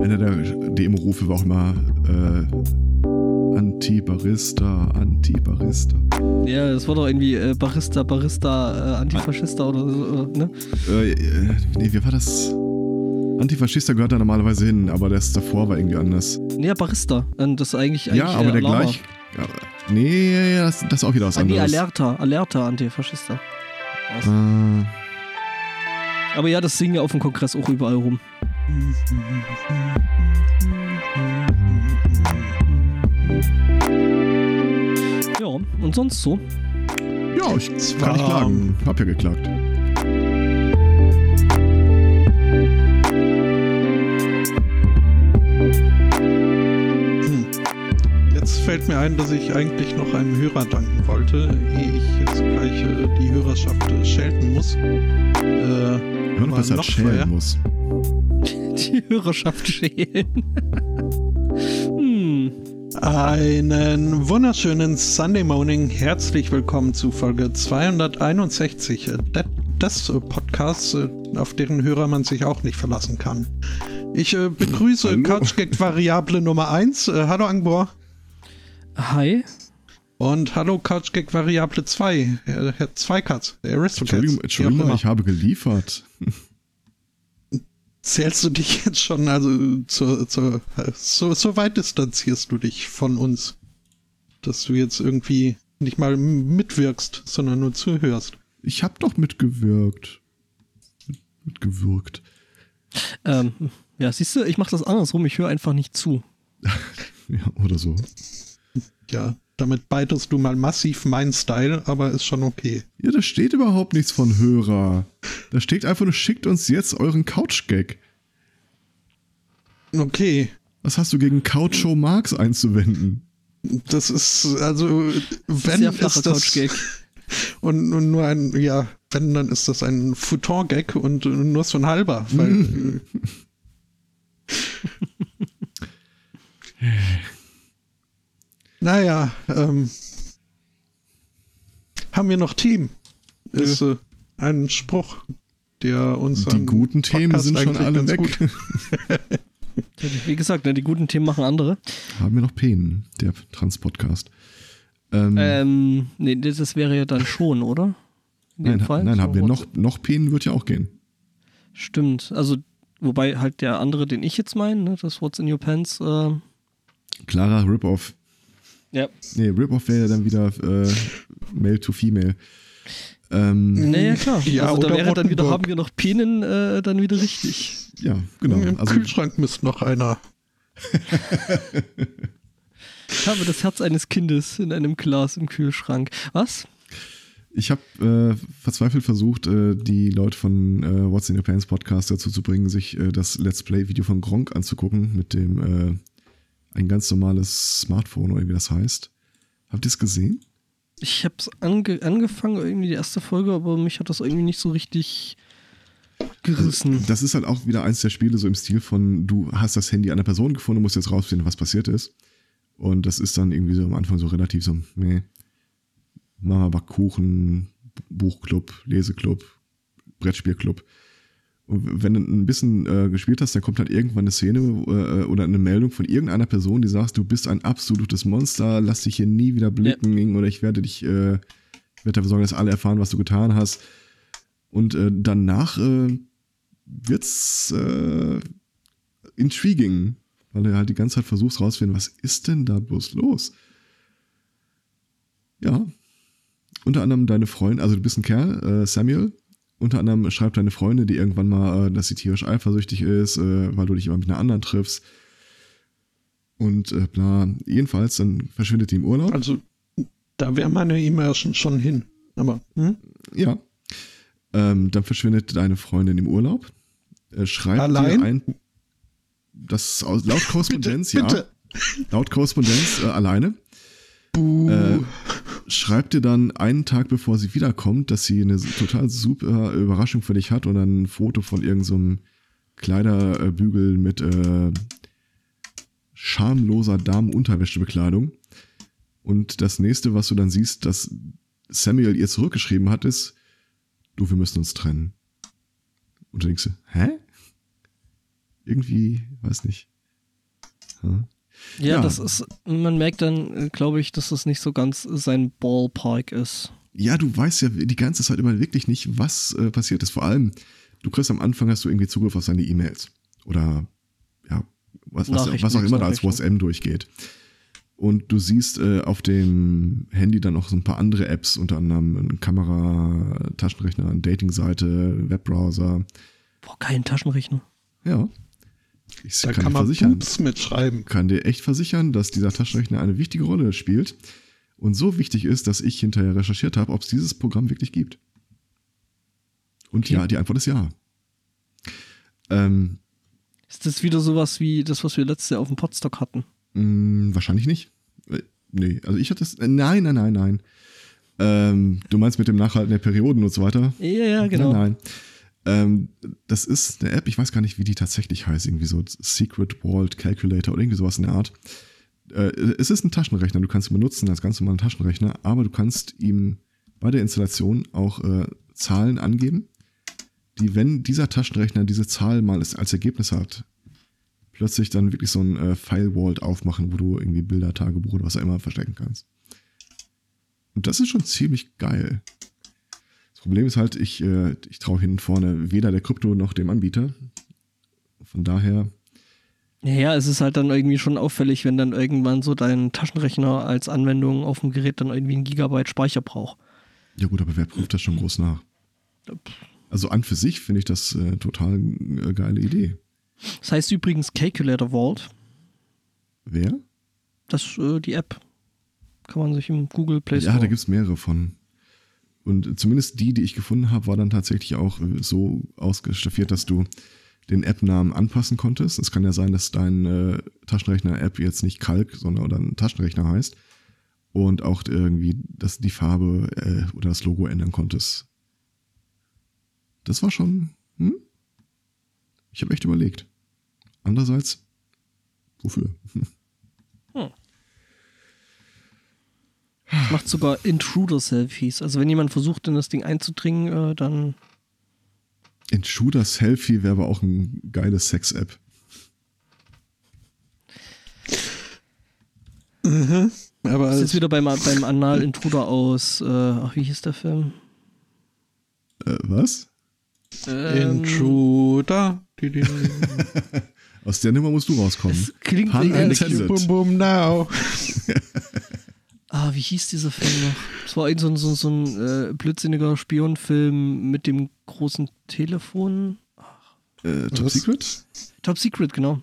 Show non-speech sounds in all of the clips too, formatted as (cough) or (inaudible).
Einer der Demo-Rufe war auch immer äh, Anti-Barista, Anti-Barista. Ja, das war doch irgendwie äh, Barista, Barista, äh, Antifaschista oder so, ne? Äh, äh, nee, wie war das? Antifaschista gehört da normalerweise hin, aber das davor war irgendwie anders. Nee, Barista. Und das ist eigentlich, eigentlich ja, aber äh, der gleich. Ja, nee, das, das ist auch wieder was Ah, nee, anderes. Alerta, Alerta, Antifaschista. Aus. Äh, Aber ja, das singen ja auf dem Kongress auch überall rum. Ja, und sonst so? ja, ich kann nicht klagen. Hab ja geklagt. Hm. Jetzt fällt mir ein, dass ich eigentlich noch einem Hörer danken wollte, ehe ich jetzt gleich äh, die Hörerschaft äh, schelten muss. Äh, Hören, was er noch schälen vorher- muss. Die Hörerschaft schälen. (laughs) hm. Einen wunderschönen Sunday Morning. Herzlich willkommen zu Folge 261 äh, de- des äh, Podcasts, äh, auf deren Hörer man sich auch nicht verlassen kann. Ich äh, begrüße Hallo. Couchgag-Variable Nummer 1. Äh, hallo Angbor. Hi. Und hallo Couchgag-Variable 2. Herr, Herr Zweikatz, Aristocats. Entschuldigung, Entschuldigung ich habe geliefert. Zählst du dich jetzt schon, also zur, zur, so, so weit distanzierst du dich von uns, dass du jetzt irgendwie nicht mal mitwirkst, sondern nur zuhörst. Ich habe doch mitgewirkt. Mitgewirkt. Ähm, ja, siehst du, ich mache das andersrum. Ich höre einfach nicht zu. (laughs) Ja, oder so. Ja, damit beitest du mal massiv meinen Style, aber ist schon okay. Ja, da steht überhaupt nichts von Hörer. Da steht einfach nur, schickt uns jetzt euren Couch-Gag. Okay, Was hast du gegen Coucho Marx einzuwenden? das ist, also, wenn Sehr ist das, Couch-Gag. (laughs) und, und nur ein, ja, wenn, dann ist das ein Futon-Gag und nur so ein halber, weil, (laughs) (laughs) naja, ähm, haben wir noch Team? Ist äh, ein Spruch, der uns Die guten Themen Podcast sind schon alle weg. gut- (laughs) Wie gesagt, ne, die guten Themen machen andere. Haben wir noch Pen, der Trans-Podcast. Ähm, Ähm, nee, das wäre ja dann schon, oder? In dem nein, Fall. nein, So, haben wir noch, noch Pen, wird ja auch gehen. Stimmt. Also, wobei halt der andere, den ich jetzt meine, ne, das What's in Your Pants, äh, Klarer Rip-Off. Ja. Nee, Rip-Off wäre ja dann wieder äh, Male to Female. Ähm, Naja, klar. Ja, also da oder wäre dann wieder, Rottenburg. haben wir noch Penen äh, dann wieder richtig. ja, genau. Im Also, Kühlschrank misst noch einer. Ich habe das Herz eines Kindes in einem Glas im Kühlschrank. Was? ich habe äh, verzweifelt versucht, äh, die Leute von äh, What's in Your Pants Podcast dazu zu bringen, sich äh, das Let's Play-Video von Gronk anzugucken mit dem äh, ein ganz normales Smartphone oder wie das heißt. Habt ihr es gesehen? Ich habe es ange angefangen, irgendwie die erste Folge, aber mich hat das irgendwie nicht so richtig gerissen. Das ist halt auch wieder eins der Spiele so im Stil von, du hast das Handy einer Person gefunden, musst jetzt rausfinden, was passiert ist. Und das ist dann irgendwie so am Anfang so relativ so, nee, Mama Backkuchen, Buchclub, Leseclub, Brettspielclub. Und wenn du ein bisschen äh, gespielt hast, dann kommt halt irgendwann eine Szene äh, oder eine Meldung von irgendeiner Person, die sagt, du bist ein absolutes Monster, lass dich hier nie wieder blicken oder ich werde dich, äh, werde dafür sorgen, dass alle erfahren, was du getan hast. Und äh, danach äh, wird's äh, intriguing, weil du halt die ganze Zeit versuchst rauszufinden, was ist denn da bloß los? Ja. Unter anderem deine Freundin, also du bist ein Kerl, äh, Samuel. Unter anderem schreibt deine Freundin, die irgendwann mal, äh, dass sie tierisch eifersüchtig ist, äh, weil du dich immer mit einer anderen triffst. Und äh, bla. Jedenfalls, dann verschwindet die im Urlaub. Also, da wäre meine E-Mail schon, schon hin. Aber, hm? Ja. Ähm, dann verschwindet deine Freundin im Urlaub. Schreibt Allein? dir ein. Das laut (laughs) Korrespondenz, Bitte, ja. bitte. Laut Korrespondenz äh, alleine. Buh. Äh, schreibt dir dann einen Tag bevor sie wiederkommt, dass sie eine total super Überraschung für dich hat und dann ein Foto von irgendeinem Kleiderbügel mit äh, schamloser Damenunterwäschebekleidung. Und das nächste, was du dann siehst, dass Samuel ihr zurückgeschrieben hat, ist, du, wir müssen uns trennen. Und du denkst, hä? irgendwie, weiß nicht. Hm. Ja, ja, das ist, man merkt dann, glaube ich, dass das nicht so ganz sein Ballpark ist. Ja, du weißt ja die ganze Zeit immer wirklich nicht, was äh, passiert ist. Vor allem, du kriegst am Anfang hast du irgendwie Zugriff auf seine E-Mails. Oder ja, was, was, was auch immer da als WhatsApp durchgeht. Und du siehst äh, auf dem Handy dann noch so ein paar andere Apps, unter anderem eine Kamera, Taschenrechner, eine Datingseite, Webbrowser. Boah, kein Taschenrechner. Ja. Ich da kann, kann man Pups mitschreiben. Kann dir echt versichern, dass dieser Taschenrechner eine wichtige Rolle spielt und so wichtig ist, dass ich hinterher recherchiert habe, ob es dieses Programm wirklich gibt. Und okay. ja, die Antwort ist ja. Ähm, ist das wieder sowas wie das, was wir letztes Jahr auf dem Podstock hatten? Mh, hm, wahrscheinlich nicht. Äh, nee, also ich hatte es. Äh, nein, nein, nein, nein. Ähm, du meinst mit dem Nachhalten der Perioden und so weiter? Ja, ja, genau. Nein, nein. Ähm, das ist eine App, ich weiß gar nicht, wie die tatsächlich heißt, irgendwie so Secret Vault Calculator oder irgendwie sowas in der Art. Äh, es ist ein Taschenrechner, du kannst ihn benutzen als ganz normalen Taschenrechner, aber du kannst ihm bei der Installation auch äh, Zahlen angeben, die, wenn dieser Taschenrechner diese Zahl mal als Ergebnis hat, plötzlich dann wirklich so ein äh, File-Vault aufmachen, wo du irgendwie Bilder, Tagebuch oder was auch immer verstecken kannst. Und das ist schon ziemlich geil. Problem ist halt, ich, äh, ich traue hinten vorne weder der Krypto noch dem Anbieter. Von daher. Ja, es ist halt dann irgendwie schon auffällig, wenn dann irgendwann so dein Taschenrechner als Anwendung auf dem Gerät dann irgendwie ein Gigabyte Speicher braucht. Ja gut, aber wer prüft das schon groß nach? Also an für sich finde ich das äh, total äh, geile Idee. Das heißt übrigens Calculator Vault. Wer? Das äh, die App. Kann man sich im Google Play Store. Ja, da gibt es mehrere von. Und zumindest die, die ich gefunden habe, war dann tatsächlich auch äh, so ausgestaffiert, dass du den App-Namen anpassen konntest. Es kann ja sein, dass dein äh, Taschenrechner-App jetzt nicht Kalk, sondern oder ein Taschenrechner heißt. Und auch irgendwie, dass die Farbe äh, oder das Logo ändern konntest. Das war schon. Hm? Ich habe echt überlegt. Andererseits, wofür? (laughs) Macht sogar Intruder-Selfies. Also wenn jemand versucht, in das Ding einzudringen, äh, dann. Intruder-Selfie wäre aber auch ein geiles Sex-App. Mhm. Aber das ist jetzt wieder beim, beim Anal-Intruder aus, äh, ach, wie hieß der Film? Äh, was? Ähm, Intruder. (laughs) aus der Nummer musst du rauskommen. Das klingt wie Boom Boom Now. (laughs) Ah, wie hieß dieser Film noch? Es war ein so, so, so ein äh, blödsinniger Spionfilm mit dem großen Telefon. Äh, Top Secret? Top Secret, genau.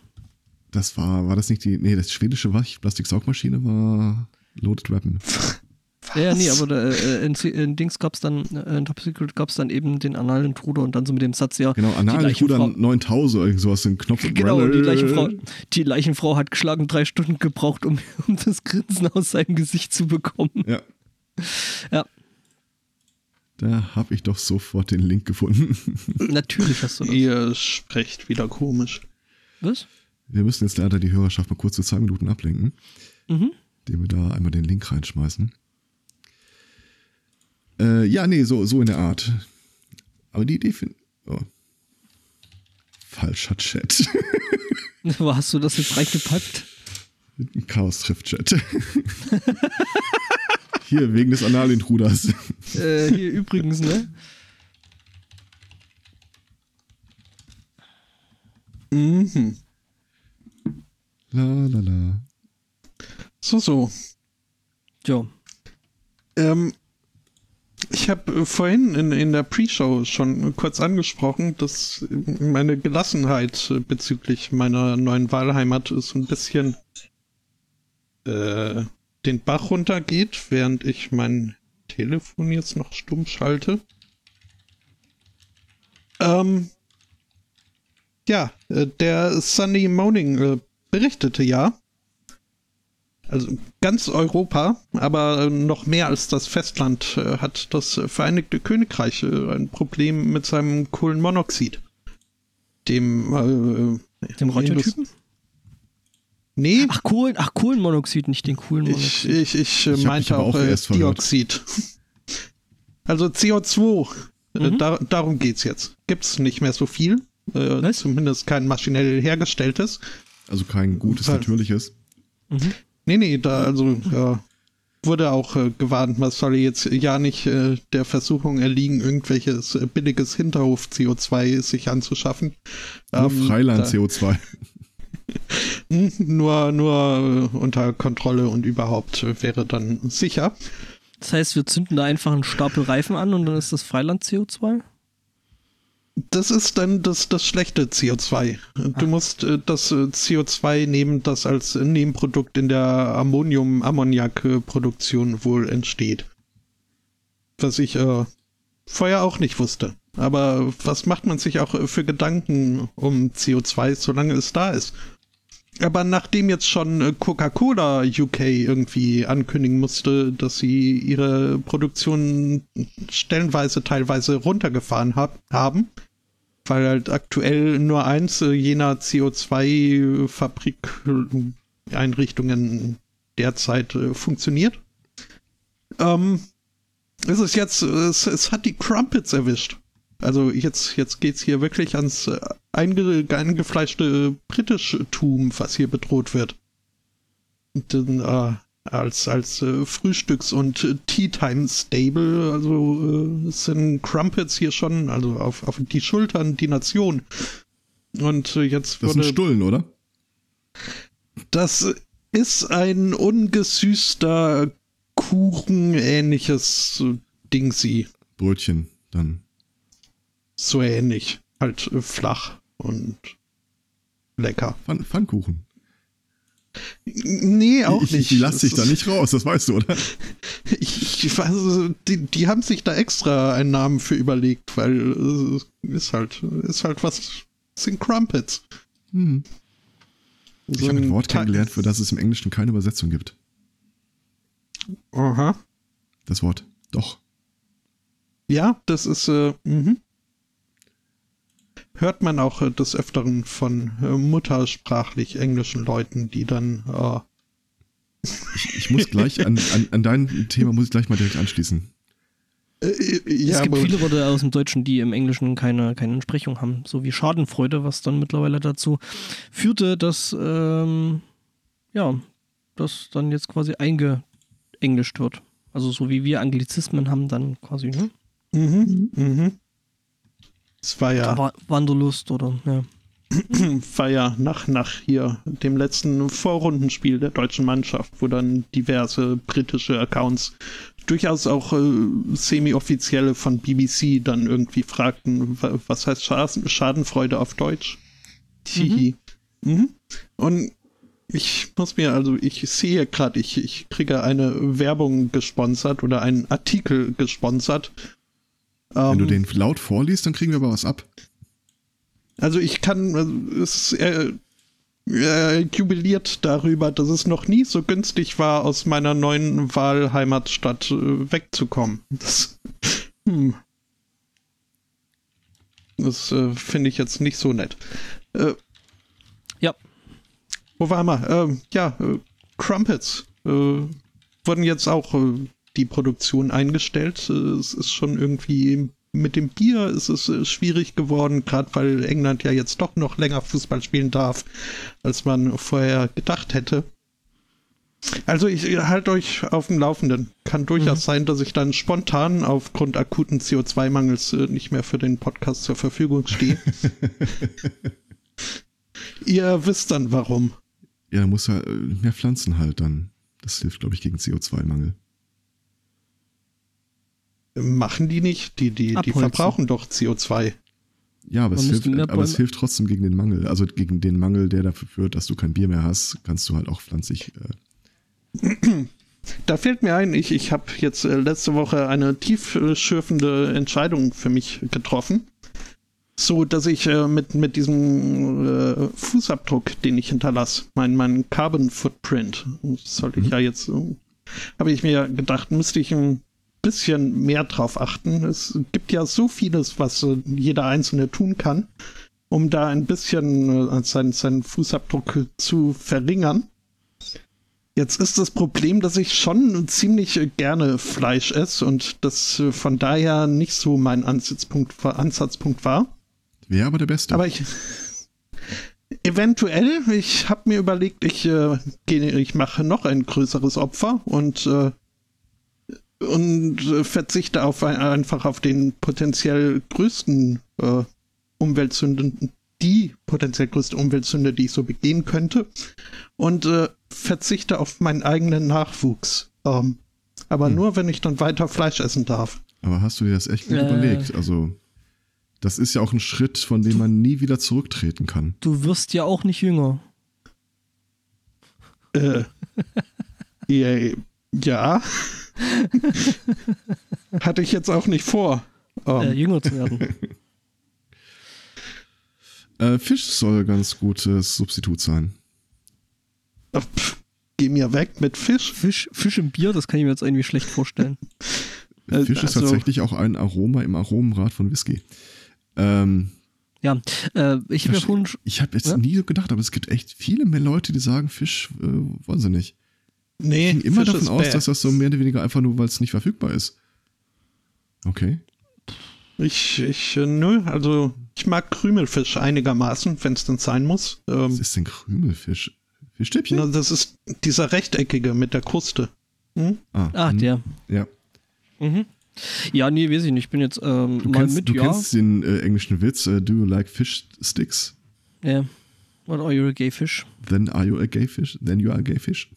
Das war, war das nicht die, nee, das schwedische Plastik-Saugmaschine war Loaded Weapon. (laughs) Was? Ja, nee, aber da, äh, in, in, Dings gab's dann, äh, in Top Secret gab's dann eben den analen Intruder und dann so mit dem Satz, ja. Genau, analen Intruder 9000, irgend sowas, den Knopf. (laughs) Genau, die Leichenfrau, die Leichenfrau hat geschlagen drei Stunden gebraucht, um, (laughs) um das Grinsen aus seinem Gesicht zu bekommen. Ja. Ja. Da habe ich doch sofort den Link gefunden. (laughs) Natürlich hast du das. Ihr sprecht wieder komisch. Was? Wir müssen jetzt leider die Hörerschaft mal kurz zu zwei Minuten ablenken. Mhm. Indem wir da einmal den Link reinschmeißen. Äh, ja, nee, so, so in der Art. Aber die Idee finde oh. Falscher Chat. (laughs) Wo hast du das jetzt reingepackt? Chaos trifft Chat. (laughs) hier, wegen des Analintruders. Äh, hier (laughs) übrigens, ne? Mhm. La la la. So, so. Ja. Ähm, ich habe äh, vorhin in, in der Pre-Show schon kurz angesprochen, dass meine Gelassenheit äh, bezüglich meiner neuen Wahlheimat ist ein bisschen äh, den Bach runtergeht, während ich mein Telefon jetzt noch stumm schalte. Ähm, ja, äh, der Sunday Morning äh, berichtete ja, also ganz Europa, aber noch mehr als das Festland äh, hat das Vereinigte Königreich äh, ein Problem mit seinem Kohlenmonoxid. Dem, äh, dem Räuchertypen? Nee. Ach, Kohlen, ach, Kohlenmonoxid, nicht den Kohlenmonoxid. Ich, ich, ich, ich meinte auch, auch äh, Dioxid. Also CO2. Äh, mhm. Da, darum geht's jetzt. Gibt's nicht mehr so viel. Äh, zumindest kein maschinell hergestelltes. Also kein gutes, Weil, natürliches. Mhm. Nee, nee, da, also, ja, wurde auch äh, gewarnt, man solle jetzt ja nicht äh, der Versuchung erliegen, irgendwelches äh, billiges Hinterhof-CO2 sich anzuschaffen. Nur ähm, Freiland-CO2. (laughs) nur nur äh, unter Kontrolle und überhaupt äh, wäre dann sicher. Das heißt, wir zünden da einfach einen Stapel Reifen an und dann ist das Freiland-CO2? Das ist dann das, das schlechte CO2. Du ah. musst äh, das äh, CO2 nehmen, das als Nebenprodukt in der Ammonium-Ammoniak-Produktion wohl entsteht. Was ich äh, vorher auch nicht wusste. Aber was macht man sich auch für Gedanken um CO2, solange es da ist? Aber nachdem jetzt schon äh, Coca-Cola UK irgendwie ankündigen musste, dass sie ihre Produktion stellenweise teilweise runtergefahren hab, haben, weil halt aktuell nur eins äh, jener CO2-Fabrikeinrichtungen derzeit äh, funktioniert, ähm, ist es jetzt, es, es hat die Crumpets erwischt. Also jetzt, jetzt geht es hier wirklich ans äh, einge, eingefleischte Britischtum, was hier bedroht wird. Dann, äh, als als äh, Frühstücks- und äh, Tea-Time-Stable, also äh, sind Crumpets hier schon, also auf, auf die Schultern die Nation. Und äh, jetzt Das sind Stullen, oder? Das ist ein ungesüßter Kuchen ähnliches Dingsi. Brötchen, dann so ähnlich. Halt äh, flach und lecker. Pfann Pfannkuchen. Nee, auch ich, nicht. Die lasse ich da nicht raus, das weißt du, oder? (laughs) Ich, ich weiß, die, die haben sich da extra einen Namen für überlegt, weil es ist halt, ist halt was, sind Crumpets. Hm. So ich habe ein Wort kennengelernt, für das es im Englischen keine Übersetzung gibt. Aha. Das Wort. Doch. Ja, das ist, äh, mhm hört man auch äh, des Öfteren von äh, muttersprachlich englischen Leuten, die dann. Äh ich, ich, muss gleich an, an, an, dein Thema muss ich gleich mal direkt anschließen. Äh, äh, ja, es gibt viele Worte aus dem Deutschen, die im Englischen keine, keine Entsprechung haben, so wie Schadenfreude, was dann mittlerweile dazu führte, dass ähm, ja, das dann jetzt quasi eingeenglischt wird. Also so wie wir Anglizismen haben, dann quasi, ne? Mhm, mhm. Es war ja. Wanderlust oder, ja. (clears throat) War ja nach, nach hier dem letzten Vorrundenspiel der deutschen Mannschaft, wo dann diverse britische Accounts, durchaus auch äh, semi-offizielle von BBC, dann irgendwie fragten, was heißt Schadenfreude auf Deutsch? Mhm. mhm. Und ich muss mir, also ich sehe gerade, ich, ich kriege eine Werbung gesponsert oder einen Artikel gesponsert wenn du ähm, den laut vorliest, dann kriegen wir aber was ab. Also ich kann, also es er, er jubiliert darüber, dass es noch nie so günstig war, aus meiner neuen Wahlheimatstadt äh, wegzukommen. Das, (laughs) hm. das äh, finde ich jetzt nicht so nett. Äh, ja. Wo war wir? Ähm, ja, äh, Crumpets äh, wurden jetzt auch äh, die Produktion eingestellt. Es ist schon irgendwie mit dem Bier ist es äh, schwierig geworden, gerade weil England ja jetzt doch noch länger Fußball spielen darf, als man vorher gedacht hätte. Also ich halte euch auf dem Laufenden. Kann durchaus mhm. sein, dass ich dann spontan aufgrund akuten CO2-Mangels äh, nicht mehr für den Podcast zur Verfügung stehe. (laughs) Ihr wisst dann warum. Ja, da muss ja äh, mehr Pflanzen halt dann. Das hilft, glaube ich, gegen CO2-Mangel. Machen die nicht? Die, die, die verbrauchen doch CO2. Ja, aber, es hilft, aber es hilft, trotzdem gegen den Mangel. Also gegen den Mangel, der dafür führt, dass du kein Bier mehr hast, kannst du halt auch pflanzlich. Äh da fällt mir ein, ich, ich habe jetzt äh, letzte Woche eine tiefschürfende Entscheidung für mich getroffen. So, dass ich äh, mit, mit diesem äh, Fußabdruck, den ich hinterlasse, mein, mein Carbon Footprint, sollte ich mhm. ja jetzt, äh, habe ich mir gedacht, müsste ich ein bisschen mehr drauf achten. Es gibt ja so vieles, was äh, jeder Einzelne tun kann, um da ein bisschen äh, seinen, seinen Fußabdruck zu verringern. Jetzt ist das Problem, dass ich schon ziemlich gerne Fleisch esse und das äh, von daher nicht so mein Ansatzpunkt, Ansatzpunkt war. Wäre aber der Beste. Aber ich. Eventuell, ich habe mir überlegt, ich, äh, ich mache noch ein größeres Opfer und, äh, und äh, verzichte auf ein, einfach auf den potenziell größten äh, Umweltsünden, die potenziell größte Umweltsünde, die ich so begehen könnte, und äh, verzichte auf meinen eigenen Nachwuchs. Ähm, aber hm. nur, wenn ich dann weiter Fleisch essen darf. Aber hast du dir das echt gut äh. überlegt? Also, das ist ja auch ein Schritt, von dem man nie wieder zurücktreten kann. Du wirst ja auch nicht jünger. Äh, (laughs) ja. Ja. Hatte ich jetzt auch nicht vor. Um. Äh, jünger zu werden. äh, Fisch soll ganz gutes Substitut sein. Ach, pff, geh mir weg mit Fisch. Fisch. Fisch im Bier, das kann ich mir jetzt irgendwie schlecht vorstellen. Fisch ist also, tatsächlich auch ein Aroma im Aromenrad von Whisky. Ähm, ja, äh, ich habe ja Ich habe jetzt ja? nie so gedacht, aber es gibt echt viele mehr Leute, die sagen, Fisch äh, wollen sie nicht. Nee, ich ging immer Fisch davon aus, bad. dass das so mehr oder weniger einfach nur, weil es nicht verfügbar ist. Okay. Ich, ich, äh, nö, also ich mag Krümelfisch einigermaßen, wenn es denn sein muss. Ähm, Was ist denn Krümelfisch? Fischstäbchen? Na, das ist dieser rechteckige mit der Kruste. Hm? Ah, ah hm. der. Ja. Mhm. Ja, nee, weiß ich nicht. Ich bin jetzt ähm, du mal kennst, mit, du ja. kennst den äh, englischen Witz, uh, do you like fish sticks? Ja. Yeah. What are you a gay fish? Then are you a gay fish? Then you are a gay fish?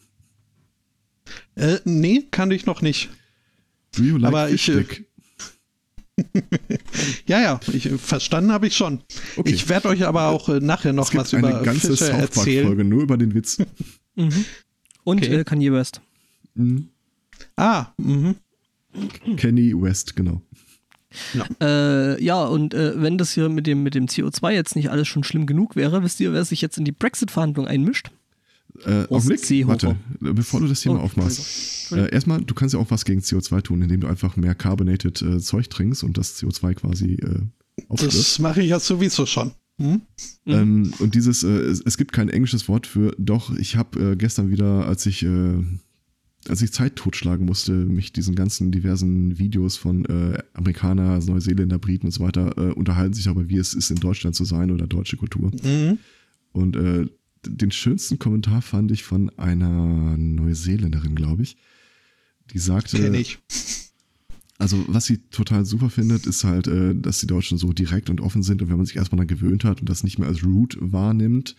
Äh, nee, kann ich noch nicht. Do you like Aber ich, äh, (laughs) ja, ja, ich, verstanden habe ich schon. Okay. Ich werde euch aber auch äh, nachher noch was über eine ganze Fische erzählen. Folge nur über den Witz. (laughs) mhm. Und okay. äh, Kanye West. Mhm. Ah, mhm. Kenny West, genau. Ja, äh, ja und äh, wenn das hier mit dem, mit dem CO2 jetzt nicht alles schon schlimm genug wäre, wisst ihr, wer sich jetzt in die Brexit-Verhandlungen einmischt? Äh, Augenblick, warte, bevor du das Thema oh, aufmachst. Äh, erstmal, du kannst ja auch was gegen CO2 tun, indem du einfach mehr carbonated äh, Zeug trinkst und das CO2 quasi äh, auflöst. Das mache ich ja sowieso schon. Hm? Ähm, und dieses, äh, es, es, gibt kein englisches Wort für, doch, ich habe äh, gestern wieder, als ich äh, als ich Zeit totschlagen musste, mich diesen ganzen diversen Videos von äh, Amerikaner, Neuseeländer, Briten und so weiter äh, unterhalten sich darüber, wie es ist, in Deutschland zu sein oder deutsche Kultur. Mhm. Und äh, den schönsten Kommentar fand ich von einer Neuseeländerin, glaube ich. Die sagte. Kenn ich. Also, was sie total super findet, ist halt, äh, dass die Deutschen so direkt und offen sind und wenn man sich erstmal dann gewöhnt hat und das nicht mehr als rude wahrnimmt,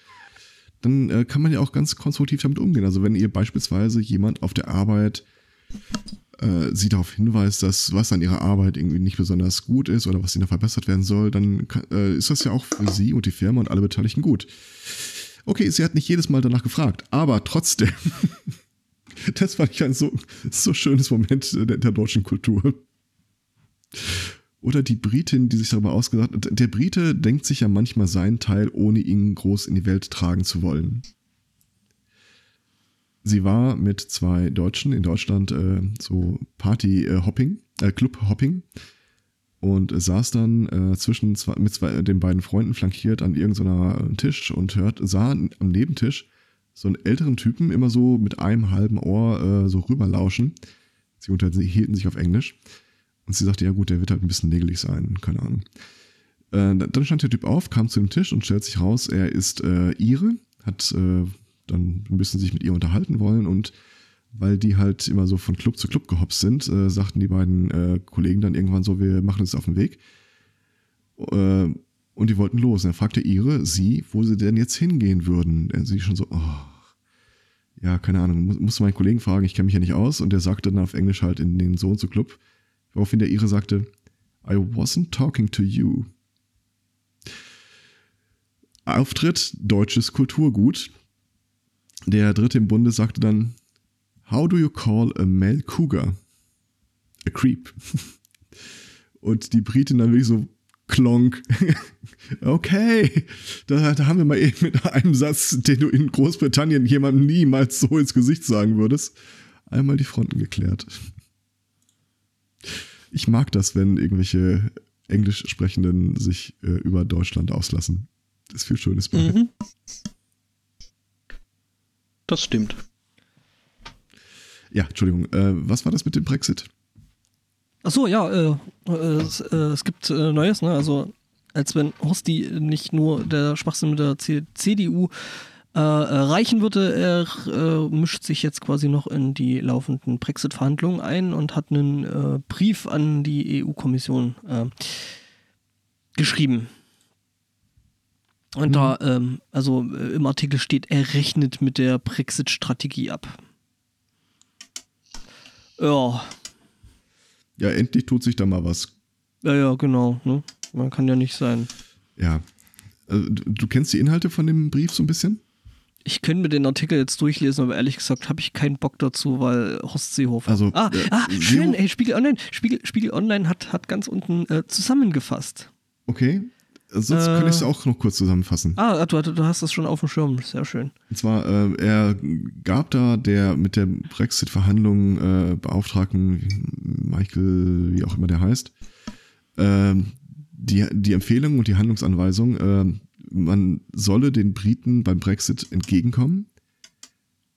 dann äh, kann man ja auch ganz konstruktiv damit umgehen. Also wenn ihr beispielsweise jemand auf der Arbeit äh, sie darauf hinweist, dass was an ihrer Arbeit irgendwie nicht besonders gut ist oder was sie noch verbessert werden soll, dann äh, ist das ja auch für sie und die Firma und alle Beteiligten gut. Okay, sie hat nicht jedes Mal danach gefragt, aber trotzdem. (laughs) das fand ich ein so, so schönes Moment der, der deutschen Kultur. Oder die Britin, die sich darüber ausgesagt hat. Der Brite denkt sich ja manchmal seinen Teil, ohne ihn groß in die Welt tragen zu wollen. Sie war mit zwei Deutschen in Deutschland äh, so Party-Hopping, äh, Club-Hopping und saß dann äh, zwischen zwei, mit zwei, den beiden Freunden flankiert an irgendeiner Tisch und hört, sah am Nebentisch so einen älteren Typen immer so mit einem halben Ohr äh, so rüberlauschen. Sie unterhielten sich auf Englisch. Und sie sagte, ja gut, der wird halt ein bisschen nägelig sein, keine Ahnung. Äh, dann stand der Typ auf, kam zu dem Tisch und stellt sich raus, er ist äh, Ire, hat äh, dann ein bisschen sich mit ihr unterhalten wollen und weil die halt immer so von Club zu Club gehopst sind, äh, sagten die beiden äh, Kollegen dann irgendwann so, wir machen uns auf den Weg. Äh, und die wollten los. Und er fragte Ire, sie, wo sie denn jetzt hingehen würden. Und sie schon so, oh, ja, keine Ahnung, muss, musste meinen Kollegen fragen, ich kenne mich ja nicht aus. Und der sagte dann auf Englisch halt in den so und so Club, Woraufhin der Ire sagte, I wasn't talking to you. Auftritt deutsches Kulturgut. Der dritte im Bunde sagte dann, How do you call a male cougar? A creep. Und die Britin dann wirklich so klonk. (laughs) okay, da, da, haben wir mal eben mit einem Satz, den du in Großbritannien jemandem niemals so ins Gesicht sagen würdest, einmal die Fronten geklärt ich mag das, wenn irgendwelche Englisch sprechenden sich äh, über Deutschland auslassen. Das ist viel Schönes bei. Mhm. Das stimmt. Ja, Entschuldigung. Äh, was war das mit dem Brexit? Ach so, ja, äh, äh es, äh, es, gibt äh, Neues. Ne? Also als wenn Horsti nicht nur der Schwachsinn mit der CDU äh, reichen würde. Er mischt sich jetzt quasi noch in die laufenden Brexit-Verhandlungen ein und hat einen Brief an die EU-Kommission geschrieben. Und mhm. da, ähm, also im Artikel steht, er rechnet mit der Brexit-Strategie ab. Ja. Ja, endlich tut sich da mal was. Ja, ja, genau. Ne? Man kann ja nicht sein. Ja. Also, du kennst die Inhalte von dem Brief so ein bisschen? Ich könnte mir den Artikel jetzt durchlesen, aber ehrlich gesagt habe ich keinen Bock dazu, weil Horst Seehofer. Also, ah, äh, ah schön, ey, Spiegel Online, Spiegel, Spiegel Online hat, hat ganz unten äh, zusammengefasst. Okay. Sonst äh, kann ich es auch noch kurz zusammenfassen. Ah, du, du, hast das schon auf dem Schirm, sehr schön. Und zwar, äh, er gab da der mit der Brexit-Verhandlung äh, Beauftragten, Michael, wie auch immer der heißt, äh, die, die Empfehlung und die Handlungsanweisung, äh, man solle den Briten beim Brexit entgegenkommen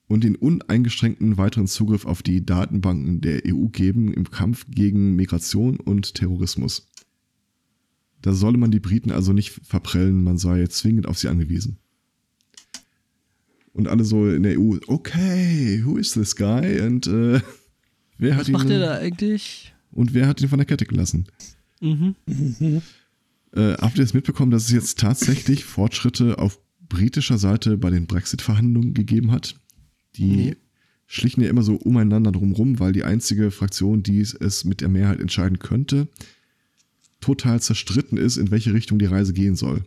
und den uneingeschränkten weiteren Zugriff auf die Datenbanken der EU geben im Kampf gegen Migration und Terrorismus. Da solle man die Briten also nicht verprellen, man sei zwingend auf sie angewiesen. Und alle so in der EU, okay, who is this guy? Und äh, wer hat Was ihn. Was macht er da eigentlich? Und wer hat ihn von der Kette gelassen? Mhm. (laughs) Äh, habt ihr es mitbekommen, dass es jetzt tatsächlich Fortschritte auf britischer Seite bei den Brexit-Verhandlungen gegeben hat? Die nee. schlichen ja immer so umeinander drumrum, weil die einzige Fraktion, die es mit der Mehrheit entscheiden könnte, total zerstritten ist, in welche Richtung die Reise gehen soll.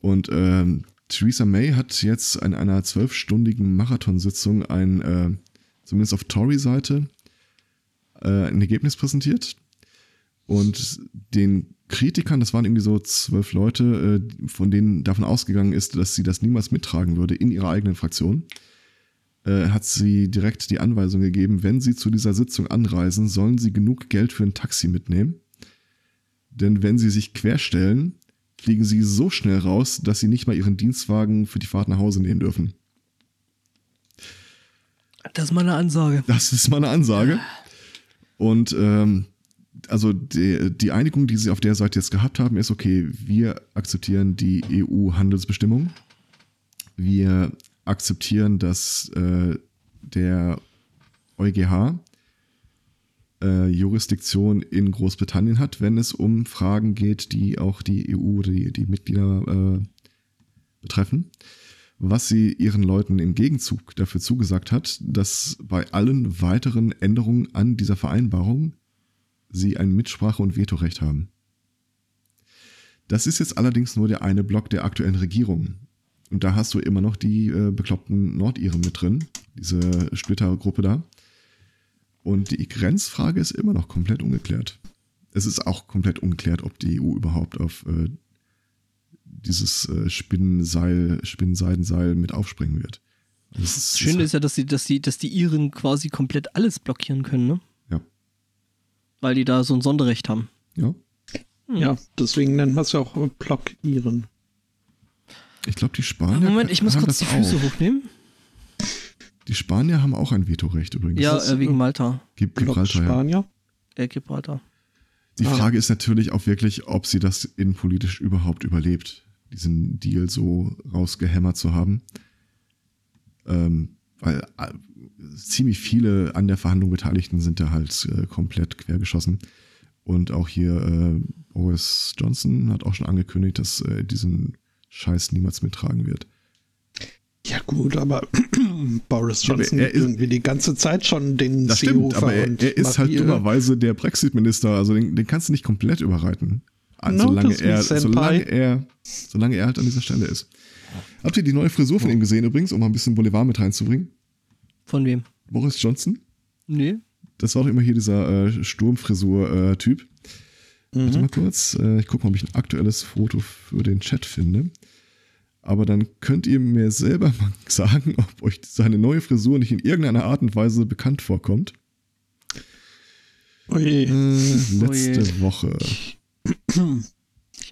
Und ähm, Theresa May hat jetzt in einer zwölfstündigen Marathonsitzung ein, äh, zumindest auf Tory-Seite, äh, ein Ergebnis präsentiert. Und den Kritikern, das waren irgendwie so zwölf Leute, äh, von denen davon ausgegangen ist, dass sie das niemals mittragen würde in ihrer eigenen Fraktion, äh, hat sie direkt die Anweisung gegeben, wenn sie zu dieser Sitzung anreisen, sollen sie genug Geld für ein Taxi mitnehmen denn wenn sie sich querstellen, fliegen sie so schnell raus, dass sie nicht mal ihren Dienstwagen für die Fahrt nach Hause nehmen dürfen. Das ist meine Ansage. Das ist meine Ansage. Und ähm, also die, die Einigung, die sie auf der Seite jetzt gehabt haben, ist okay, wir akzeptieren die EU-Handelsbestimmung. Wir akzeptieren, dass äh, der EuGH äh, Jurisdiktion in Großbritannien hat, wenn es um Fragen geht, die auch die EU, die, die Mitglieder äh, betreffen. Was sie ihren Leuten im Gegenzug dafür zugesagt hat, dass bei allen weiteren Änderungen an dieser Vereinbarung sie ein Mitsprache- und Vetorecht haben. Das ist jetzt allerdings nur der eine Block der aktuellen Regierung. Und da hast du immer noch die äh, bekloppten Nordiren mit drin, diese Splittergruppe da. Und die Grenzfrage ist immer noch komplett ungeklärt. Es ist auch komplett ungeklärt, ob die EU überhaupt auf äh, dieses äh, Spinnenseil, Spinnenseidenseil mit aufspringen wird. Das, ist, das Schöne ist ja, dass die, dass die, dass die Iren quasi komplett alles blockieren können, ne? Ja. Weil die da so ein Sonderrecht haben. Ja. Hm. Ja, deswegen nennt man es ja auch Block-Iren. Ich glaube, die Spanier. Moment, ich muss kurz die Füße auch. hochnehmen. Die Spanier haben auch ein Vetorecht übrigens. Ja, äh, wegen Malta. Gib, Gibraltar. Spanier? Ja. Äh, Gibraltar. Die ah. Frage ist natürlich auch wirklich, ob sie das innenpolitisch überhaupt überlebt, diesen Deal so rausgehämmert zu haben. Ähm, weil äh, ziemlich viele an der Verhandlung Beteiligten sind da halt äh, komplett quergeschossen. Und auch hier äh, Boris Johnson hat auch schon angekündigt, dass er diesen Scheiß niemals mittragen wird. Ja gut, aber (clears throat) Boris Johnson ja, ist, irgendwie die ganze Zeit schon den das stimmt, aber er, er ist halt dummerweise der Brexit-Minister, also den, den, kannst du nicht komplett überreiten. Also, solange, er, solange, er, solange er halt an dieser Stelle ist. Habt ihr die neue Frisur von ihm gesehen übrigens, um mal ein bisschen Bolivar mit reinzubringen? Von wem? Boris Johnson? Nee. Das war doch immer hier dieser äh, Sturmfrisur-Typ. Äh, mhm. Warte mal kurz, äh, ich gucke mal, ob ich ein aktuelles Foto für den Chat finde. Aber dann könnt ihr mir selber (laughs) mal sagen, ob euch seine neue Frisur nicht in irgendeiner Art und Weise bekannt vorkommt. Oje. Äh, letzte Oje. Woche.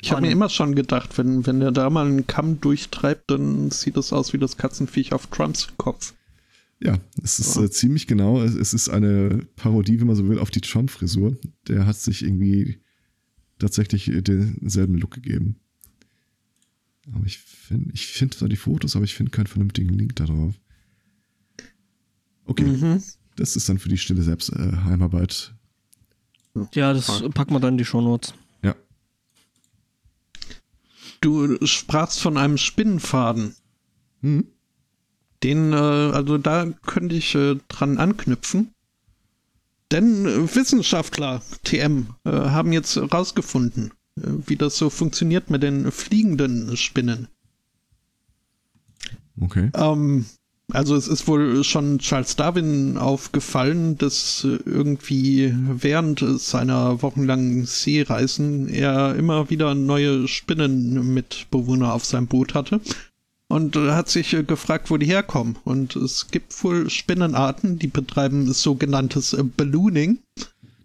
Ich habe mir immer schon gedacht, wenn, wenn der da mal einen Kamm durchtreibt, dann sieht das aus wie das Katzenviech auf Trumps Kopf. Ja, es ist äh, ziemlich genau. Es, es, ist eine Parodie, wenn man so will, auf die Trump-Frisur. Der hat sich irgendwie tatsächlich denselben Look gegeben. Aber ich finde ich find zwar die Fotos, aber ich finde keinen vernünftigen Link darauf. Okay. Mhm. Das ist dann für die stille Selbstheimarbeit. Äh, ja, das packen wir dann in die Shownotes. Ja. Du sprachst von einem Spinnenfaden. Mhm. Den, äh, also da könnte ich äh, dran anknüpfen. Denn äh, Wissenschaftler, TM, äh, haben jetzt rausgefunden, wie das so funktioniert mit den fliegenden Spinnen. Okay. Ähm, also es ist wohl schon Charles Darwin aufgefallen, dass irgendwie während seiner wochenlangen Seereisen er immer wieder neue Spinnenmitbewohner auf seinem Boot hatte und hat sich gefragt, wo die herkommen. Und es gibt wohl Spinnenarten, die betreiben sogenanntes Ballooning.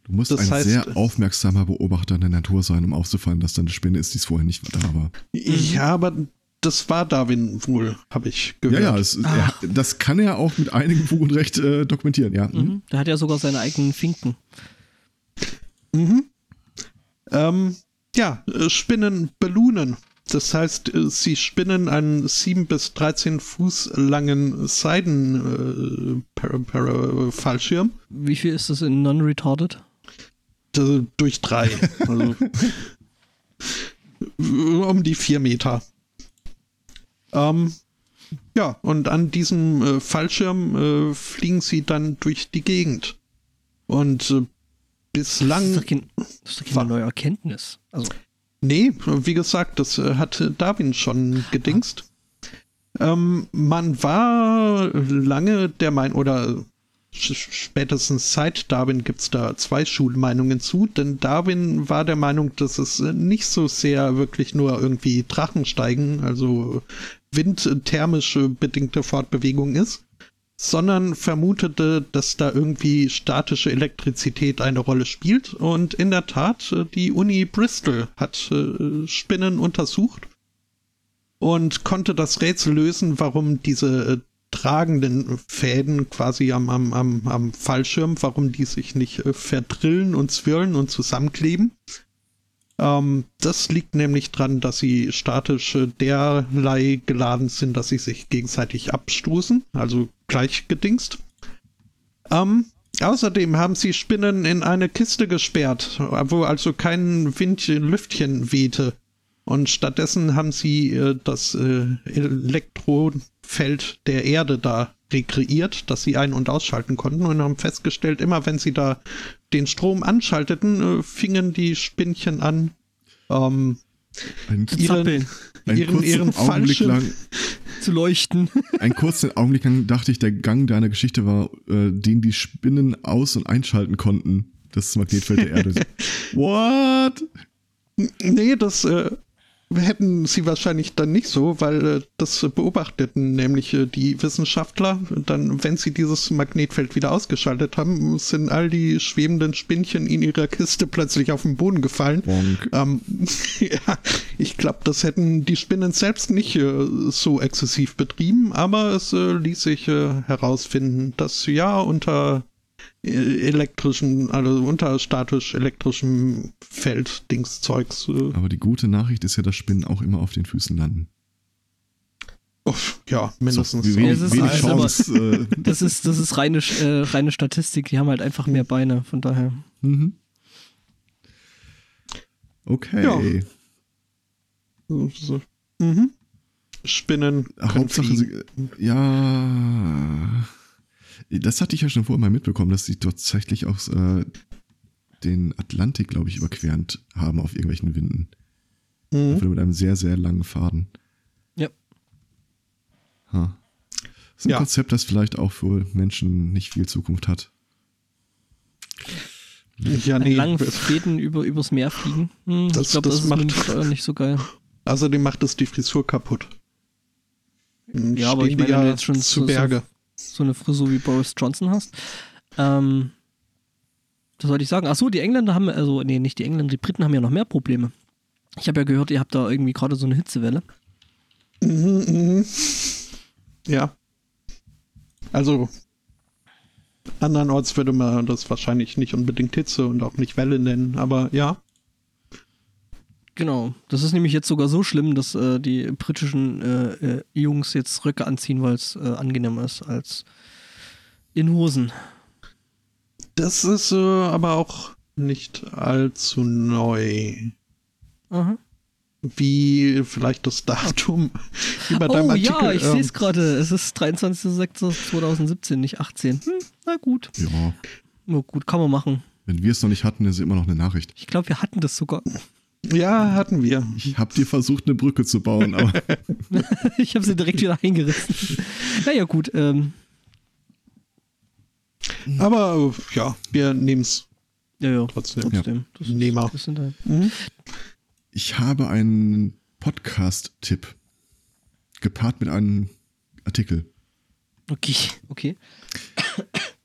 Du musst das ein heißt, sehr aufmerksamer Beobachter der Natur sein, um aufzufallen, dass da eine Spinne ist, die es vorher nicht da war. Ja, aber das war Darwin wohl, habe ich gehört. Ja, ja, es, er, das kann er auch mit einigem Fug und Recht äh, dokumentieren, ja. Mhm. Der hat ja sogar seine eigenen Finken. Mhm. Ähm, ja, äh, Spinnen balloonen. Das heißt, äh, sie spinnen einen 7 bis 13 Fuß langen Seiden-Fallschirm. Äh, Wie viel ist das in non-retarded? Durch drei. also, (laughs) um die vier Meter. Ähm, ja, und an diesem äh, Fallschirm äh, fliegen sie dann durch die Gegend. Und äh, bislang. Das ist doch, kein, das ist doch keine war, neue Erkenntnis. Also. Nee, wie gesagt, das äh, hat Darwin schon gedingst. Ähm, man war lange der Meinung, oder spätestens seit Darwin gibt es da zwei Schulmeinungen zu, denn Darwin war der Meinung, dass es nicht so sehr wirklich nur irgendwie Drachen steigen, also windthermische bedingte Fortbewegung ist, sondern vermutete, dass da irgendwie statische Elektrizität eine Rolle spielt. Und in der Tat, die Uni Bristol hat äh, Spinnen untersucht und konnte das Rätsel lösen, warum diese äh, tragenden Fäden quasi am, am, am, am Fallschirm, warum die sich nicht äh, verdrillen und zwirlen und zusammenkleben. Ähm, das liegt nämlich dran, dass sie statisch äh, derlei geladen sind, dass sie sich gegenseitig abstoßen, also gleichgedingst. Ähm, außerdem haben sie Spinnen in eine Kiste gesperrt, wo also kein Windchen, Lüftchen wehte. Und stattdessen haben sie äh, das äh, Elektrofeld der Erde da rekreiert, dass sie ein- und ausschalten konnten und haben festgestellt, immer wenn sie da den Strom anschalteten, äh, fingen die Spinnchen an, ähm, ein, ihren, ein ihren, ihren Augenblick lang zu leuchten. (laughs) Einen kurzen Augenblick lang dachte ich, der Gang deiner Geschichte war, äh, den die Spinnen aus- und einschalten konnten. Das Magnetfeld der Erde. (laughs) What? Nee, das äh, hätten sie wahrscheinlich dann nicht so, weil äh, das beobachteten nämlich äh, die Wissenschaftler. Dann, wenn sie dieses Magnetfeld wieder ausgeschaltet haben, sind all die schwebenden Spinnchen in ihrer Kiste plötzlich auf den Boden gefallen. Ähm, (laughs) ja, ich glaube, das hätten die Spinnen selbst nicht äh, so exzessiv betrieben, aber es äh, ließ sich äh, herausfinden, dass ja unter elektrischen, also unterstatisch elektrischem Feld Dingszeugs. Äh. Aber die gute Nachricht ist ja, dass Spinnen auch immer auf den Füßen landen. Oh, ja, mindestens. So, wenig, wenig ist, Chance, äh. (laughs) das, ist, das ist reine, äh, reine Statistik, die haben halt einfach mehr Beine, von daher. Mhm. Okay. Ja. So. Mhm. Spinnen. Hauptsache, sie, ja. Das hatte ich ja schon vorher mal mitbekommen, dass sie tatsächlich auch äh, den Atlantik, glaube ich, überquerend haben auf irgendwelchen Winden. Mhm. Mit einem sehr, sehr langen Faden. Ja. Ha. Das ist ein ja. Konzept, das vielleicht auch für Menschen nicht viel Zukunft hat. Ja, nee. langen Fäden über, übers Meer fliegen. Hm, das, ich glaube, das, das macht nicht so geil. Außerdem macht es die Frisur kaputt. Ja, aber ich meine, ja jetzt schon zu Berge. So, eine Frisur wie Boris Johnson hast. Ähm, was wollte ich sagen? Achso, die Engländer haben, also, nee, nicht die Engländer, die Briten haben ja noch mehr Probleme. Ich habe ja gehört, ihr habt da irgendwie gerade so eine Hitzewelle. Mhm, mhm. Ja. Also, andernorts würde man das wahrscheinlich nicht unbedingt Hitze und auch nicht Welle nennen, aber ja. Genau, das ist nämlich jetzt sogar so schlimm, dass äh, die britischen äh, äh, Jungs jetzt Röcke anziehen, weil es äh, angenehmer ist als in Hosen. Das ist äh, aber auch nicht allzu neu. Aha. Wie vielleicht das Datum (laughs) über oh, deinem Artikel. Ja, ich ähm, sehe es gerade. Es ist 23.06.2017, nicht 18. Hm, na gut. Ja. Na gut, kann man machen. Wenn wir es noch nicht hatten, ist es immer noch eine Nachricht. Ich glaube, wir hatten das sogar. Ja, hatten wir. Ich habe dir versucht, eine Brücke zu bauen, aber. (laughs) ich habe sie direkt wieder eingerissen. naja, gut. Ähm. Aber ja, wir nehmen es. Ja, ja, trotzdem. trotzdem. Ja. Das, Nehmer. Das sind halt. mhm. Ich habe einen Podcast-Tipp gepaart mit einem Artikel. Okay, okay.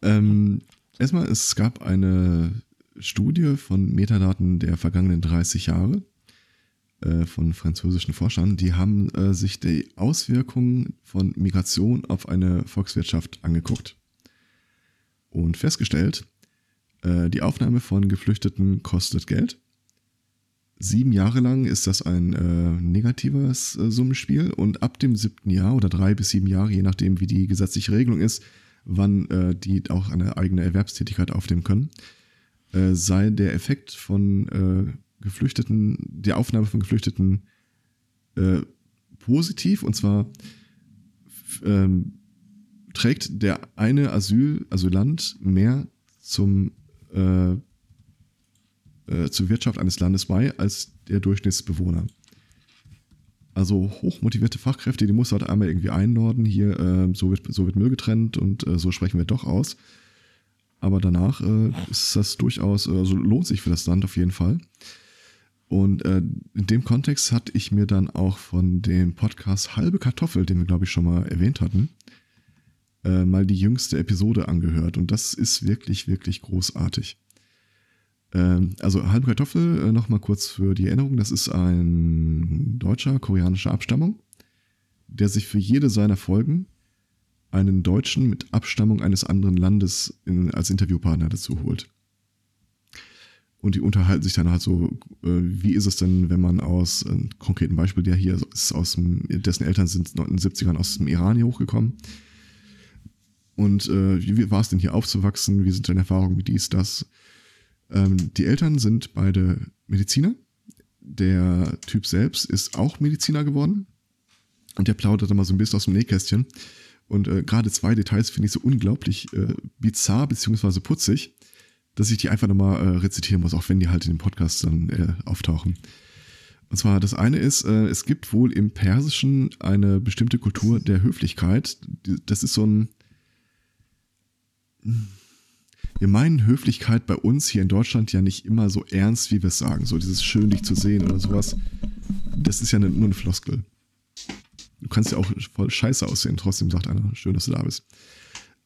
Ähm, erstmal, es gab eine Studie von Metadaten der vergangenen 30 Jahre äh, von französischen Forschern. Die haben äh, sich die Auswirkungen von Migration auf eine Volkswirtschaft angeguckt und festgestellt, äh, die Aufnahme von Geflüchteten kostet Geld. Sieben Jahre lang ist das ein äh, negatives äh, Summenspiel und ab dem siebten Jahr oder drei bis sieben Jahre, je nachdem wie die gesetzliche Regelung ist, wann äh, die auch eine eigene Erwerbstätigkeit aufnehmen können, äh, sei der Effekt von äh, Geflüchteten, die Aufnahme von Geflüchteten äh, positiv und zwar ähm, trägt der eine Asyl, Asylant mehr zum, äh, äh, zur Wirtschaft eines Landes bei als der Durchschnittsbewohner. Also hochmotivierte Fachkräfte, die muss halt einmal irgendwie einnorden, hier, äh, so, wird, so wird Müll getrennt und äh, so sprechen wir doch aus. Aber danach äh, ist das durchaus, also lohnt sich für das Land auf jeden Fall. Und äh, in dem Kontext hatte ich mir dann auch von dem Podcast Halbe Kartoffel, den wir glaube ich schon mal erwähnt hatten, äh, mal die jüngste Episode angehört. Und das ist wirklich, wirklich großartig. Ähm, also Halbe Kartoffel, äh, nochmal kurz für die Erinnerung, das ist ein deutscher, koreanischer Abstammung, der sich für jede seiner Folgen einen Deutschen mit Abstammung eines anderen Landes in, als Interviewpartner dazu holt. Und die unterhalten sich dann halt so, äh, wie ist es denn, wenn man aus, ein äh, konkreten Beispiel, der hier ist aus dem, dessen Eltern sind in den 70ern aus dem Iran hier hochgekommen. Und äh, wie war es denn hier aufzuwachsen? Wie sind deine Erfahrungen mit dies, das? Ähm, die Eltern sind beide Mediziner. Der Typ selbst ist auch Mediziner geworden. Und der plaudert mal so ein bisschen aus dem Nähkästchen. Und äh, gerade zwei Details finde ich so unglaublich äh, bizarr beziehungsweise putzig, dass ich die einfach nochmal äh, rezitieren muss, auch wenn die halt in dem Podcast dann äh, auftauchen. Und zwar das eine ist, äh, es gibt wohl im Persischen eine bestimmte Kultur der Höflichkeit. Das ist so ein... Wir meinen Höflichkeit bei uns hier in Deutschland ja nicht immer so ernst, wie wir es sagen. So dieses schön dich zu sehen oder sowas. Das ist ja nur eine Floskel. Du kannst ja auch voll scheiße aussehen, trotzdem sagt einer, schön, dass du da bist.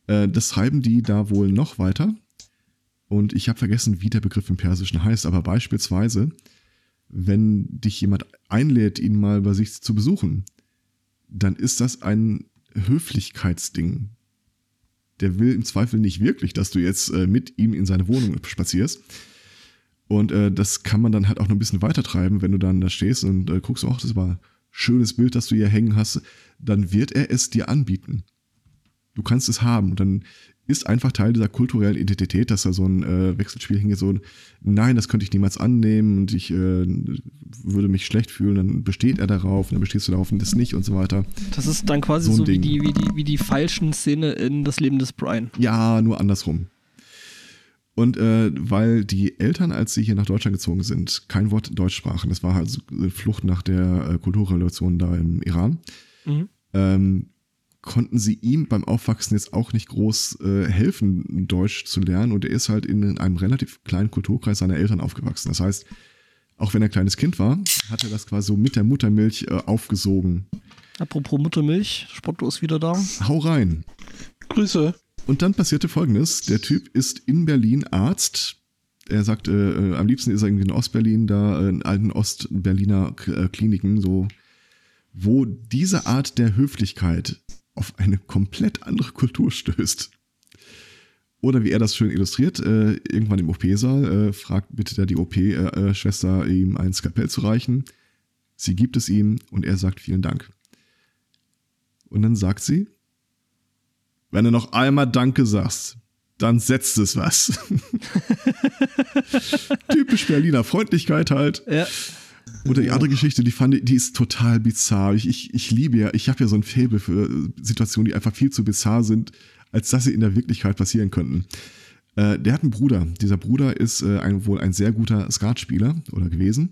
Äh, das treiben die da wohl noch weiter. Und ich habe vergessen, wie der Begriff im Persischen heißt, aber beispielsweise, wenn dich jemand einlädt, ihn mal bei sich zu besuchen, dann ist das ein Höflichkeitsding. Der will im Zweifel nicht wirklich, dass du jetzt äh, mit ihm in seine Wohnung spazierst. Und äh, das kann man dann halt auch noch ein bisschen weiter treiben, wenn du dann da stehst und äh, guckst, ach, das war schönes Bild, das du hier hängen hast, dann wird er es dir anbieten. Du kannst es haben und dann ist einfach Teil dieser kulturellen Identität, dass da so ein äh, Wechselspiel hingeht, so, nein, das könnte ich niemals annehmen und ich äh, würde mich schlecht fühlen, dann besteht er darauf, dann bestehst du darauf und das nicht und so weiter. Das ist dann quasi so, so wie, die, wie, die, wie die falschen Szene in das Leben des Brian. Ja, nur andersrum. Und äh, weil die Eltern, als sie hier nach Deutschland gezogen sind, kein Wort Deutsch sprachen, das war halt eine Flucht nach der äh, Kulturrevolution da im Iran, mhm. ähm, konnten sie ihm beim Aufwachsen jetzt auch nicht groß äh, helfen, Deutsch zu lernen. Und er ist halt in einem relativ kleinen Kulturkreis seiner Eltern aufgewachsen. Das heißt, auch wenn er ein kleines Kind war, hat er das quasi so mit der Muttermilch äh, aufgesogen. Apropos Muttermilch, Spotto ist wieder da. Hau rein. Grüße. Und dann passierte folgendes: Der Typ ist in Berlin Arzt. Er sagt, äh, am liebsten ist er irgendwie in Ostberlin, da äh, in alten Ostberliner äh, Kliniken, so, wo diese Art der Höflichkeit auf eine komplett andere Kultur stößt. Oder wie er das schön illustriert, äh, irgendwann im OP-Saal äh, fragt bitte der die OP-Schwester, äh, ihm ein Skalpell zu reichen. Sie gibt es ihm und er sagt vielen Dank. Und dann sagt sie, wenn du noch einmal Danke sagst, dann setzt es was. (laughs) Typisch Berliner Freundlichkeit halt. Ja. Oder die andere Geschichte, die fand ich, die ist total bizarr. Ich, ich, ich liebe ja, ich habe ja so ein Faible für Situationen, die einfach viel zu bizarr sind, als dass sie in der Wirklichkeit passieren könnten. Äh, der hat einen Bruder. Dieser Bruder ist äh, ein, wohl ein sehr guter Skatspieler oder gewesen.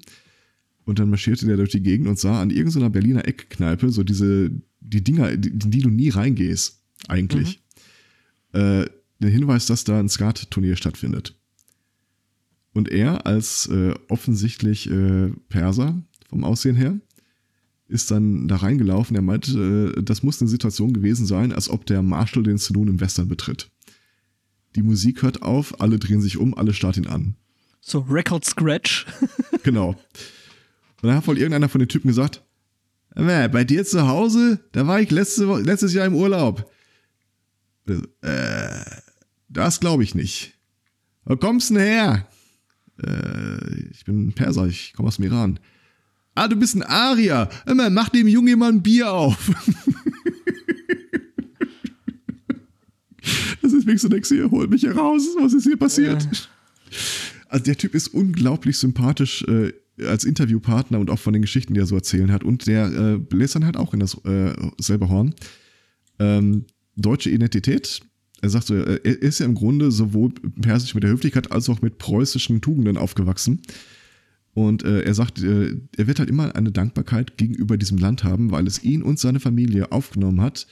Und dann marschierte der durch die Gegend und sah an irgendeiner Berliner Eckkneipe so diese, die Dinger, in die, die du nie reingehst, eigentlich. Mhm. Äh, den Hinweis, dass da ein Skat-Turnier stattfindet. Und er als äh, offensichtlich äh, Perser vom Aussehen her ist dann da reingelaufen. Er meinte, äh, das muss eine Situation gewesen sein, als ob der Marshall den Saloon im Western betritt. Die Musik hört auf, alle drehen sich um, alle starten ihn an. So Record Scratch. (laughs) genau. Und dann hat wohl irgendeiner von den Typen gesagt, bei dir zu Hause, da war ich letzte, letztes Jahr im Urlaub. Äh, das glaube ich nicht. Wo kommst du denn her? Äh, ich bin Perser, ich komme aus dem Iran. Ah, du bist ein Arier. Immer, mach dem Jungen mal ein Bier auf. (laughs) das ist wirklich so, denkst du, hol mich hier raus, was ist hier passiert? Ja. Also der Typ ist unglaublich sympathisch äh, als Interviewpartner und auch von den Geschichten, die er so erzählen hat. Und der äh, bläst dann halt auch in das äh, selbe Horn. Ähm, deutsche Identität. Er sagt so, er ist ja im Grunde sowohl persisch mit der Höflichkeit als auch mit preußischen Tugenden aufgewachsen. Und äh, er sagt, äh, er wird halt immer eine Dankbarkeit gegenüber diesem Land haben, weil es ihn und seine Familie aufgenommen hat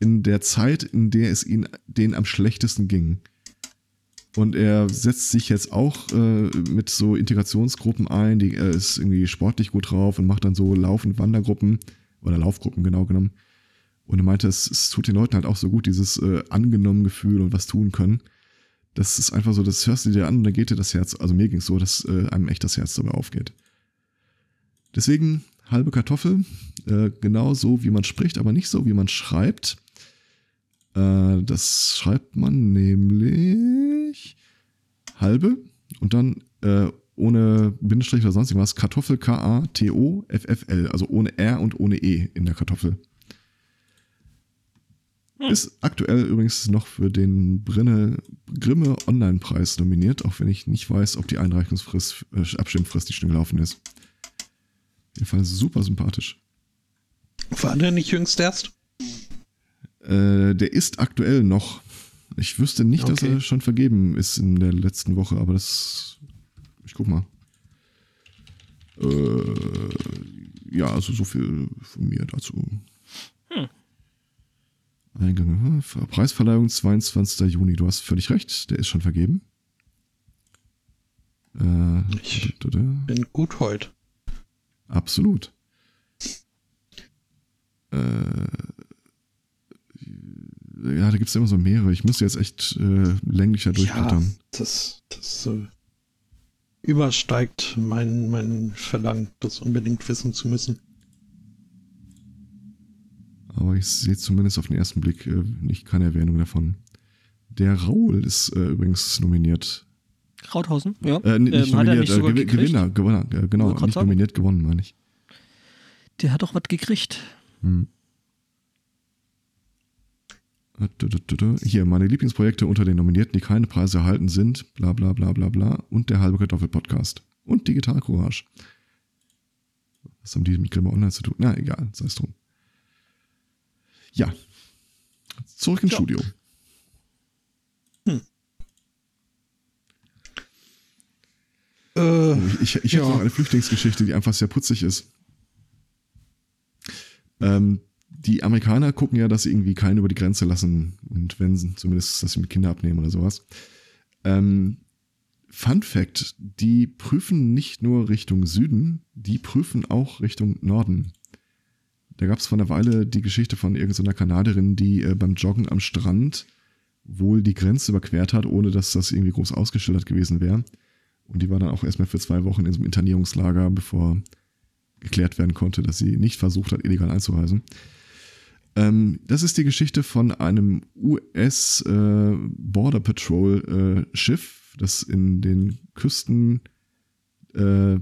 in der Zeit, in der es ihn denen am schlechtesten ging. Und er setzt sich jetzt auch äh, mit so Integrationsgruppen ein, die er ist irgendwie sportlich gut drauf und macht dann so Lauf- und Wandergruppen oder Laufgruppen genau genommen. Und er meinte, es, es tut den Leuten halt auch so gut, dieses äh, angenommen Gefühl und was tun können. Das ist einfach so, das hörst du dir an und dann geht dir das Herz, also mir ging es so, dass äh, einem echt das Herz dabei aufgeht. Deswegen halbe Kartoffel, äh, genau so, wie man spricht, aber nicht so, wie man schreibt. Äh, das schreibt man nämlich halbe und dann äh, ohne Bindestrich oder sonst irgendwas Kartoffel K-A-T-O-F-F-L, also ohne R und ohne E in der Kartoffel. Hm. Ist aktuell übrigens noch für den Brinne, Grimme Online-Preis nominiert, auch wenn ich nicht weiß, ob die Einreichungsfrist, äh, Abstimmfrist nicht schon gelaufen ist. Auf jeden Fall super sympathisch. War der nicht jüngst erst? Äh, der ist aktuell noch. Ich wüsste nicht, okay. dass er schon vergeben ist in der letzten Woche, aber das. Ich guck mal. Äh, ja, also so viel von mir dazu. Hm. Preisverleihung 22. Juni. Du hast völlig recht, der ist schon vergeben. Äh, ich bin gut heute. Absolut. Äh, ja, da gibt es immer so mehrere. Ich müsste jetzt echt äh, länglicher durchblättern. Ja, das, das äh, übersteigt mein, mein Verlangen, das unbedingt wissen zu müssen. Aber ich sehe zumindest auf den ersten Blick äh, nicht keine Erwähnung davon. Der Raul ist äh, übrigens nominiert. Krauthausen, ja. Äh, nicht ähm, nominiert, nicht äh, Gewinner, Gewinner, genau, nicht nominiert, gewonnen, meine ich. Der hat doch was gekriegt. Hm. Hier, meine Lieblingsprojekte unter den Nominierten, die keine Preise erhalten sind, bla bla bla bla bla, und der halbe Kartoffel-Podcast. Und Digital Courage. Was haben die mit Grimmer Online zu tun? Na, egal, sei es drum. Ja. Zurück ins ja. Studio. Hm. Äh, ich ich ja. habe noch eine Flüchtlingsgeschichte, die einfach sehr putzig ist. Ähm, die Amerikaner gucken ja, dass sie irgendwie keinen über die Grenze lassen und wenn sie zumindest, dass sie mit Kinder abnehmen oder sowas. Ähm, Fun Fact: Die prüfen nicht nur Richtung Süden, die prüfen auch Richtung Norden. Da gab es vor einer Weile die Geschichte von irgendeiner Kanadierin, die äh, beim Joggen am Strand wohl die Grenze überquert hat, ohne dass das irgendwie groß ausgeschildert gewesen wäre. Und die war dann auch erstmal für zwei Wochen in so einem Internierungslager, bevor geklärt werden konnte, dass sie nicht versucht hat, illegal einzureisen. Ähm, das ist die Geschichte von einem US äh, Border Patrol äh, Schiff, das in den Küsten äh,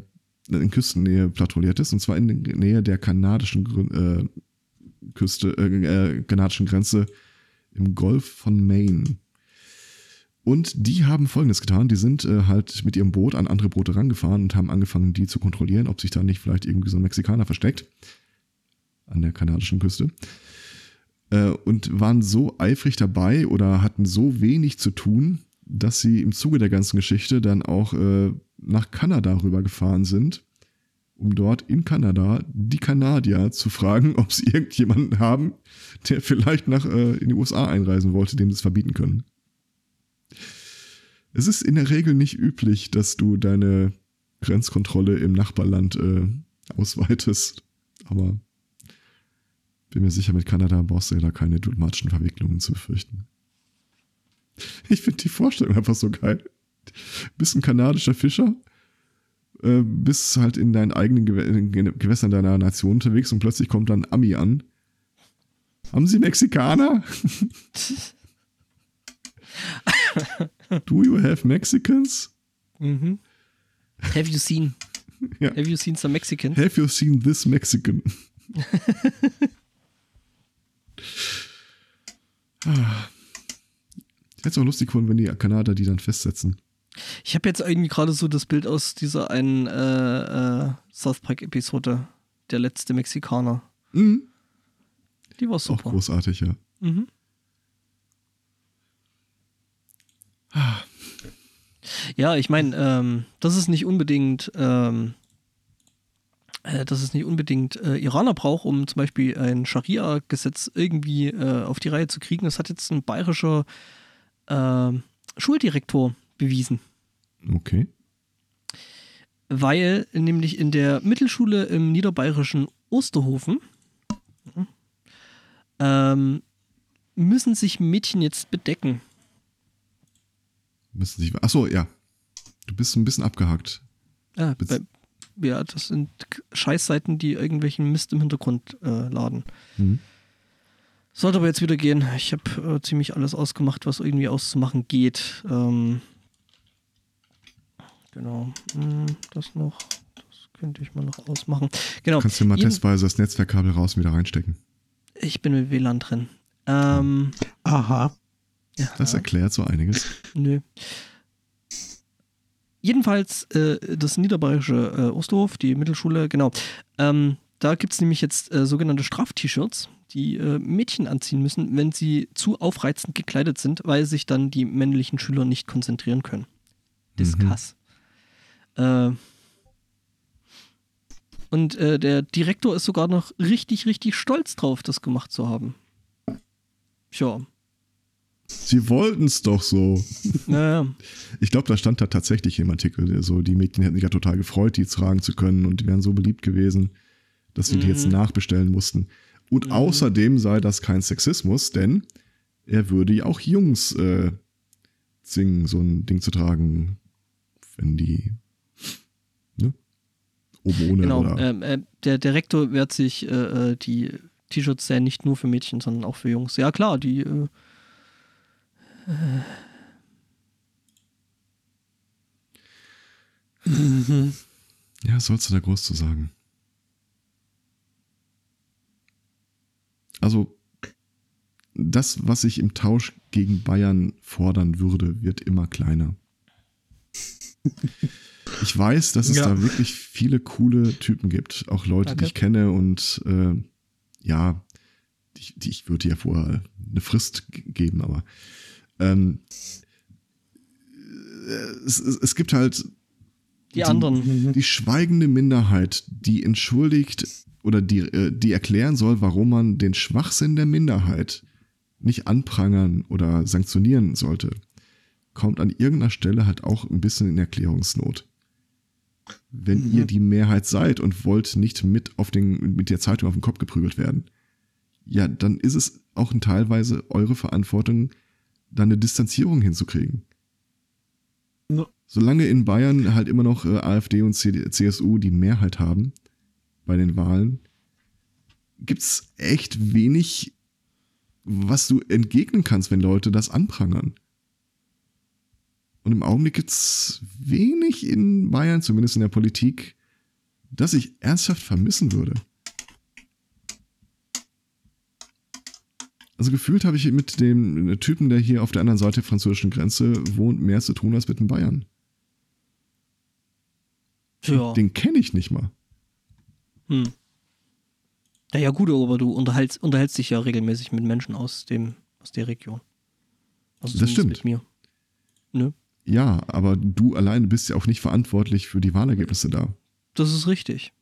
in Küstennähe patrouilliert ist, und zwar in der Nähe der kanadischen äh, Küste, äh, äh, kanadischen Grenze im Golf von Maine. Und die haben Folgendes getan: Die sind äh, halt mit ihrem Boot an andere Boote rangefahren und haben angefangen, die zu kontrollieren, ob sich da nicht vielleicht irgendwie so ein Mexikaner versteckt an der kanadischen Küste. Äh, und waren so eifrig dabei oder hatten so wenig zu tun, dass sie im Zuge der ganzen Geschichte dann auch äh, nach Kanada rübergefahren sind, um dort in Kanada die Kanadier zu fragen, ob sie (laughs) irgendjemanden haben, der vielleicht nach äh, in die USA einreisen wollte, dem sie es verbieten können. Es ist in der Regel nicht üblich, dass du deine Grenzkontrolle im Nachbarland äh, ausweitest, aber bin mir sicher, mit Kanada brauchst du ja da keine diplomatischen Verwicklungen zu befürchten. Ich finde die Vorstellung einfach so geil. Bist ein kanadischer Fischer, äh, bist halt in deinen eigenen Gewässern deiner Nation unterwegs und plötzlich kommt dann Ami an. Haben Sie Mexikaner? (laughs) Do you have Mexicans? Mhm. Have you seen? Ja. Have you seen some Mexicans? Have you seen this Mexican? (laughs) ah. Hätte es auch lustig gefunden, wenn die Kanadier die dann festsetzen. Ich habe jetzt irgendwie gerade so das Bild aus dieser einen äh, äh, South Park-Episode, der letzte Mexikaner. Mhm. Die war super. Auch großartig, ja. Mhm. Ja, ich meine, ähm, das ist nicht unbedingt, ähm, äh, dass es nicht unbedingt äh, Iraner braucht, um zum Beispiel ein Scharia-Gesetz irgendwie äh, auf die Reihe zu kriegen. Das hat jetzt ein bayerischer äh, Schuldirektor bewiesen. Okay. Weil nämlich in der Mittelschule im niederbayerischen Osterhofen ähm, müssen sich Mädchen jetzt bedecken. Müssen sich. Achso, ja. Du bist ein bisschen abgehakt. Ja, bei, ja das sind Scheißseiten, die irgendwelchen Mist im Hintergrund äh, laden. Mhm. Sollte aber jetzt wieder gehen. Ich habe äh, ziemlich alles ausgemacht, was irgendwie auszumachen geht. Ähm, genau. Hm, das noch. Das könnte ich mal noch ausmachen. Genau. Kannst du mal testweise das Netzwerkkabel raus und wieder reinstecken? Ich bin mit WLAN drin. Ähm, Aha. Ja. Das erklärt so einiges. Nö. Jedenfalls äh, das niederbayerische äh, Osterhof, die Mittelschule, genau. Ähm, da gibt es nämlich jetzt äh, sogenannte Straf-T-Shirts die äh, Mädchen anziehen müssen, wenn sie zu aufreizend gekleidet sind, weil sich dann die männlichen Schüler nicht konzentrieren können. Discuss. Äh, und äh, der Direktor ist sogar noch richtig, richtig stolz drauf, das gemacht zu haben. Tja. Sie wollten es doch so. Naja. Ich glaube, da stand da tatsächlich im Artikel, so die Mädchen hätten sich ja total gefreut, die tragen zu können und die wären so beliebt gewesen, dass sie mhm. die jetzt mhm. nachbestellen mussten. Und mhm. außerdem sei das kein Sexismus, denn er würde ja auch Jungs äh, zwingen, so ein Ding zu tragen, wenn die? Oben ohne genau, ähm, äh, der, der Rektor wehrt sich äh, äh die T-Shirts ja nicht nur für Mädchen, sondern auch für Jungs. Ja klar, die äh, mhm. Ja, sollst du da groß zu sagen? also das, was ich im Tausch gegen Bayern fordern würde, wird immer kleiner. (laughs) Ich weiß, dass es ja. da wirklich viele coole Typen gibt. Auch Leute, Danke. die ich kenne und äh, ja, die, die, ich würde ja vorher eine Frist geben, aber ähm, es, es, es gibt halt die, die anderen. Die schweigende Minderheit, die entschuldigt oder die, äh, die erklären soll, warum man den Schwachsinn der Minderheit nicht anprangern oder sanktionieren sollte, kommt an irgendeiner Stelle halt auch ein bisschen in Erklärungsnot. Wenn mhm. ihr die Mehrheit seid und wollt nicht mit, auf den, mit der Zeitung auf den Kopf geprügelt werden, ja, dann ist es auch teilweise eure Verantwortung, da eine Distanzierung hinzukriegen. No. Solange in Bayern halt immer noch äh, AfD und CSU die Mehrheit haben, bei den Wahlen gibt es echt wenig was du entgegnen kannst, wenn Leute das anprangern. Und im Augenblick gibt es wenig in Bayern, zumindest in der Politik, das ich ernsthaft vermissen würde. Also gefühlt habe ich mit dem Typen, der hier auf der anderen Seite der französischen Grenze wohnt, mehr zu tun als mit den Bayern. Ja. Den kenne ich nicht mal. Hm. Naja, gut, aber du unterhältst, unterhältst dich ja regelmäßig mit Menschen aus, dem, aus der Region. Also das stimmt. Mit mir. Ne? Ja, aber du alleine bist ja auch nicht verantwortlich für die Wahlergebnisse da. Das ist richtig.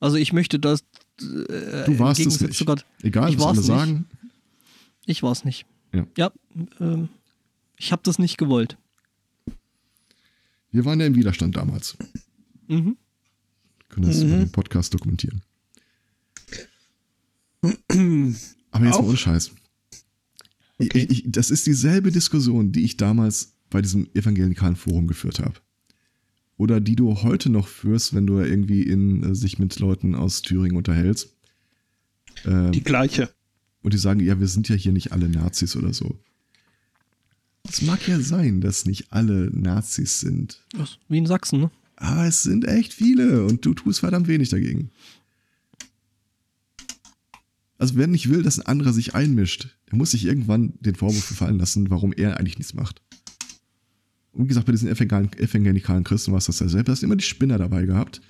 Also ich möchte das. Äh, du warst es nicht. Sogar, Egal, was alle nicht. sagen. Ich war es nicht. Ja. Ja, ähm, ich habe das nicht gewollt. Wir waren ja im Widerstand damals. Mhm. Können das mhm. über den Podcast dokumentieren. Aber jetzt Auch? mal ohne Scheiß. Okay. Ich, ich, das ist dieselbe Diskussion, die ich damals bei diesem evangelikalen Forum geführt habe. Oder die du heute noch führst, wenn du irgendwie in äh, sich mit Leuten aus Thüringen unterhältst. Ähm, die gleiche und die sagen, ja, wir sind ja hier nicht alle Nazis oder so. Es mag ja sein, dass nicht alle Nazis sind. Wie in Sachsen, ne? Aber es sind echt viele und du tust verdammt wenig dagegen. Also wer nicht will, dass ein anderer sich einmischt, der muss sich irgendwann den Vorwurf gefallen lassen, warum er eigentlich nichts macht. Wie gesagt, bei diesen evangelikalen Christen war es das ja selbst. Du hast immer die Spinner dabei gehabt.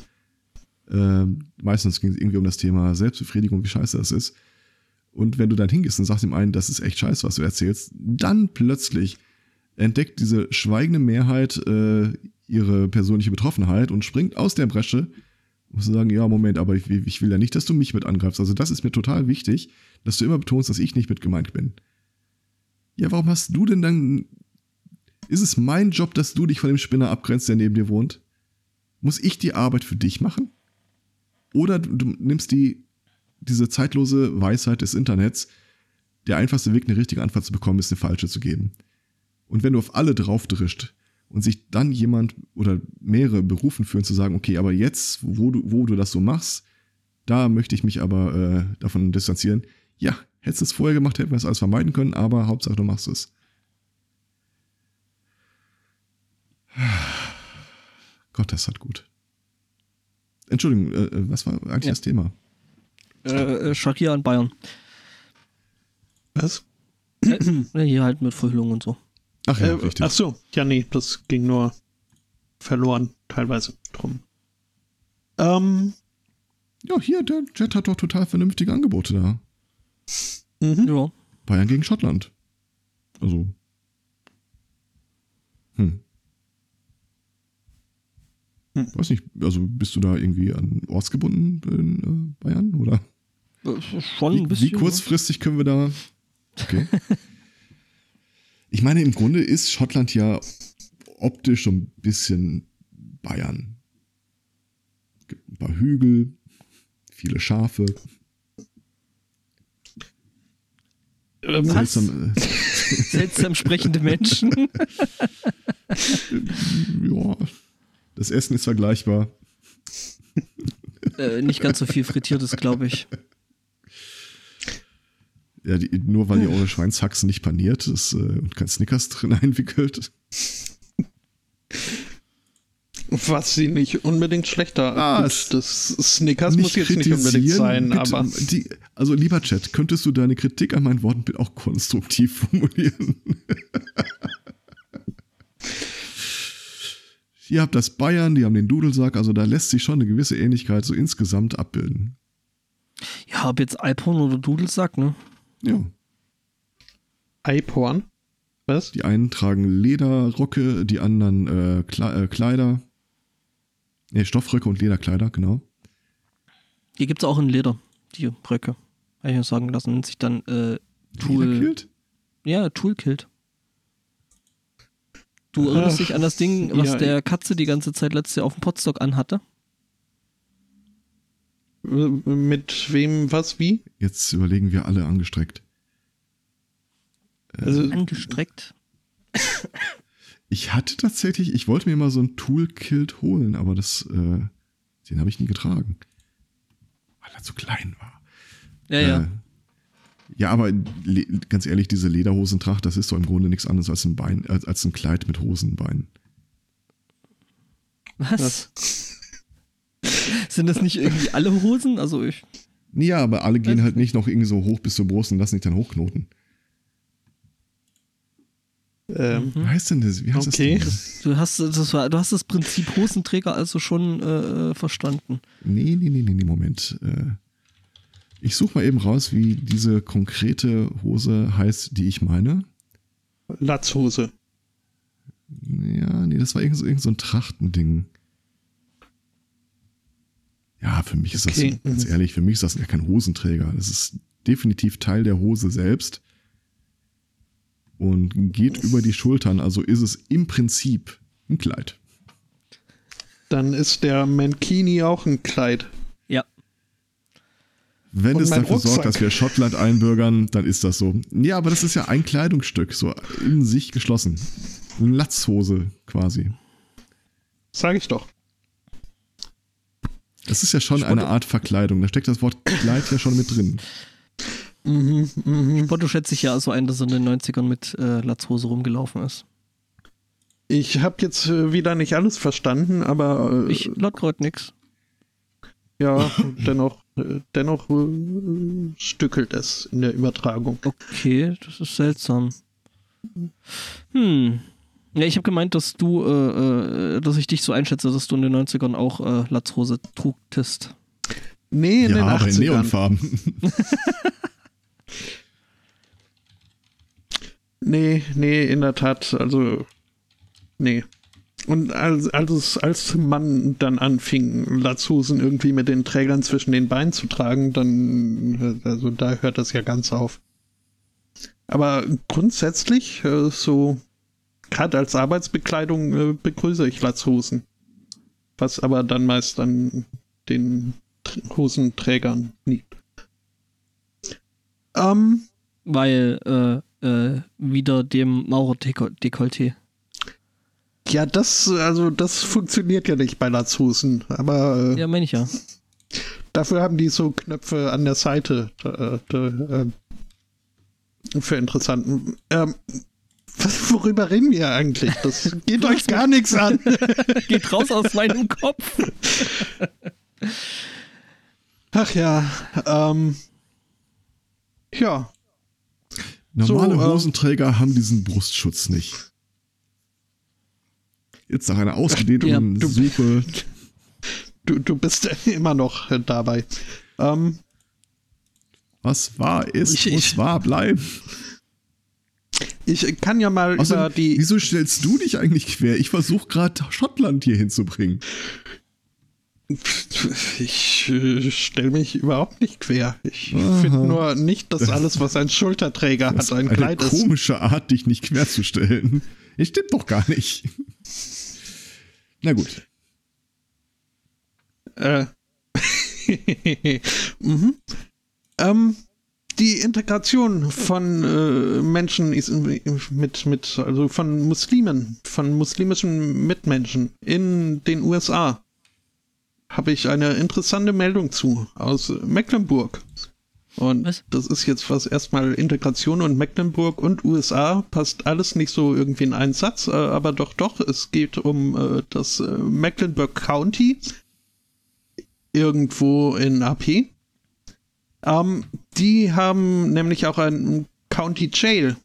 Ähm, meistens ging es irgendwie um das Thema Selbstbefriedigung, wie scheiße das ist. Und wenn du dann hingehst und sagst ihm einen, das ist echt scheiße, was du erzählst, dann plötzlich entdeckt diese schweigende Mehrheit äh, ihre persönliche Betroffenheit und springt aus der Bresche. Musst sagen, ja, Moment, aber ich, ich, will ja nicht, dass du mich mit angreifst. Also das ist mir total wichtig, dass du immer betonst, dass ich nicht mit gemeint bin. Ja, warum hast du denn dann. Ist es mein Job, dass du dich von dem Spinner abgrenzt, der neben dir wohnt? Muss ich die Arbeit für dich machen? Oder du, nimmst die diese zeitlose Weisheit des Internets, der einfachste Weg, eine richtige Antwort zu bekommen, ist eine falsche zu geben. Und wenn du auf alle draufdrischt und sich dann jemand oder mehrere berufen fühlen zu sagen, okay, aber jetzt, wo du, wo du das so machst, da möchte ich mich aber äh, davon distanzieren. Ja, hättest du es vorher gemacht, hätten wir es alles vermeiden können, aber Hauptsache du machst es. Gott, das hat gut. Entschuldigung, äh, äh was war eigentlich ja. das Thema? Äh, äh, Shakira in Bayern. Was? Äh, hier halt mit Verhüllung und so. Ach ja, äh, richtig. Ach so, ja, nee, das ging nur verloren, teilweise drum. Ähm. Ja, hier, der Jet hat doch total vernünftige Angebote da. Mhm. Ja. Bayern gegen Schottland. Also. Hm. Hm. Weiß nicht, also bist du da irgendwie an ortsgebunden in äh, Bayern oder? Schon ein bisschen. Wie ne? kurzfristig können wir da. Okay. (laughs) ich meine, im Grunde ist Schottland ja optisch so ein bisschen Bayern. Gibt ein paar Hügel, viele Schafe. Ähm, seltsam, äh, (laughs) seltsam sprechende Menschen. (laughs) ja, das Essen ist vergleichbar. Äh, nicht ganz so viel frittiertes, glaube ich. Ja, die, nur weil ihr eure Schweinshaxen nicht paniert ist, äh, und kein Snickers drin (laughs) einwickelt. Was sie nicht unbedingt schlechter. Ah, Gut, das Snickers muss jetzt nicht unbedingt sein, bitte, aber. Die, also, lieber Chat, könntest du deine Kritik an meinen Worten auch konstruktiv formulieren? Ihr habt das Bayern, die haben den Dudelsack, also da lässt sich schon eine gewisse Ähnlichkeit so insgesamt abbilden. Ja, ob jetzt Alphorn oder Dudelsack, ne? Ja. Eiporn? Was? Die einen tragen Lederrocke, die anderen äh, Kle äh, Kleider. Ne, Stoffröcke und Lederkleider, genau. Hier gibt es auch in Leder, die Röcke. Habe ich mir sagen lassen. Nennt sich dann äh, Tool. Lederkilt? Ja, Toolkilt. Du erinnerst dich an das Ding, was ja, der Katze die ganze Zeit letztes Jahr auf dem Potstock anhatte? Mit wem, was, wie? Jetzt überlegen wir alle angestreckt. Äh, also, angestreckt? Ich hatte tatsächlich, ich wollte mir mal so ein Toolkilt holen, aber das, äh, den habe ich nie getragen. Weil er zu klein war. Ja, äh, ja. Ja, aber ganz ehrlich, diese Lederhosentracht, das ist doch im Grunde nichts anderes als ein Bein, als, als ein Kleid mit Hosenbeinen. Was? (laughs) Sind das nicht irgendwie alle Hosen? Also ich. Ja, aber alle gehen halt nicht noch irgendwie so hoch bis zur Brust und lassen sich dann hochknoten. Ähm, Wie heißt denn das? Wie heißt okay. das Du hast das, war, du hast das Prinzip Hosenträger also schon äh, verstanden. Nee, nee, nee, nee, nee, Moment. Äh, ich suche mal eben raus, wie diese konkrete Hose heißt, die ich meine. Latzhose. Ja, nee, das war irgend so, irgend so ein Trachtending. Ja, für mich ist Okay, das, ganz mhm. ehrlich, für mich ist das gar kein Hosenträger. Das ist definitiv Teil der Hose selbst und geht über die Schultern. Also ist es im Prinzip ein Kleid. Dann ist der Mankini auch ein Kleid. Wenn Und es dafür sorgt, dass wir Schottland einbürgern, dann ist das so. Ja, aber das ist ja ein Kleidungsstück, so in sich geschlossen. Eine Latzhose quasi. Sag ich doch. Das ist ja schon eine Art Verkleidung. Da steckt das Wort Kleid ja schon mit drin. Mhm, mhm. Spotto schätze ich ja so ein, dass er in den 90ern mit äh, Latzhose rumgelaufen ist. Ich habe jetzt äh, wieder nicht alles verstanden, aber äh, Ich laut gerade nix. Ja, dennoch, äh, dennoch äh, stückelt es in der Übertragung. Okay, das ist seltsam. Hm. Ja, ich habe gemeint, dass du, äh, äh, dass ich dich so einschätze, dass du in den 90ern auch äh, Latzhose trugtest. Nee, in ja, den aber in 80ern. Neonfarben. (laughs) Nee, nee, in der Tat, also nee. Und als, als, als man dann anfing, Latzhosen irgendwie mit den Trägern zwischen den Beinen zu tragen, dann, also da hört das ja ganz auf. Aber grundsätzlich, äh, so, gerade als Arbeitsbekleidung äh, begrüße ich Latzhosen. Was aber dann meist an den Tr- Hosenträgern liegt. Ähm, Weil äh, äh, wieder dem Maurer-Dekolleté. Ja, das, also das funktioniert ja nicht bei Latzhosen, aber äh, Ja, meine ich ja. dafür haben die so Knöpfe an der Seite äh, äh, für interessanten. Ähm, was, worüber reden wir eigentlich? Das (laughs) geht euch gar nichts an. (laughs) Geht raus aus meinem Kopf. Ach ja, ähm, ja, Normale So, ähm, Hosenträger haben diesen Brustschutz nicht. Jetzt nach einer ausgedehnten Ja, du- Suche. (laughs) du, du bist (laughs) immer noch äh, dabei. Ähm, Was war, ist, Ich- muss ich- wahr bleiben. ich kann ja mal über Außerdem, die. wieso stellst du dich eigentlich quer? Ich versuche gerade Schottland hier hinzubringen. Ich äh, stelle mich überhaupt nicht quer. Ich finde nur nicht, dass alles, was ein Schulterträger Das hat, ein ist eine Kleid ist. komische Art, dich nicht querzustellen. Das stimmt doch gar nicht. Na gut. Äh. (laughs) mhm. ähm, die Integration von äh, Menschen mit, mit, also von Muslimen, von muslimischen Mitmenschen in den USA habe ich eine interessante Meldung zu aus Mecklenburg. Und Was? das ist jetzt was erstmal Integration und Mecklenburg und USA passt alles nicht so irgendwie in einen Satz, äh, aber doch, doch, es geht um äh, das äh, Mecklenburg County irgendwo in AP. Ähm, die haben nämlich auch ein County Jail.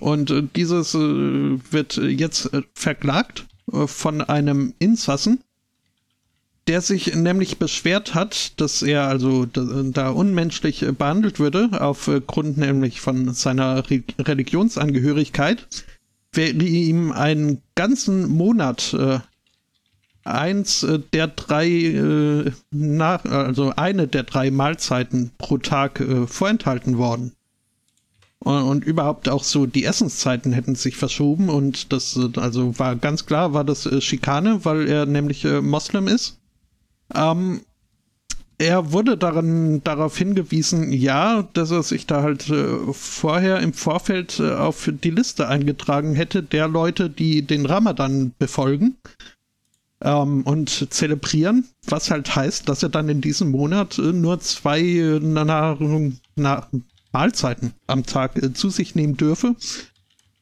Und äh, dieses äh, wird jetzt äh, verklagt von einem Insassen, der sich nämlich beschwert hat, dass er also da, unmenschlich äh, behandelt würde, aufgrund nämlich von seiner Re Religionsangehörigkeit, wäre ihm einen ganzen Monat äh, eins äh, der drei, äh, nach, also eine der drei Mahlzeiten pro Tag äh, vorenthalten worden. Und, und überhaupt auch so die Essenszeiten hätten sich verschoben und das äh, also war ganz klar, war das äh, Schikane, weil er nämlich äh, Moslem ist. Ähm, er wurde daran, darauf hingewiesen, ja, dass er sich da halt äh, vorher im Vorfeld äh, auf die Liste eingetragen hätte der Leute, die den Ramadan befolgen ähm, und zelebrieren, was halt heißt, dass er dann in diesem Monat äh, nur zwei äh, Nahrung, na, Mahlzeiten am Tag äh, zu sich nehmen dürfe.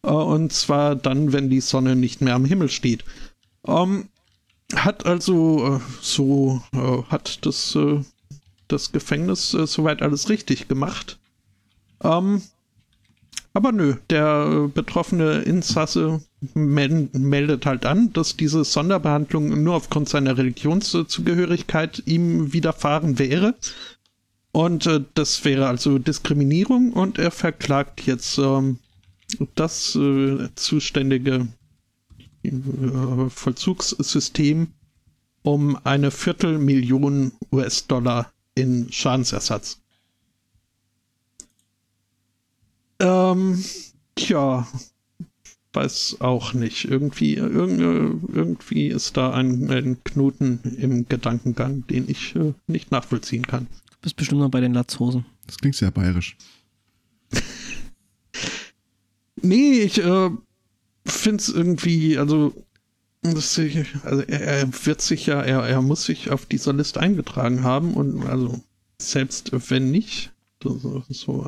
Äh, und zwar dann, wenn die Sonne nicht mehr am Himmel steht. Ähm, hat also äh, so, äh, hat das, äh, das Gefängnis äh, soweit alles richtig gemacht. Ähm, aber nö, der betroffene Insasse meldet halt an, dass diese Sonderbehandlung nur aufgrund seiner Religionszugehörigkeit ihm widerfahren wäre. Und äh, das wäre also Diskriminierung und er verklagt jetzt ähm, das äh, zuständige äh, Vollzugssystem um eine Viertelmillion US-Dollar in Schadensersatz. Ähm, tja, weiß auch nicht. Irgendwie, irgendwie ist da ein, ein Knoten im Gedankengang, den ich äh, nicht nachvollziehen kann. Du bist bestimmt noch bei den Latzhosen. Das klingt sehr bayerisch. (laughs) nee, ich äh, finde es irgendwie, also, das, also er, er, wird sich ja, er, er muss sich auf dieser Liste eingetragen haben und also selbst wenn nicht, so, so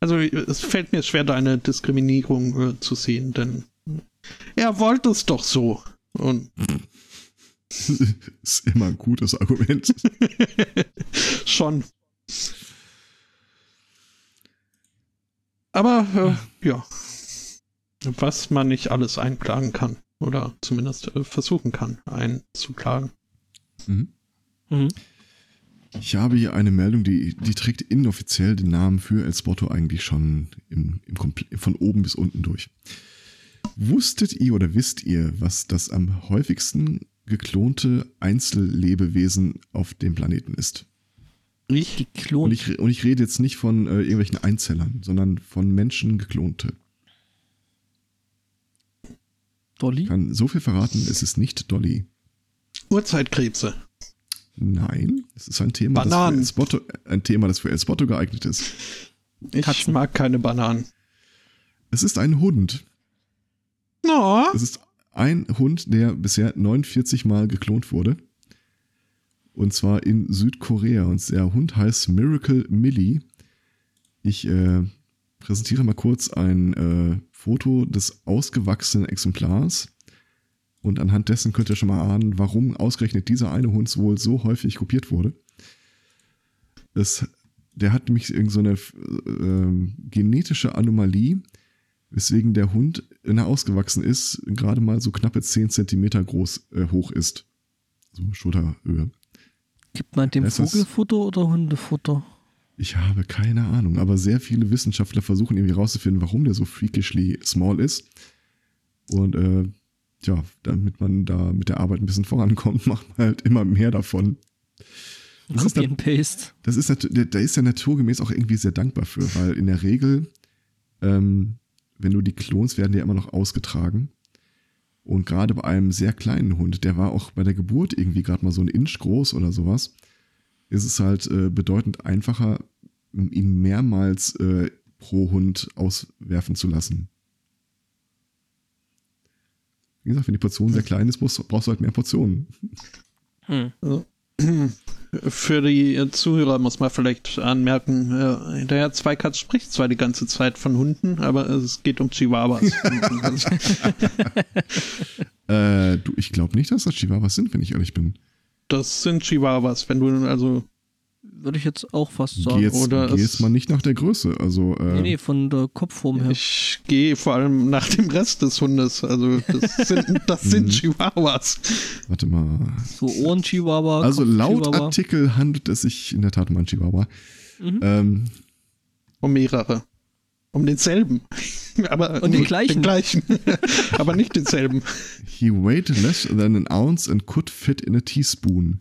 also es fällt mir schwer, da eine Diskriminierung äh, zu sehen, denn er wollte es doch so. Und (laughs) ist immer ein gutes Argument. (laughs) Schon. Aber äh, ja, was man nicht alles einklagen kann oder zumindest äh, versuchen kann, einzuklagen. Mhm. Mhm. Ich habe hier eine Meldung, die, die trägt inoffiziell den Namen für El Spotto eigentlich schon im, im von oben bis unten durch. Wusstet ihr oder wisst ihr, was das am häufigsten geklonte Einzellebewesen auf dem Planeten ist? Ich geklont. Und ich, und ich rede jetzt nicht von äh, irgendwelchen Einzellern, sondern von Menschen geklonte. Dolly? Ich kann so viel verraten, es ist nicht Dolly. Urzeitkrebse. Nein, es ist ein Thema, das für Spotto, ein Thema, das für El Spotto geeignet ist. Ich Katzen. mag keine Bananen. Es ist ein Hund. No. Es ist ein Hund, der bisher 49 Mal geklont wurde. Und zwar in Südkorea. Und der Hund heißt Miracle Millie. Ich äh, präsentiere mal kurz ein äh, Foto des ausgewachsenen Exemplars. Und anhand dessen könnt ihr schon mal ahnen, warum ausgerechnet dieser eine Hund wohl so häufig kopiert wurde. Es, der hat nämlich irgendeine so äh, genetische Anomalie, weswegen der Hund, wenn er ausgewachsen ist, gerade mal so knappe 10 Zentimeter groß äh, hoch ist. So Schulterhöhe. Gibt man dem Vogelfutter oder Hundefutter? Ich habe keine Ahnung, aber sehr viele Wissenschaftler versuchen irgendwie rauszufinden, warum der so freakishly small ist. Und äh, ja, damit man da mit der Arbeit ein bisschen vorankommt, (laughs) macht man halt immer mehr davon. Das Copy and Paste. Das ist, da ist ja naturgemäß auch irgendwie sehr dankbar für, weil in der Regel, ähm, wenn du die Klons werden ja immer noch ausgetragen. Und gerade bei einem sehr kleinen Hund, der war auch bei der Geburt irgendwie gerade mal so ein Inch groß oder sowas, ist es halt äh, bedeutend einfacher, ihn mehrmals äh, pro Hund auswerfen zu lassen. Wie gesagt, wenn die Portion sehr klein ist, brauchst, brauchst du halt mehr Portionen. Hm. (clears throat) Für die Zuhörer muss man vielleicht anmerken, äh, der Herr Zweikatz spricht zwar die ganze Zeit von Hunden, aber es geht um Chihuahuas. (laughs) (laughs) äh, du, ich glaube nicht, dass das Chihuahuas sind, wenn ich ehrlich bin. Das sind Chihuahuas, wenn du also würde ich jetzt auch fast sagen. Geh jetzt, Oder geh jetzt mal nicht nach der Größe. Also, äh, nee, nee, von der Kopfform her. Ich gehe vor allem nach dem Rest des Hundes. Also das (laughs) sind, das sind mhm. Chihuahuas. Warte mal. So Ohren-Chihuahua. Also laut Artikel handelt es sich in der Tat um einen Chihuahua. Mhm. Ähm, um mehrere. Um denselben. (laughs) Aber Und den gleichen. Den gleichen. (laughs) Aber nicht denselben. He weighed less than an ounce and could fit in a teaspoon.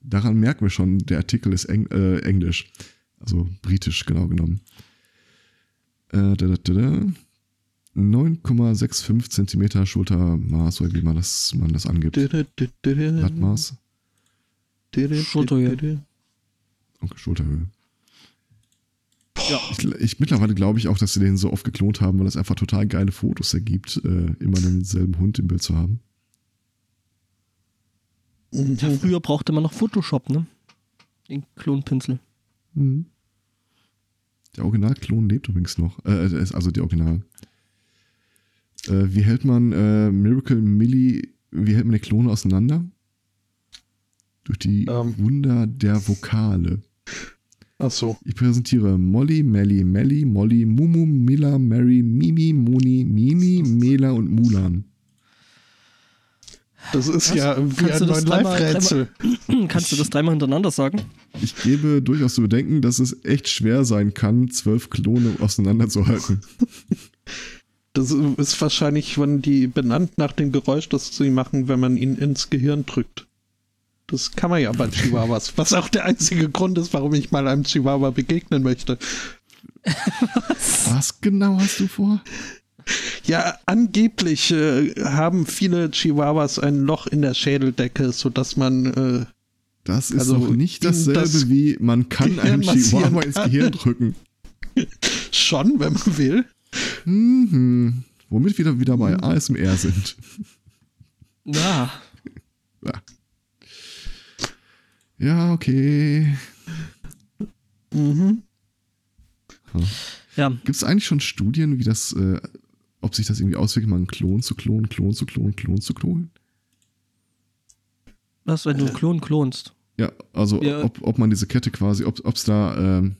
Daran merken wir schon, der Artikel ist Eng äh, Englisch. Also britisch, genau genommen. Äh, 9,65 Zentimeter Schultermaß, oder wie man das, man das angibt. Blattmaß. Schulterhöhe. Okay, Schulterhöhe. Ja. Ich, ich, mittlerweile glaube ich auch, dass sie den so oft geklont haben, weil es einfach total geile Fotos ergibt, äh, immer denselben Hund im Bild zu haben. Ja, früher brauchte man noch Photoshop, ne? Den Klonpinsel. Mhm. Der Originalklon lebt übrigens noch. Äh, also die Original. Äh, wie hält man äh, Miracle Millie, wie hält man die Klone auseinander? Durch die um. Ähm. Wunder der Vokale. Ach so. Ich präsentiere Molly, Melly, Melly, Molly, Mumu, Mila, Mary, Mimi, Moni, Mimi, Mela und Mulan. Das ist Was? ja wie ein neues Live-Rätsel. (clears throat) Kannst du das dreimal hintereinander sagen? Ich gebe durchaus zu bedenken, dass es echt schwer sein kann, zwölf Klone auseinanderzuhalten. Das ist wahrscheinlich, wenn die benannt nach dem Geräusch, das sie machen, wenn man ihn ins Gehirn drückt. Das kann man ja bei Chihuahuas. Was auch der einzige Grund ist, warum ich mal einem Chihuahua begegnen möchte. Was? Was genau hast du vor? Ja, angeblich äh, haben viele Chihuahuas ein Loch in der Schädeldecke, sodass man. Äh, das ist also doch nicht dasselbe das wie man kann einem Chihuahua ins Gehirn drücken. (laughs) Schon, wenn man will. Mhm. Womit wir wieder bei ASMR sind. Ja. ja. Ja, okay. Mhm. Ja. Gibt es eigentlich schon Studien, wie das, äh, ob sich das irgendwie auswirkt, mal einen Klon zu klonen, Klon zu klonen, Klon zu klonen? Was, wenn du einen Klon klonst? Ja, also ja. Ob, ob man diese Kette quasi, ob es da, ähm,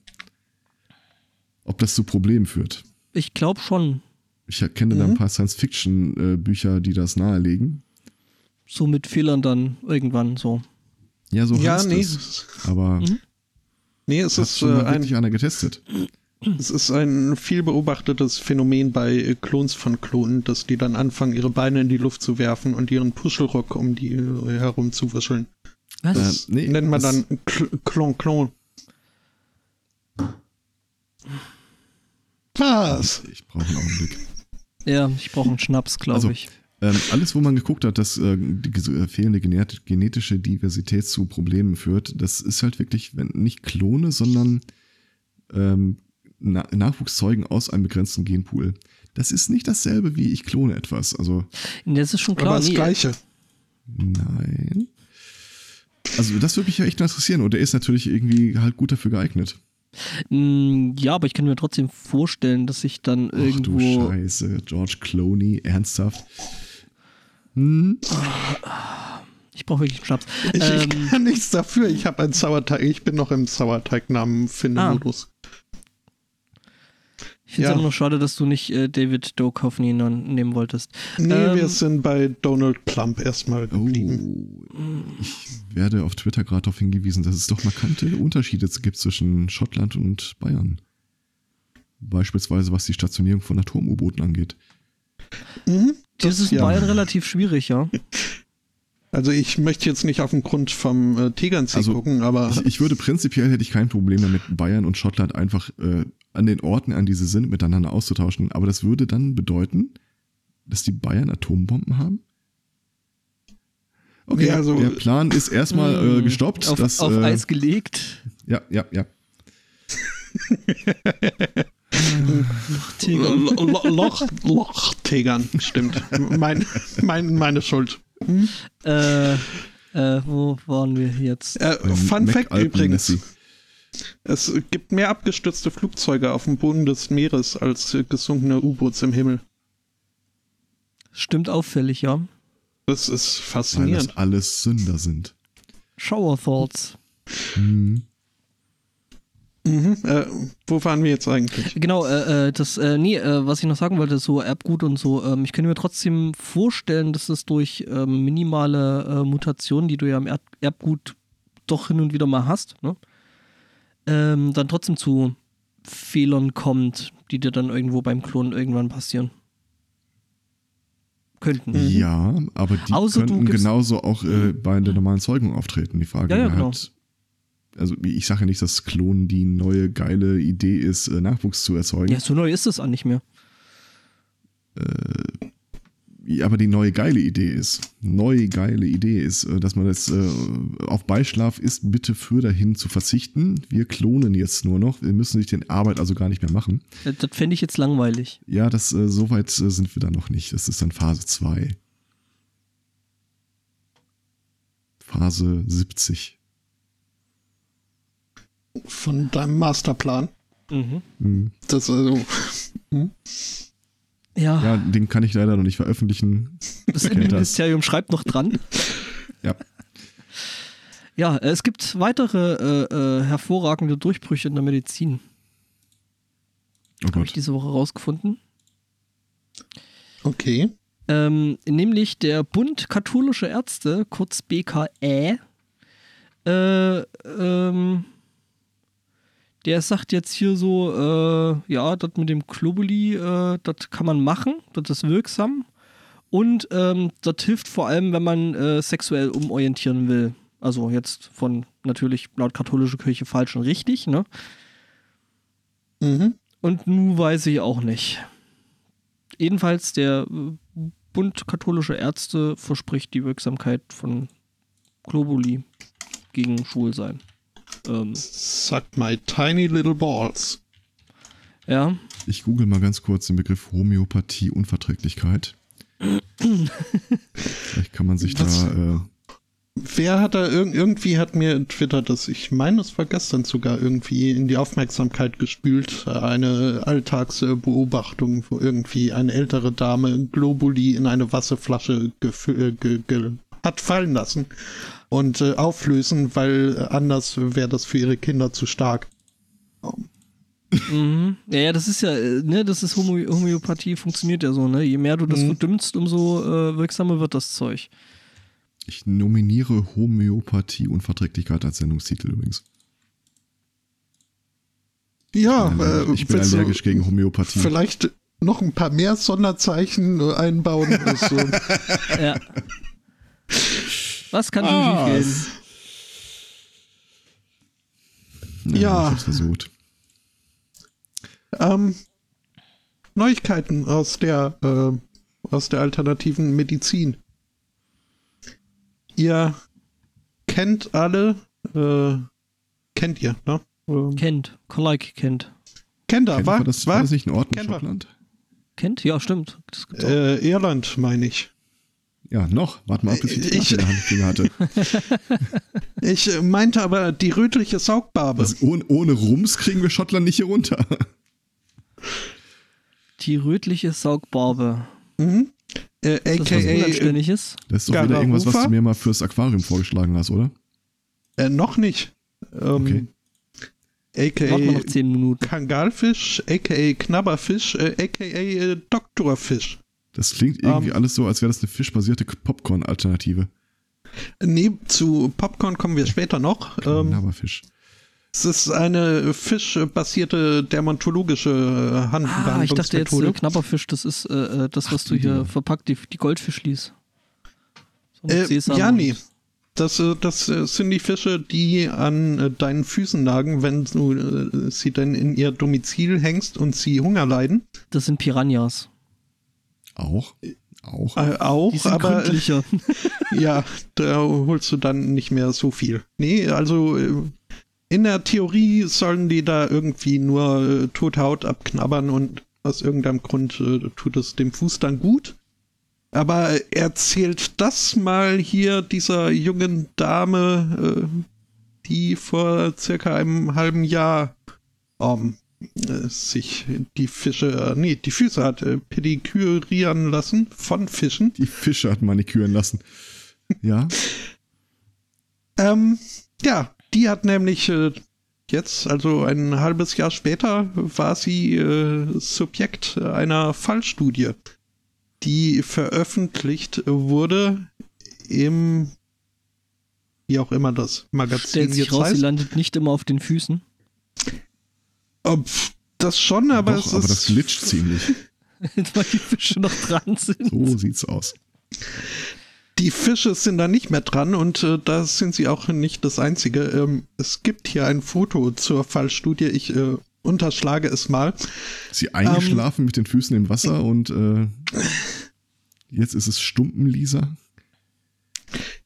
ob das zu Problemen führt. Ich glaube schon. Ich kenne mhm. da ein paar Science-Fiction-Bücher, die das nahelegen. So mit Fehlern dann irgendwann so. Ja, so ja, heißt nee. es. Aber mhm. nee, es ist schon mal äh, wirklich einer getestet. Es ist ein viel beobachtetes Phänomen bei Klons von Klonen, dass die dann anfangen, ihre Beine in die Luft zu werfen und ihren Puschelrock um die äh, herum zu wuscheln. Was? Das äh, nee, nennt man dann Klon Klon. Was? Ich brauche einen Augenblick. Ja, ich brauche einen Schnaps, glaube also, ich. Ähm, alles, wo man geguckt hat, dass äh, die äh, fehlende genetische Diversität zu Problemen führt, das ist halt wirklich, wenn nicht Klone, sondern ähm, Na Nachwuchszeugen aus einem begrenzten Genpool. Das ist nicht dasselbe wie ich klone etwas. Also, das ist schon klar. Aber das Gleiche. Nein. Also, das würde mich ja echt interessieren. Und der ist natürlich irgendwie halt gut dafür geeignet. Mm, ja, aber ich kann mir trotzdem vorstellen, dass ich dann Ach, irgendwo. Du Scheiße, George Clooney, ernsthaft. Hm? Ich brauche wirklich einen Schnaps. Ich, ähm, ich, kann nichts dafür. Ich habe einen Sauerteig. Ich bin noch im Sauerteignamen-Finde-Modus. Ah. Ich finde es ja. immer noch schade, dass du nicht äh, David Duchovny nehmen wolltest. Nee, ähm, wir sind bei Donald Trump erstmal geblieben. Oh, ich werde auf Twitter gerade darauf hingewiesen, dass es doch markante Unterschiede gibt zwischen Schottland und Bayern. Beispielsweise was die Stationierung von Atom-U-Booten angeht. Mhm. Das, ist in ja. Bayern relativ schwierig, ja. Also ich möchte jetzt nicht auf den Grund vom äh, Tegernsee also gucken, aber... Ich, ich, würde prinzipiell hätte ich kein Problem damit, Bayern und Schottland einfach äh, an den Orten, an die sie sind, miteinander auszutauschen. Aber das würde dann bedeuten, dass die Bayern Atombomben haben? Okay, ja, also, der Plan ist erstmal äh, hm, gestoppt. Auf, dass, auf äh, Eis gelegt. Ja, ja, ja. (laughs) (laughs) Loch, Loch, Loch Tegern, stimmt. Mein, mein, meine Schuld. Hm? Äh, äh, wo waren wir jetzt? Äh, Fun Fact übrigens. Es gibt mehr abgestürzte Flugzeuge auf dem Boden des Meeres als gesunkene U-Boots im Himmel. Stimmt auffällig, ja. Das ist faszinierend. Weil das alles Sünder sind. Shower Thoughts. Mhm. Mhm, äh, wo waren wir jetzt eigentlich? Genau, äh, äh, das, äh, nee, äh, was ich noch sagen wollte, so Erbgut und so, ähm, ich könnte mir trotzdem vorstellen, dass es durch ähm, minimale äh, Mutationen, die du ja im Erb Erbgut doch hin und wieder mal hast, ne? ähm, dann trotzdem zu Fehlern kommt, die dir dann irgendwo beim Klonen irgendwann passieren. Könnten. Ja, aber die Außer könnten genauso auch äh, bei der normalen Zeugung auftreten. Die Frage, ja, ja, genau. hat also ich sage ja nicht, dass Klonen die neue geile Idee ist, äh, Nachwuchs zu erzeugen. Ja, so neu ist es auch nicht mehr. Äh, aber die neue geile Idee ist, neue geile Idee ist, äh, dass man jetzt äh, auf Beischlaf ist, bitte für dahin zu verzichten. Wir klonen jetzt nur noch. Wir müssen sich den Arbeit also gar nicht mehr machen. Das, das fände ich jetzt langweilig. Ja, das äh, so weit äh, sind wir da noch nicht. Das ist dann Phase 2. Phase 70 von deinem Masterplan. Mhm. Mhm. Das also. Hm? Ja. ja, den kann ich leider noch nicht veröffentlichen. Das Innenministerium schreibt noch dran. ja. Ja, es gibt weitere äh, äh, hervorragende Durchbrüche in der Medizin. Oh Habe ich diese Woche rausgefunden. Okay. Ähm, nämlich der Bund katholischer Ärzte, kurz BKE, äh, ähm, der sagt jetzt hier so, äh, ja, das mit dem Globuli, äh, das kann man machen, das ist wirksam. Und ähm, das hilft vor allem, wenn man äh, sexuell umorientieren will. Also jetzt von natürlich laut katholischer Kirche falsch und richtig, ne? Mhm. Und nun weiß ich auch nicht. Jedenfalls der äh, Bund katholischer Ärzte verspricht die Wirksamkeit von Globuli gegen Schwulsein. Ähm, Suck my tiny little balls. Ja. Ich google mal ganz kurz den Begriff Homöopathie-Unverträglichkeit. Vielleicht kann man sich Was? da. Äh, Wer hat da irg irgendwie hat mir Twitter, dass ich meine, es war gestern sogar irgendwie in die Aufmerksamkeit gespült, eine Alltagsbeobachtung, wo irgendwie eine ältere Dame Globuli in eine Wasserflasche hat fallen lassen und äh, auflösen, weil anders wäre das für ihre Kinder zu stark. Mhm. Ja, ja, das ist ja, äh, ne, das ist Homö Homöopathie, funktioniert ja so, ne? Je mehr du das mhm. verdünnst, umso äh, wirksamer wird das Zeug. Ich nominiere Homöopathie Unverträglichkeit als Sendungstitel übrigens. Ja, ich bin, allergisch, äh, ich bin allergisch gegen Homöopathie. Vielleicht noch ein paar mehr Sonderzeichen einbauen. (laughs) so. ja. (laughs) Was kann schon ah. schief gehen? Ja. Ich hab's versucht. Ähm, Neuigkeiten aus der, äh, aus der alternativen Medizin. Ihr kennt alle, äh, kennt ihr, ne? Ähm, kennt, Kolike kennt. Kennt er, war, das, war das nicht ein Ort in Schottland? Kennt? Ja, stimmt. Äh, Irland, meine ich. Ja, noch. Warte mal, ob ich die in der Hand hatte. (laughs) ich äh, meinte aber die rötliche Saugbarbe. Was, ohne, ohne Rums kriegen wir Schottland nicht hier runter. Die rötliche Saugbarbe. Mhm. Äh, AKA. Das, ist. das ist doch wieder irgendwas, was du mir mal fürs Aquarium vorgeschlagen hast, oder? Äh, noch nicht. Ähm, okay. AKA noch 10 Minuten. Kangalfisch, AKA Knabberfisch, äh, AKA äh, Doktorfisch. Das klingt irgendwie um, ähm. alles so, als wäre das eine fischbasierte Popcorn-Alternative. Nee, zu Popcorn kommen wir später noch. Ähm, Knabberfisch. Es ist eine fischbasierte dermatologische Hand ah, ich dachte jetzt äh, Knabberfisch, das ist äh, äh das, was Ach, du hier ja. verpackt, die, die Goldfischlis. So äh, ja, nee. Das, äh, das sind die Fische, die an deinen Füßen lagen, wenn du sie dann in ihr Domizil hängst und sie Hunger leiden. Das sind Piranhas. Auch. Auch. Äh, auch, Die sind aber gründlicher. (laughs) ja, da holst du dann nicht mehr so viel. Nee, also äh, in der Theorie sollen die da irgendwie nur äh, tote Haut abknabbern und aus irgendeinem Grund äh, tut es dem Fuß dann gut. Aber erzählt das mal hier dieser jungen Dame, äh, die vor circa einem halben Jahr um, äh, sich die Fische, äh, nee, die Füße hat äh, pedikürieren lassen von Fischen. Die Fische hat maniküren lassen. Ja. (laughs) ähm, ja, die hat nämlich äh, jetzt, also ein halbes Jahr später, war sie äh, Subjekt einer Fallstudie, die veröffentlicht wurde im, wie auch immer das Magazin Stellt sich jetzt raus, heißt. sie landet nicht immer auf den Füßen. Das schon, aber Doch, es aber ist. das glitscht ziemlich. Weil die Fische noch dran sind. So sieht's aus. Die Fische sind da nicht mehr dran und äh, da sind sie auch nicht das Einzige. Ähm, es gibt hier ein Foto zur Fallstudie. Ich äh, unterschlage es mal. Sie eingeschlafen ähm, mit den Füßen im Wasser und äh, jetzt ist es Stumpenlisa.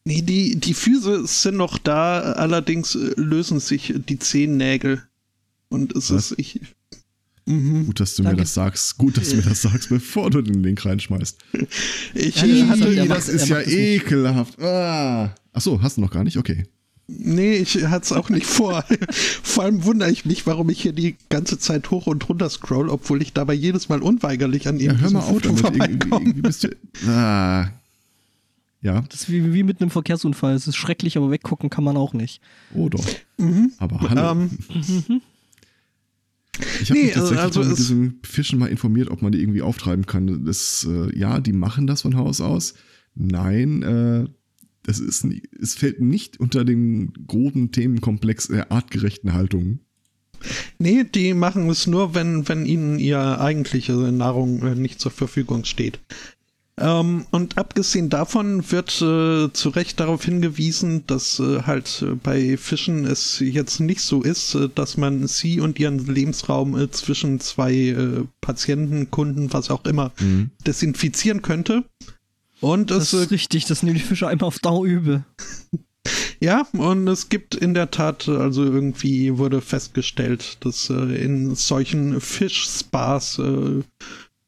Nee, die, die Füße sind noch da, allerdings äh, lösen sich die Zehennägel und es Was? ist, ich. Mhm. Gut, dass du Danke. mir das sagst. Gut, dass du mir das sagst, bevor du den Link reinschmeißt. (laughs) Ich ja, hatte, das ist ja ekelhaft. Ah. Achso, hast du noch gar nicht? Okay. Nee, ich hatte es auch nicht vor. (laughs) Vor allem wundere ich mich, warum ich hier die ganze Zeit hoch und runter scroll, obwohl ich dabei jedes Mal unweigerlich an ja, irgendeinem hör mal Foto auf damit. Irgendwie, vorbeikomme. bist du, ah. Ja, Das ist wie, wie mit einem Verkehrsunfall. Es ist schrecklich, aber weggucken kann man auch nicht. oh doch. Mhm. Aber hallo. Ähm, (laughs) Ich habe Nee, mich tatsächlich also mal mit es- diesem Fischen mal informiert, ob man die irgendwie auftreiben kann. Das, äh, ja, die machen das von Haus aus. Nein, äh, das ist, nie- es fällt nicht unter den groben Themenkomplex der artgerechten Haltung. nee, die machen es nur, wenn, wenn ihnen ihre eigentliche Nahrung äh, nicht zur Verfügung steht. Ähm, und abgesehen davon wird äh, zu Recht darauf hingewiesen, dass äh, halt äh, bei Fischen es jetzt nicht so ist, äh, dass man sie und ihren Lebensraum äh, zwischen zwei äh, Patienten, Kunden, was auch immer, Mhm. desinfizieren könnte. Und Das es äh, ist richtig, das nehmen die Fische einmal auf Dauer übel. (laughs) Ja, und es gibt in der Tat, also irgendwie wurde festgestellt, dass äh, in solchen Fischspas äh,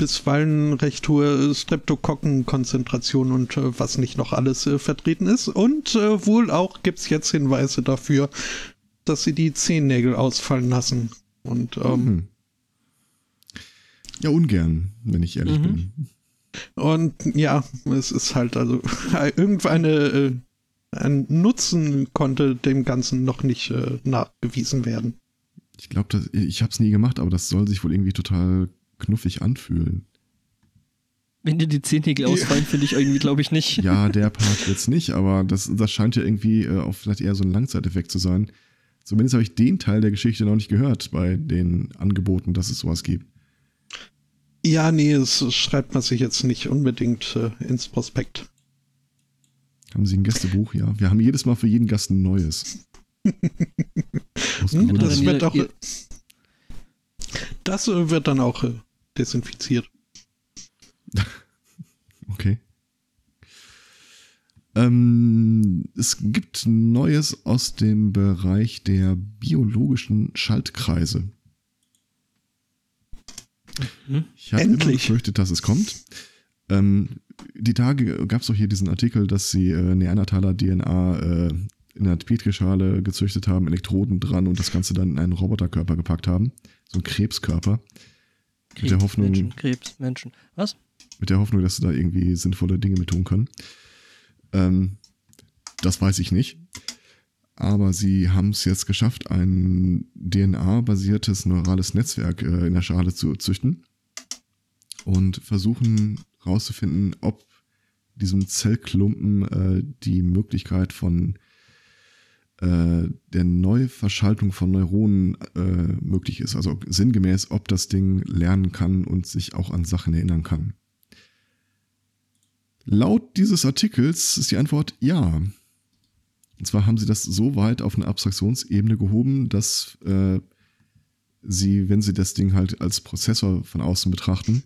bisweilen recht hohe Streptokokkenkonzentration und äh, was nicht noch alles äh, vertreten ist. Und äh, wohl auch gibt's jetzt Hinweise dafür, dass sie die Zehennägel ausfallen lassen. Und ähm, Mhm. Ja, ungern, wenn ich ehrlich Mhm. bin. Und ja, es ist halt also (laughs) irgendeine äh, ein Nutzen konnte dem Ganzen noch nicht äh, nachgewiesen werden. Ich glaube, ich habe es nie gemacht, aber das soll sich wohl irgendwie total knuffig anfühlen. Wenn dir die Zehennägel ausfallen, finde ich irgendwie, glaube ich nicht. (laughs) Ja, der Part jetzt nicht, aber das, das scheint ja irgendwie äh, auch vielleicht eher so ein Langzeiteffekt zu sein. Zumindest habe ich den Teil der Geschichte noch nicht gehört bei den Angeboten, dass es sowas gibt. Ja, nee, es schreibt man sich jetzt nicht unbedingt äh, ins Prospekt. Haben Sie ein Gästebuch? Ja. Wir haben jedes Mal für jeden Gast ein neues. (laughs) Hm, das wird auch das äh, wird dann auch äh, desinfiziert. (laughs) Okay. Ähm, es gibt Neues aus dem Bereich der biologischen Schaltkreise. Mhm. Ich habe immer befürchtet, dass es kommt. Ähm, die Tage gab es doch hier diesen Artikel, dass sie äh, Neandertaler DNA äh, in einer Petrischale gezüchtet haben, Elektroden dran und das Ganze dann in einen Roboterkörper gepackt haben. So ein Krebskörper. Mit der Hoffnung, Menschen, Krebs, Menschen. Was? mit der Hoffnung, dass sie da irgendwie sinnvolle Dinge mit tun können. Ähm, das weiß ich nicht. Aber sie haben es jetzt geschafft, ein DNA-basiertes neurales Netzwerk äh, in der Schale zu züchten und versuchen herauszufinden, ob diesem Zellklumpen äh, die Möglichkeit von äh, der Neuverschaltung von Neuronen äh, möglich ist. Also sinngemäß, ob das Ding lernen kann und sich auch an Sachen erinnern kann. Laut dieses Artikels ist die Antwort ja. Und zwar haben sie das so weit auf eine Abstraktionsebene gehoben, dass äh, sie, wenn sie das Ding halt als Prozessor von außen betrachten,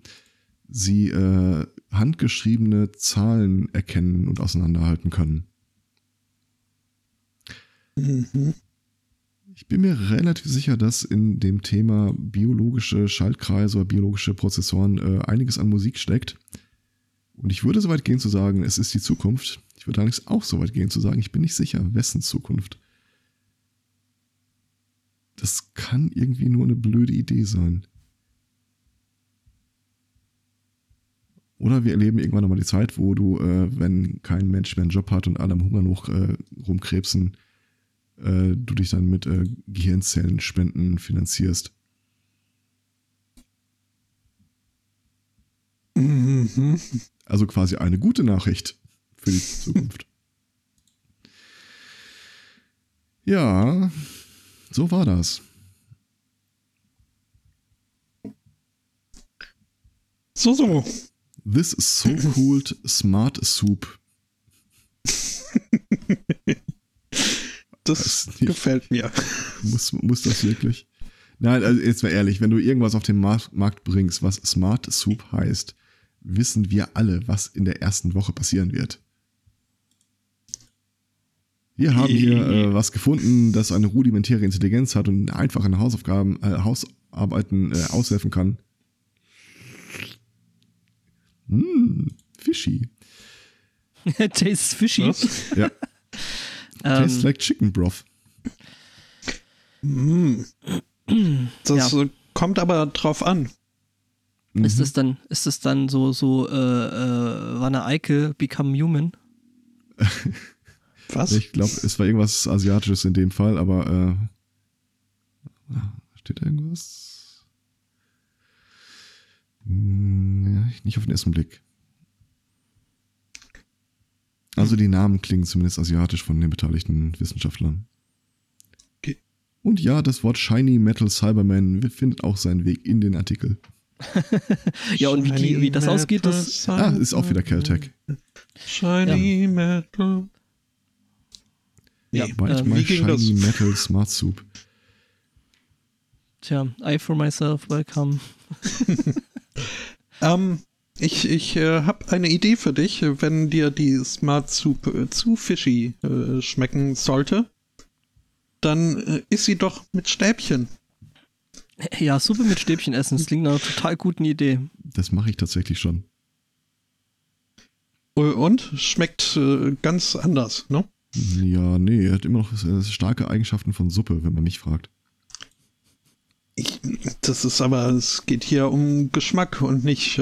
sie äh, handgeschriebene Zahlen erkennen und auseinanderhalten können. Mhm. Ich bin mir relativ sicher, dass in dem Thema biologische Schaltkreise oder biologische Prozessoren äh, einiges an Musik steckt. Und ich würde so weit gehen zu sagen, es ist die Zukunft. Ich würde allerdings auch so weit gehen zu sagen, ich bin nicht sicher, wessen Zukunft. Das kann irgendwie nur eine blöde Idee sein. Oder wir erleben irgendwann nochmal die Zeit, wo du, äh, wenn kein Mensch mehr einen Job hat und alle am Hungerloch äh, rumkrebsen, äh, du dich dann mit äh, Gehirnzellenspenden finanzierst. Mhm. Also quasi eine gute Nachricht für die (laughs) Zukunft. ja, so war das. So, so. This so-called Smart Soup. Das gefällt mir. Muss, muss das wirklich? Nein, also jetzt mal ehrlich, wenn du irgendwas auf den Markt, bringst, was Smart Soup heißt, wissen wir alle, was in der ersten Woche passieren wird. Wir haben hier (laughs) äh, was gefunden, das eine rudimentäre Intelligenz hat und einfachen Hausaufgaben, äh, Hausarbeiten äh, aushelfen kann. Hm, fishy. (laughs) Tastes fishy. Ja, Tastes like Chicken Broth. Mm. Das ja. kommt aber drauf an. Mhm. Ist es dann, ist es dann so, so, äh, äh, Wanne Eike Become Human? Was? Ich glaube, es war irgendwas Asiatisches in dem Fall, aber äh, steht da irgendwas? Hm, nicht auf den ersten Blick. Also die Namen klingen zumindest asiatisch von den beteiligten Wissenschaftlern. Okay. Und ja, das Wort Shiny Metal Cyberman findet auch seinen Weg in den Artikel. (laughs) ja, und wie, die, wie das ausgeht, das ah, ist auch wieder Caltech. Shiny ja. Metal. Ja, Bite ähm, my Shiny das? Metal Smart Soup. Tja, I for myself, welcome. (laughs) ähm, ich, ich äh, habe eine Idee für dich, wenn dir die Smart Soup äh, zu fishy äh, schmecken sollte, dann äh, isst sie doch mit Stäbchen. Ja, Suppe mit Stäbchen essen, das klingt nach einer total guten Idee. Das mache ich tatsächlich schon. Äh, und? Schmeckt äh, ganz anders, ne? Ja, nee, er hat immer noch starke Eigenschaften von Suppe, wenn man mich fragt. Ich, das ist aber, es geht hier um Geschmack und nicht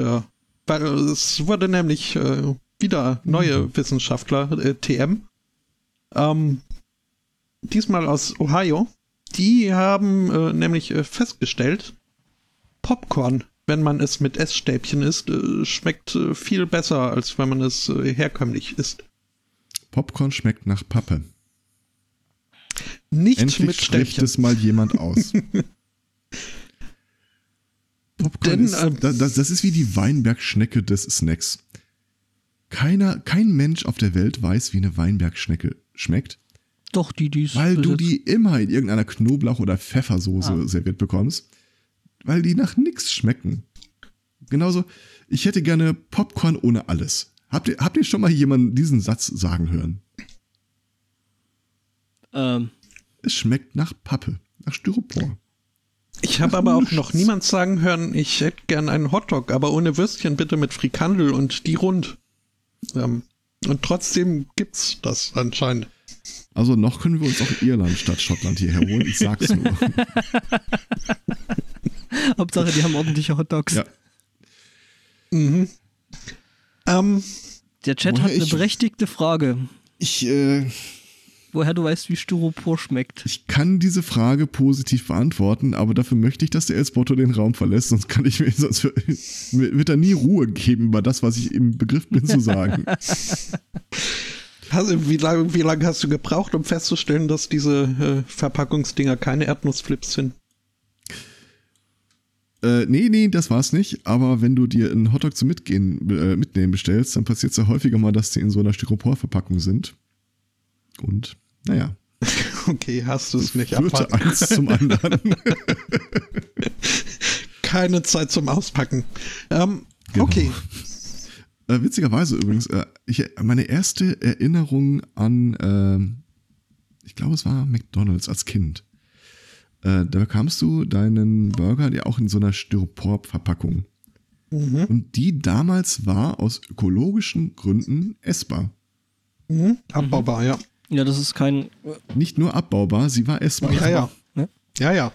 weil es wurde nämlich äh, wieder neue mhm. Wissenschaftler, äh, TM, ähm, diesmal aus Ohio, die haben äh, nämlich äh, festgestellt, Popcorn, wenn man es mit Essstäbchen isst, äh, schmeckt äh, viel besser, als wenn man es herkömmlich isst. Popcorn schmeckt nach Pappe. Nicht Endlich mit Stäbchen. spricht es mal jemand aus. (laughs) Popcorn Denn, ist, äh, das, das ist wie die Weinbergschnecke des Snacks. Keiner, kein Mensch auf der Welt weiß, wie eine Weinbergschnecke schmeckt. Doch, die, die Weil du die immer in irgendeiner Knoblauch- oder Pfeffersoße ah. serviert bekommst. Weil die nach nichts schmecken. Genauso, ich hätte gerne Popcorn ohne alles. Habt ihr, habt ihr schon mal jemanden diesen Satz sagen hören? Ähm. Es schmeckt nach Pappe, nach Styropor. Ich habe aber auch noch niemand sagen hören, ich hätte gern einen Hotdog, aber ohne Würstchen bitte mit Frikandel und die rund. Ähm, und trotzdem gibt's das anscheinend. Also noch können wir uns auch Irland statt Schottland hierher holen, ich sag's nur. (laughs) Hauptsache, die haben ordentliche Hotdogs. Ja. Mhm. Ähm, Der Chat hat eine berechtigte Frage. Ich, äh, woher du weißt, wie Styropor schmeckt. Ich kann diese Frage positiv beantworten, aber dafür möchte ich, dass der Elspoto den Raum verlässt, sonst kann ich mir, sonst wird er nie Ruhe geben bei das, was ich im Begriff bin zu sagen. (laughs) Also, wie lange wie lang hast du gebraucht, um festzustellen, dass diese äh, Verpackungsdinger keine Erdnussflips sind? Äh, nee, nee, das war's nicht. Aber wenn du dir einen Hotdog zum Mitgehen, äh, Mitnehmen bestellst, dann passiert es ja häufiger mal, dass die in so einer Styroporverpackung sind. Und naja. (laughs) Okay, hast du es nicht Führte eins zum anderen. (laughs) Keine Zeit zum Auspacken. Ähm, genau. Okay. Äh, witzigerweise übrigens, äh, ich, meine erste Erinnerung an, äh, ich glaube, es war McDonalds als Kind. Äh, da bekamst du deinen Burger ja auch in so einer Styropor-Verpackung. Mhm. Und die damals war aus ökologischen Gründen essbar. Mhm. Abbaubar, ja. Ja, das ist kein. Nicht nur abbaubar, sie war essbar. Ja, ja. Ne? Ja, ja.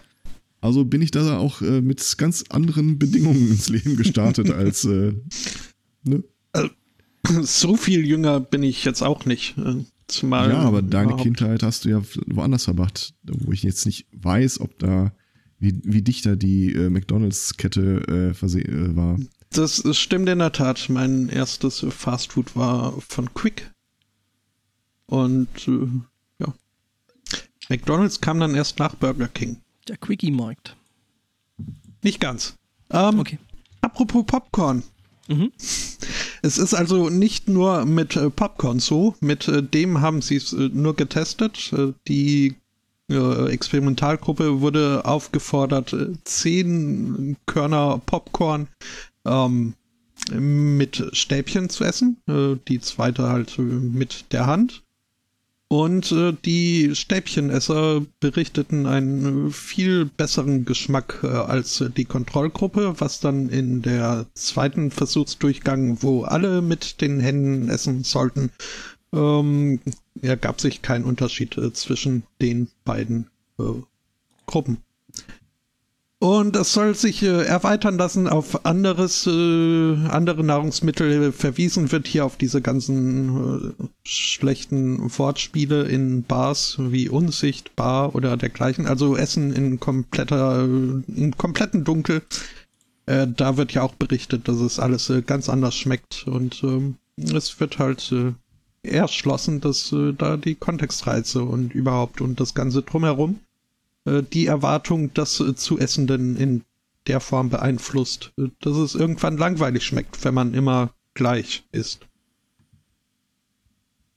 Also bin ich da auch äh, mit ganz anderen Bedingungen ins Leben gestartet (laughs) als. Äh, ne? Also, so viel jünger bin ich jetzt auch nicht. Äh, zumal ja, aber deine überhaupt. Kindheit hast du ja woanders verbracht, wo ich jetzt nicht weiß, ob da, wie, wie dichter die äh, McDonalds-Kette äh, äh, war. Das stimmt in der Tat. Mein erstes Fastfood war von Quick. Und äh, ja. McDonalds kam dann erst nach Burger King. Der Quickie-Markt. Nicht ganz. Ähm, okay. Apropos Popcorn. Mhm. Es ist also nicht nur mit äh, Popcorn so, mit äh, dem haben sie es äh, nur getestet. Äh, die äh, Experimentalgruppe wurde aufgefordert, zehn Körner Popcorn ähm, mit Stäbchen zu essen, die zweite halt mit der Hand. Und äh, die Stäbchenesser berichteten einen viel besseren Geschmack äh, als die Kontrollgruppe, was dann in der zweiten Versuchsdurchgang, wo alle mit den Händen essen sollten, ähm, ergab sich kein Unterschied äh, zwischen den beiden äh, Gruppen. Und das soll sich äh, erweitern lassen auf anderes, äh, andere Nahrungsmittel. Verwiesen wird hier auf diese ganzen äh, schlechten Wortspiele in Bars wie Unsicht, Bar oder dergleichen. Also Essen in kompletter, in kompletten Dunkel. Äh, da wird ja auch berichtet, dass es alles äh, ganz anders schmeckt. Und ähm, es wird halt äh, erschlossen, dass äh, da die Kontextreize und überhaupt und das Ganze drumherum äh, die Erwartung, das äh, zu essen denn in der Form beeinflusst, äh, dass es irgendwann langweilig schmeckt, wenn man immer gleich isst.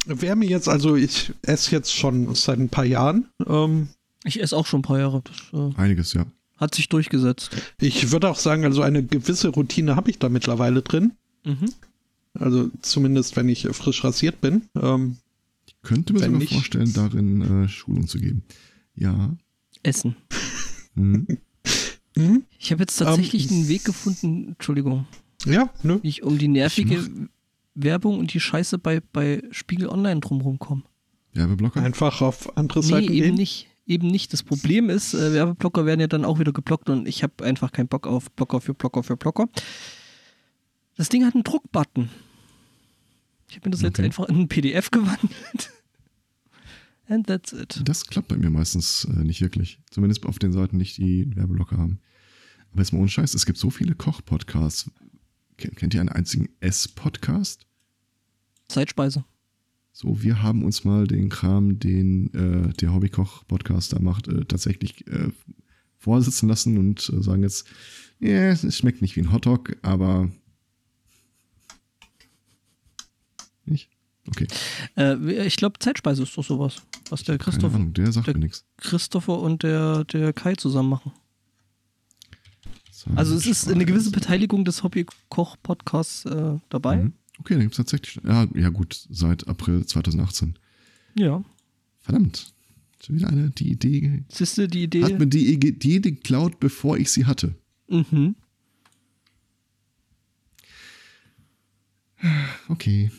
Wer mir jetzt, also ich esse jetzt schon seit ein paar Jahren. Ähm, ich esse auch schon ein paar Jahre. Das, äh, Einiges, ja. Hat sich durchgesetzt. Ich würde auch sagen, also eine gewisse Routine habe ich da mittlerweile drin. Mhm. Also zumindest, wenn ich frisch rasiert bin. Ähm, ich könnte mir sogar vorstellen, darin äh, Schulung zu geben. Ja. Essen. Mhm. Mhm. Ich habe jetzt tatsächlich um, einen Weg gefunden, Entschuldigung. Ja, ne? Wie ich um die nervige Werbung und die Scheiße bei, bei Spiegel Online drumherum komme. Werbeblocker? Einfach auf andere nee, Seiten eben gehen? nicht. Eben nicht. Das Problem ist, äh, Werbeblocker werden ja dann auch wieder geblockt und ich habe einfach keinen Bock auf Blocker für Blocker für Blocker. Das Ding hat einen Druckbutton. Ich habe mir das okay. jetzt einfach in ein PDF (laughs) gewandelt. And that's it. Das klappt bei mir meistens äh, nicht wirklich. Zumindest auf den Seiten nicht, die Werbeblocker haben. Aber jetzt mal ohne Scheiß, es gibt so viele Koch-Podcasts. Kennt ihr einen einzigen Ess-Podcast? Zeitspeise. So, wir haben uns mal den Kram, den äh, der Hobbykoch-Podcast da macht, äh, tatsächlich äh, vorsitzen lassen und äh, sagen jetzt, ja, yeah, es schmeckt nicht wie ein Hotdog, aber nicht? Okay. Äh, ich glaube, Zeitspeise ist doch sowas, was der Christoph, Keine Ahnung, der sagt der mir nichts. Christopher und der, der Kai zusammen machen. Also es ist eine gewisse Beteiligung des Hobbykoch-Podcasts äh, dabei. Mhm. Okay, dann gibt es tatsächlich. Ja, ja, gut, seit April 2018. Ja. Verdammt. Schon wieder eine, die Idee. Siehste, die Idee. Hat mir die Idee geklaut, bevor ich sie hatte. Mhm. Okay.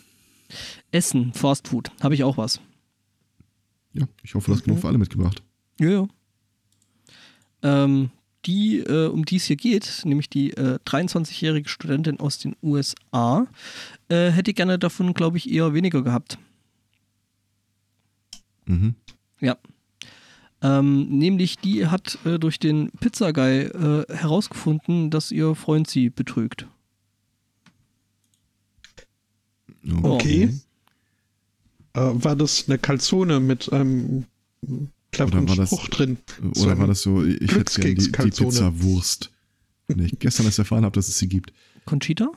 Essen, Fast Food, habe ich auch was. Ja, ich hoffe, du hast genug für alle mitgebracht. Ja, ja. Ähm, die, äh, um die es hier geht, nämlich die äh, 23-jährige Studentin aus den USA, äh, hätte gerne davon, glaube ich, eher weniger gehabt. Mhm. Ja. Ähm, nämlich die hat äh, durch den Pizzaguy äh, herausgefunden, dass ihr Freund sie betrügt. Okay. Äh, war das eine Calzone mit einem cleveren Spruch das, drin? Oder war das so, ich hätte gerne die, die Pizza-Wurst. Wenn ich gestern erst erfahren habe, dass es sie gibt. Conchita?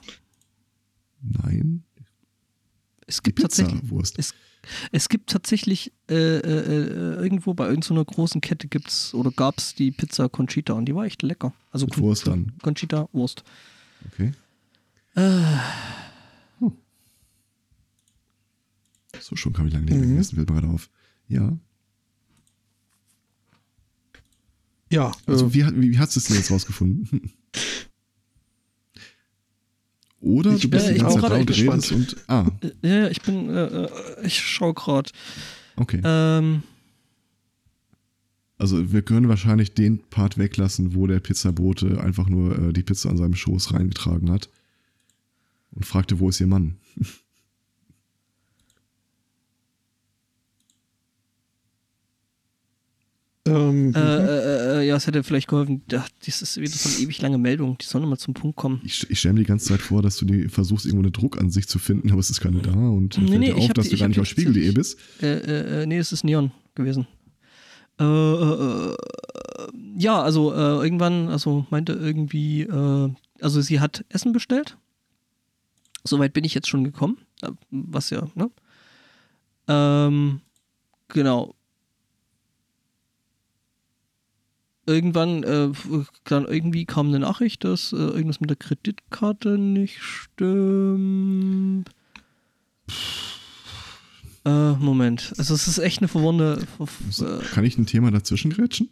Nein. Es gibt tatsächlich. Es, es, gibt tatsächlich äh, äh, äh, irgendwo bei irgendeiner großen Kette gibt's oder gab es die Pizza Conchita und die war echt lecker. Also Mit Wurst dann. Conchita Wurst. Okay. Äh, So schon kam ich lange nicht mehr mhm. gegessen, fällt mir gerade auf. Ja. Ja. Also äh, wie, wie, wie hast du es denn jetzt rausgefunden? (laughs) Oder ich du bist bin, die ganze Zeit da und redest und. Ah. Ja, ja, ich bin. Äh, äh ich schau gerade. Okay. Ähm. Also wir können wahrscheinlich den Part weglassen, wo der Pizzabote einfach nur äh, die Pizza an seinem Schoß reingetragen hat und fragte, wo ist ihr Mann? (laughs) Ähm, äh, äh, äh, ja, es hätte vielleicht geholfen. Ach, das ist wieder so eine ewig lange Meldung. Die soll nochmal zum Punkt kommen. Ich, ich stelle mir die ganze Zeit vor, dass du die versuchst, irgendwo eine Druckansicht zu finden, aber es ist keine da und nee, fällt nee, dir auf, dass die, du gar nicht auf spiegel.de bist. Äh, äh, äh, nee, es ist Neon gewesen. Äh, äh, ja, also irgendwann, also meinte irgendwie, also sie hat Essen bestellt. Soweit bin ich jetzt schon gekommen. Was ja, ne? Ähm, genau. Irgendwann äh, dann irgendwie kam eine Nachricht, dass äh, irgendwas mit der Kreditkarte nicht stimmt. Äh, Moment. Also es ist echt eine verwunderte. Äh, Kann ich ein Thema dazwischen grätschen?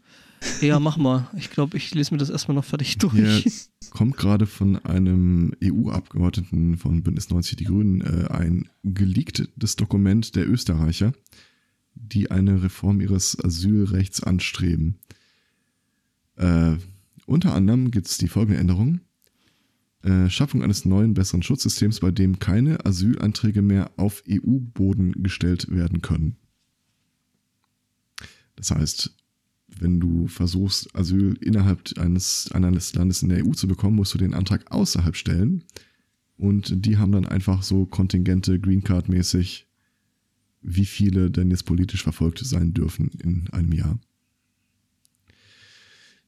Ja, mach mal. Ich glaube, ich lese mir das erstmal noch fertig durch. Hier kommt gerade von einem EU-Abgeordneten von Bündnis 90 Die Grünen äh, ein geleaktes Dokument der Österreicher, die eine Reform ihres Asylrechts anstreben. Äh, unter anderem gibt es die folgende Änderung. Äh, Schaffung eines neuen, besseren Schutzsystems, bei dem keine Asylanträge mehr auf EU-Boden gestellt werden können. Das heißt, wenn du versuchst, Asyl innerhalb eines, eines Landes in der EU zu bekommen, musst du den Antrag außerhalb stellen. Und die haben dann einfach so Kontingente, Green Card mäßig, wie viele denn jetzt politisch verfolgt sein dürfen in einem Jahr.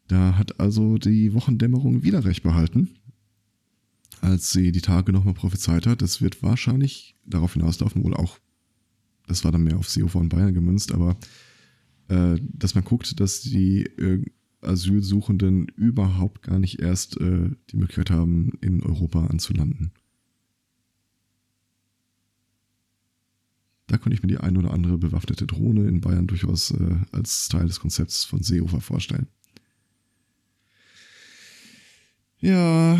Da hat also die Wochendämmerung wieder recht behalten, als sie die Tage nochmal prophezeit hat. Das wird wahrscheinlich darauf hinauslaufen, wohl auch, das war dann mehr auf COV in Bayern gemünzt, aber äh, dass man guckt, dass die äh, Asylsuchenden überhaupt gar nicht erst äh, die Möglichkeit haben, in Europa anzulanden. Da könnte ich mir die ein oder andere bewaffnete Drohne in Bayern durchaus äh, als Teil des Konzepts von Seehofer vorstellen. Ja.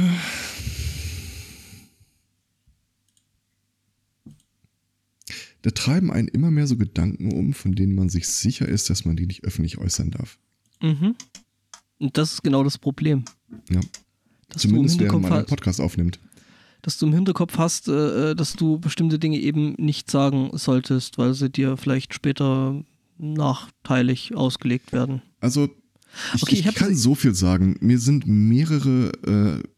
Da treiben einen immer mehr so Gedanken um, von denen man sich sicher ist, dass man die nicht öffentlich äußern darf. Mhm. Und das ist genau das Problem. Ja. Dass Zumindest du im während man einen Podcast aufnimmt. dass du im Hinterkopf hast, äh, dass du bestimmte Dinge eben nicht sagen solltest, weil sie dir vielleicht später nachteilig ausgelegt werden. Also, ich, Okay, ich ich kann so viel sagen. Mir sind mehrere äh,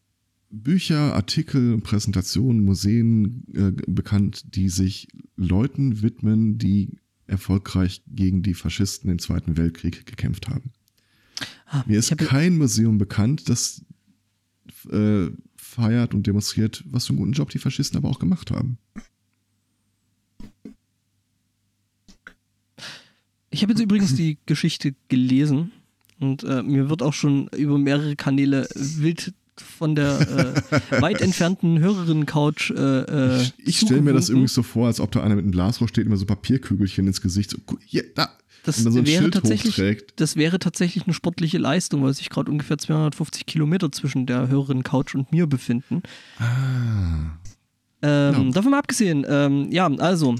Bücher, Artikel, Präsentationen, Museen äh, bekannt, die sich Leuten widmen, die erfolgreich gegen die Faschisten im Zweiten Weltkrieg gekämpft haben. Ah, Mir ist kein Museum bekannt, das äh, feiert und demonstriert, was für einen guten Job die Faschisten aber auch gemacht haben. Ich habe jetzt übrigens die Geschichte gelesen und äh, mir wird auch schon über mehrere Kanäle wild von der äh, weit entfernten Hörerinnen-Couch äh, äh, ich stelle mir das übrigens so vor, als ob da einer mit einem Glasrohr steht, immer so Papierkügelchen ins Gesicht, so, hier, da, Das und dann so ein wäre Schild tatsächlich, hochträgt. das wäre tatsächlich eine sportliche Leistung, weil sich gerade ungefähr 250 Kilometer zwischen der Hörerin-Couch und mir befinden. Ah. Ähm, Ja. Davon mal abgesehen, ähm, ja, also,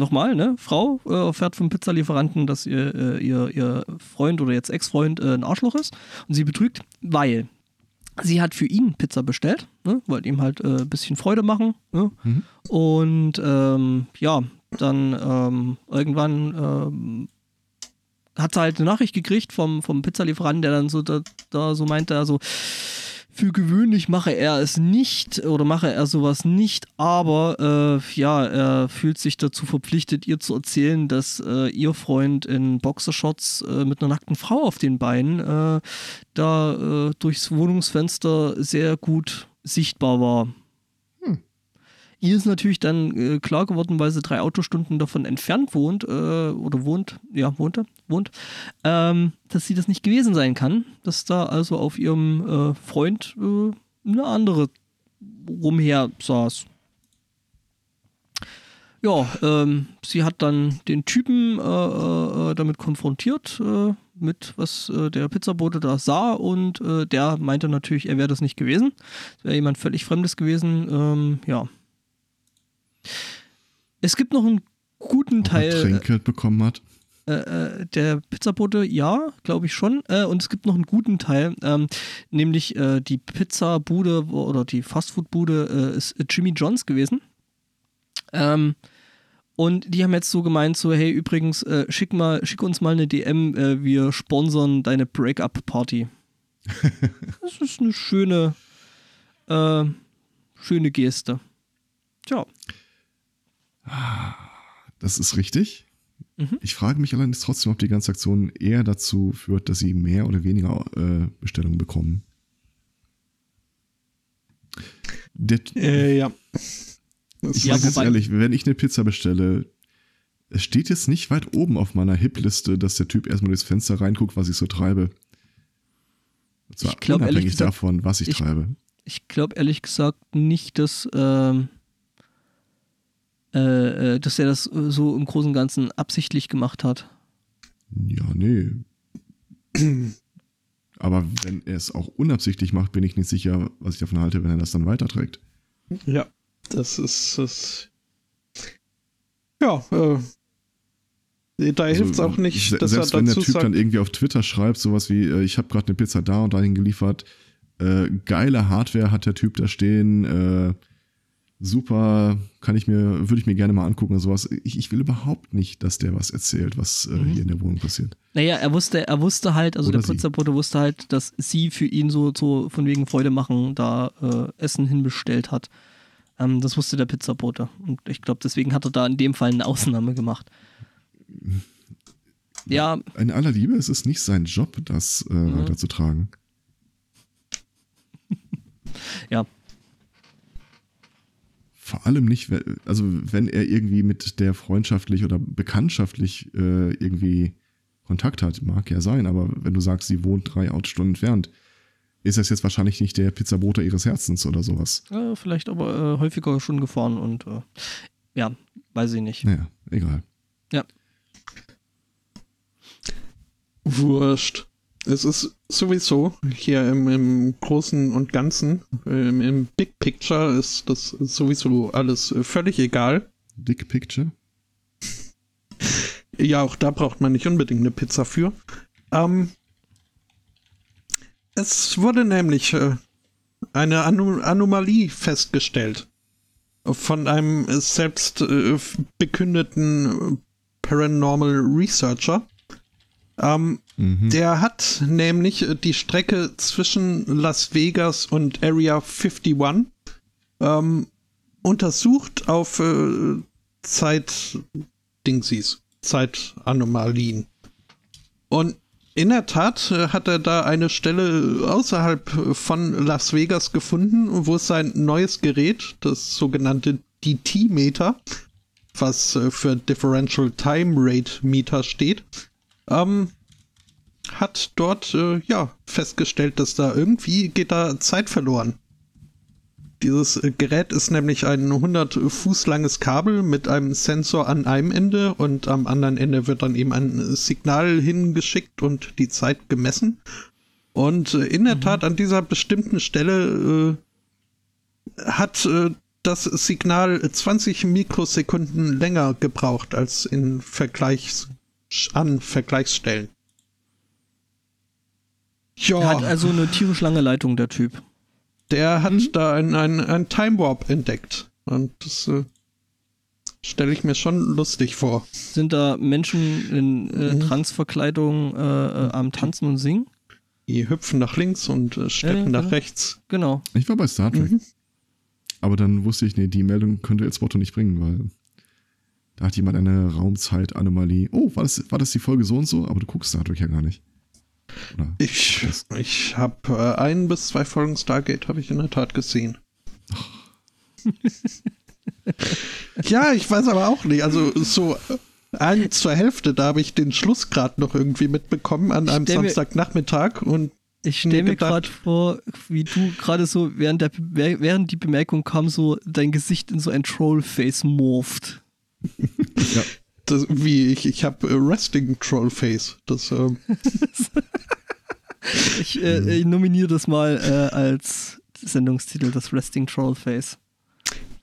nochmal, ne? Frau äh, erfährt vom Pizzalieferanten, dass ihr, äh, ihr, ihr Freund oder jetzt Ex-Freund äh, ein Arschloch ist und sie betrügt, weil sie hat für ihn Pizza bestellt, ne? wollte ihm halt äh, ein bisschen Freude machen. Ne? Mhm. Und ähm, ja, dann ähm, irgendwann ähm, hat sie halt eine Nachricht gekriegt vom, vom Pizzalieferanten, der dann so da, da so meinte, also für gewöhnlich mache er es nicht oder mache er sowas nicht, aber äh, ja, er fühlt sich dazu verpflichtet, ihr zu erzählen, dass äh, ihr Freund in Boxershorts äh, mit einer nackten Frau auf den Beinen äh, da äh, durchs Wohnungsfenster sehr gut sichtbar war. Ihr ist natürlich dann äh, klar geworden, weil sie drei Autostunden davon entfernt wohnt, äh, oder wohnt, ja, wohnte, wohnt, ähm, dass sie das nicht gewesen sein kann, dass da also auf ihrem äh, Freund äh, eine andere rumher saß. Ja, ähm, sie hat dann den Typen äh, äh, damit konfrontiert, mit was äh, der Pizzabote da sah und äh, der meinte natürlich, er wäre das nicht gewesen. Es wäre jemand völlig Fremdes gewesen. Ähm, ja. Es gibt noch einen guten Ob er Teil. Trinkgeld bekommen hat. Äh, äh, der Pizzabote, ja, glaube ich schon. Äh, und es gibt noch einen guten Teil, ähm, nämlich äh, die Pizzabude oder die Fastfood-Bude äh, ist Jimmy Johns gewesen. Ähm, und die haben jetzt so gemeint, so, hey, übrigens, äh, schick, mal, schick uns mal eine DM, wir sponsern deine Break-up-Party. (laughs) das ist eine schöne, schöne Geste. Tja. Das ist richtig. Mhm. Ich frage mich allerdings trotzdem, ob die ganze Aktion eher dazu führt, dass sie mehr oder weniger äh, Bestellungen bekommen. Der, Äh, ja. Ich Ja, sage ganz ehrlich, wenn ich eine Pizza bestelle, es steht jetzt nicht weit oben auf meiner Hip-Liste, dass der Typ erstmal durchs Fenster reinguckt, was ich so treibe. Und zwar Ich glaub, unabhängig gesagt, davon, was ich, ich- treibe. Ich glaube ehrlich gesagt nicht, dass, ähm, äh, äh, dass er das äh, so im Großen und Ganzen absichtlich gemacht hat. Ja, nee. Aber wenn er es auch unabsichtlich macht, bin ich nicht sicher, was ich davon halte, wenn er das dann weiterträgt. Ja, das ist das. Ja, äh, da also, hilft es auch nicht, dass selbst er dazu wenn der Typ sagt, dann irgendwie auf Twitter schreibt, sowas wie, äh, ich habe gerade eine Pizza da und dahin geliefert, äh, geile Hardware hat der Typ da stehen, äh, super, kann ich mir, würde ich mir gerne mal angucken oder sowas. Ich, ich will überhaupt nicht, dass der was erzählt, was äh, mhm. hier in der Wohnung passiert. Naja, er wusste, er wusste halt, also oder der Putzerbote wusste halt, dass sie für ihn so, so von wegen Freude machen da äh, Essen hinbestellt hat. Ähm, das wusste der Pizzabote. Und ich glaube, deswegen hat er da in dem Fall eine Ausnahme gemacht. Ja. In aller Liebe, es ist nicht sein Job, das äh, mhm. weiterzutragen. ja, vor allem nicht, also wenn er irgendwie mit der freundschaftlich oder bekanntschaftlich äh, irgendwie Kontakt hat, mag ja sein, aber wenn du sagst, sie wohnt drei Autostunden entfernt, ist das jetzt wahrscheinlich nicht der Pizzabote ihres Herzens oder sowas. Ja, vielleicht aber äh, häufiger schon gefahren und äh, ja, weiß ich nicht. Naja, egal. Ja. Wurscht. Es ist sowieso hier im, im Großen und Ganzen, im, im, Big Picture ist das sowieso alles völlig egal. Big Picture? Ja, auch da braucht man nicht unbedingt eine Pizza für. Ähm, es wurde nämlich äh, eine Anom Anomalie festgestellt von einem selbst äh, bekündeten Paranormal Researcher. Ähm, mhm. Der hat nämlich die Strecke zwischen Las Vegas und Area 51 ähm, untersucht auf äh, Zeit-Dingsies, Zeitanomalien. Und in der Tat äh, hat er da eine Stelle außerhalb von Las Vegas gefunden, wo sein neues Gerät, das sogenannte DT-Meter, was äh, für Differential Time Rate Meter steht, ähm, hat dort äh, ja festgestellt, dass da irgendwie geht da Zeit verloren. Dieses äh, Gerät ist nämlich ein 100 Fuß langes Kabel mit einem Sensor an einem Ende und am anderen Ende wird dann eben ein Signal hingeschickt und die Zeit gemessen. Und äh, in der mhm. Tat an dieser bestimmten Stelle äh, hat äh, das Signal 20 Mikrosekunden länger gebraucht als in Vergleichs an Vergleichsstellen. Ja. Er hat also eine tierisch lange Leitung, der Typ. Der hat mhm. da ein, ein, ein Time Warp entdeckt. Und das äh, stelle ich mir schon lustig vor. Sind da Menschen in äh, mhm. Transverkleidung äh, äh, am Tanzen und Singen? Die hüpfen nach links und äh, steppen nach rechts. Genau. Ich war bei Star Trek. Mhm. Aber dann wusste ich, nee, die Meldung könnte El Spotto nicht bringen, weil da hat jemand eine Raumzeitanomalie. Oh, war das, war das die Folge so und so? Aber du guckst Star Trek ja gar nicht. Oder ich ich habe äh, ein bis zwei Folgen Stargate habe ich in der Tat gesehen. (laughs) ja, ich weiß aber auch nicht. Also so ein zur Hälfte, da habe ich den Schluss gerade noch irgendwie mitbekommen an einem Samstagnachmittag und ich stelle mir gerade vor, wie du gerade so während, der, während die Bemerkung kam, so dein Gesicht in so ein Trollface morpht ja. Das, wie ich, ich habe äh, Resting Troll Face. Das, ähm. (laughs) ich, äh, ich, nominiere das mal äh, als Sendungstitel, das Resting Troll Face.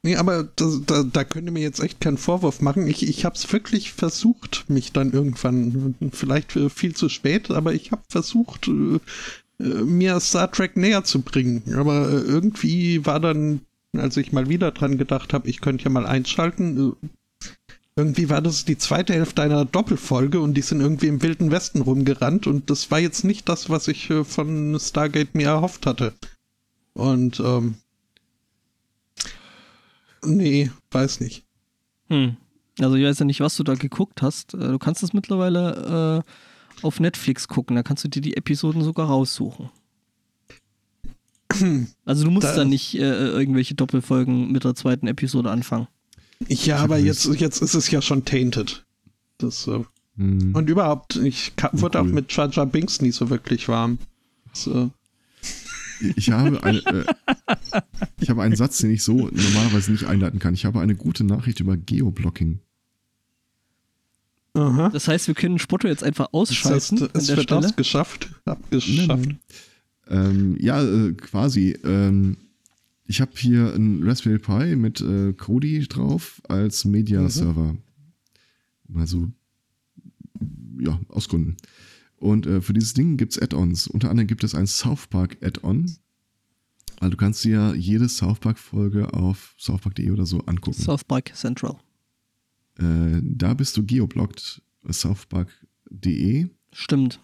Nee, aber das, da, da könnt ihr mir jetzt echt keinen Vorwurf machen. Ich, ich habe es wirklich versucht, mich dann irgendwann, vielleicht viel zu spät, aber ich habe versucht, äh, äh, mir Star Trek näher zu bringen. Aber äh, irgendwie war dann, als ich mal wieder dran gedacht habe, ich könnte ja mal einschalten, irgendwie war das die zweite Hälfte einer Doppelfolge und die sind irgendwie im Wilden Westen rumgerannt und das war jetzt nicht das, was ich äh, von Stargate mir erhofft hatte. Und, ähm, nee, weiß nicht. Hm. Also ich weiß ja nicht, was du da geguckt hast. Äh, du kannst das mittlerweile äh, auf Netflix gucken, da kannst du dir die Episoden sogar raussuchen. (clears throat) Also du musst da, da nicht äh, irgendwelche Doppelfolgen mit der zweiten Episode anfangen. Ja, aber jetzt, jetzt ist es ja schon tainted. Das, äh, hm. Und überhaupt, ich kann, wurde cool. auch mit Jar Jar Binks nie so wirklich warm. So. Ich habe, eine, äh, ich habe einen Satz, den ich so normalerweise nicht einleiten kann. Ich habe eine gute Nachricht über Geoblocking. Aha. Das heißt, wir können Spotto jetzt einfach ausschalten. Das heißt, es wird Stelle. ausgeschafft, abgeschafft. Ähm, ja, äh, quasi. Ähm, ich habe hier ein Raspberry Pi mit äh, Kodi drauf als Media-Server. Mhm. Also, ja, aus Gründen. Und äh, für dieses Ding gibt es Add-ons. Unter anderem gibt es ein South Park Add-on. Also du kannst dir jede South Park-Folge auf southpark.de oder so angucken. South Park Central. Äh, da bist du geoblockt, southpark.de. Stimmt.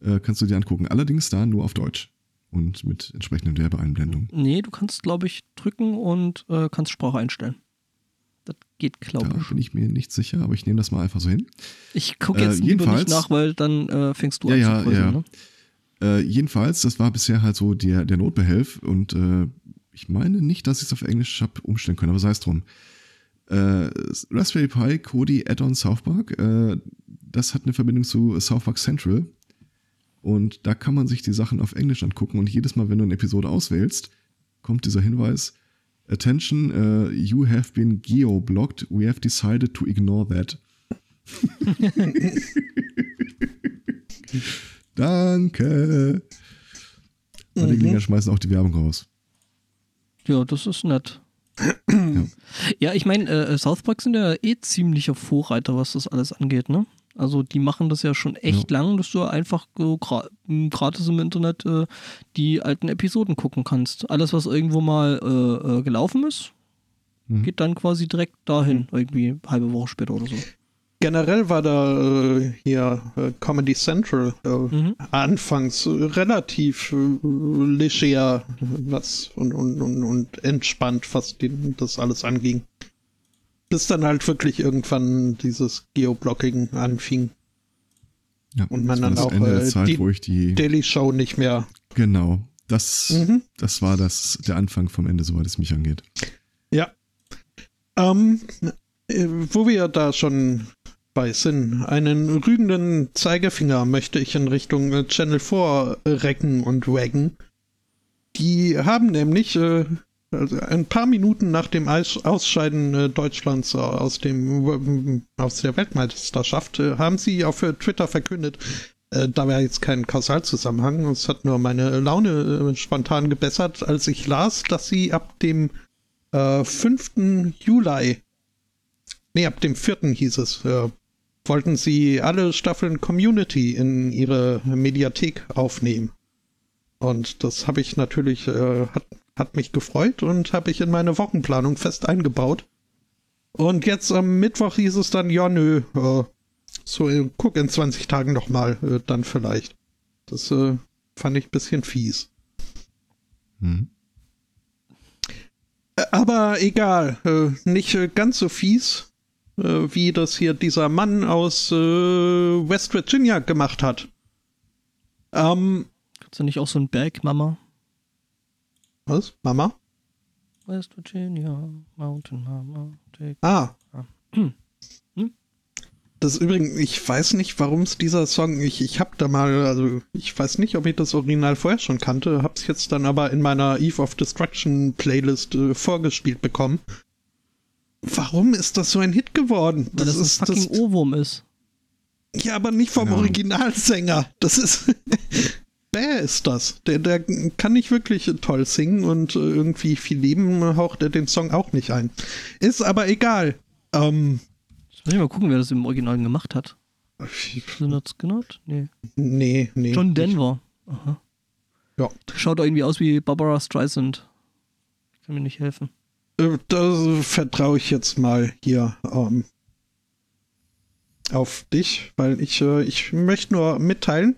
Äh, kannst du dir angucken. Allerdings da nur auf Deutsch und mit entsprechenden Werbeeinblendungen. Nee, du kannst, glaube ich, drücken und äh, kannst Sprache einstellen. Das geht, glaube ich. Da bin ich mir nicht sicher, aber ich nehme das mal einfach so hin. Ich gucke jetzt äh, jedenfalls, nicht nach, weil dann äh, fängst du ja, an ja, zu ja. Ne? Äh, jedenfalls, das war bisher halt so der, der Notbehelf und äh, ich meine nicht, dass ich es auf Englisch habe umstellen können, aber sei es drum. Äh, Raspberry Pi Kodi Add-on South Park, äh, das hat eine Verbindung zu South Park Central und da kann man sich die Sachen auf Englisch angucken und jedes Mal, wenn du eine Episode auswählst, kommt dieser Hinweis, Attention, uh, you have been geo-blocked. We have decided to ignore that. (laughs) Danke. Und die Klinger mhm. schmeißen auch die Werbung raus. Ja, das ist nett. ja. ja, ich meine, äh, South Park sind ja eh ziemlicher Vorreiter, was das alles angeht, ne? Also die machen das ja schon echt ja. lang, dass du einfach gratis im Internet äh, die alten Episoden gucken kannst. Alles, was irgendwo mal äh, äh gelaufen ist, mhm. geht dann quasi direkt dahin, irgendwie eine halbe Woche später oder so generell war da äh, hier äh, Comedy Central äh, mhm. anfangs relativ äh, leger was und, und, und, und entspannt, was die, das alles anging. Bis dann halt wirklich irgendwann dieses Geoblocking anfing. Ja, und man dann auch äh, Zeit, die, die, Daily Show nicht mehr. Genau. Das, mhm. das war das, der Anfang vom Ende, soweit es mich angeht. Ja. Ähm, äh, wo wir da schon bei Sinn. Einen rügenden Zeigefinger möchte ich in Richtung äh, Channel 4 recken und waggen. Die haben nämlich äh, also ein paar Minuten nach dem Ausscheiden äh, Deutschlands aus dem aus der Weltmeisterschaft äh, haben sie auf äh, Twitter verkündet, äh, da war jetzt kein Kausalzusammenhang, es hat nur meine Laune äh, spontan gebessert, als ich las, dass sie ab dem äh, 5. Juli, nee, ab dem 4. hieß es, äh, wollten sie alle Staffeln Community in ihre Mediathek aufnehmen. Und das habe ich natürlich, äh, hat, hat mich gefreut und habe ich in meine Wochenplanung fest eingebaut. Und jetzt am Mittwoch hieß es dann, ja nö, äh, so guck in 20 Tagen nochmal, äh, dann vielleicht. Das äh, fand ich ein bisschen fies. Hm. Äh, aber egal, äh, nicht äh, ganz so fies äh, wie das hier dieser Mann aus äh, West Virginia gemacht hat. Ähm, Gibt's da nicht auch so einen Berg, Mama? Was? Mama? West Virginia, Mountain Mama. Take ah. (clears throat) Hm. Das übrigens, ich weiß nicht, warum es dieser Song, ich, ich hab da mal, also ich weiß nicht, ob ich das Original vorher schon kannte, hab's jetzt dann aber in meiner Eve of Destruction Playlist äh, vorgespielt bekommen. Warum ist das so ein Hit geworden? Weil das, das ein fucking das, Ohrwurm ist. Ja, aber nicht vom ja. Originalsänger. Das ist. (laughs) Bäh ist das. Der, der kann nicht wirklich toll singen und irgendwie viel Leben haucht er den Song auch nicht ein. Ist aber egal. Ähm, ich muss mal gucken, wer das im Original gemacht hat. Synod's genannt? Nee. Nee, nee. John Denver. Aha. Ja. Schaut irgendwie aus wie Barbara Streisand. Ich kann mir nicht helfen. Äh, da vertraue ich jetzt mal hier ähm, auf dich, weil ich, äh, ich möchte nur mitteilen,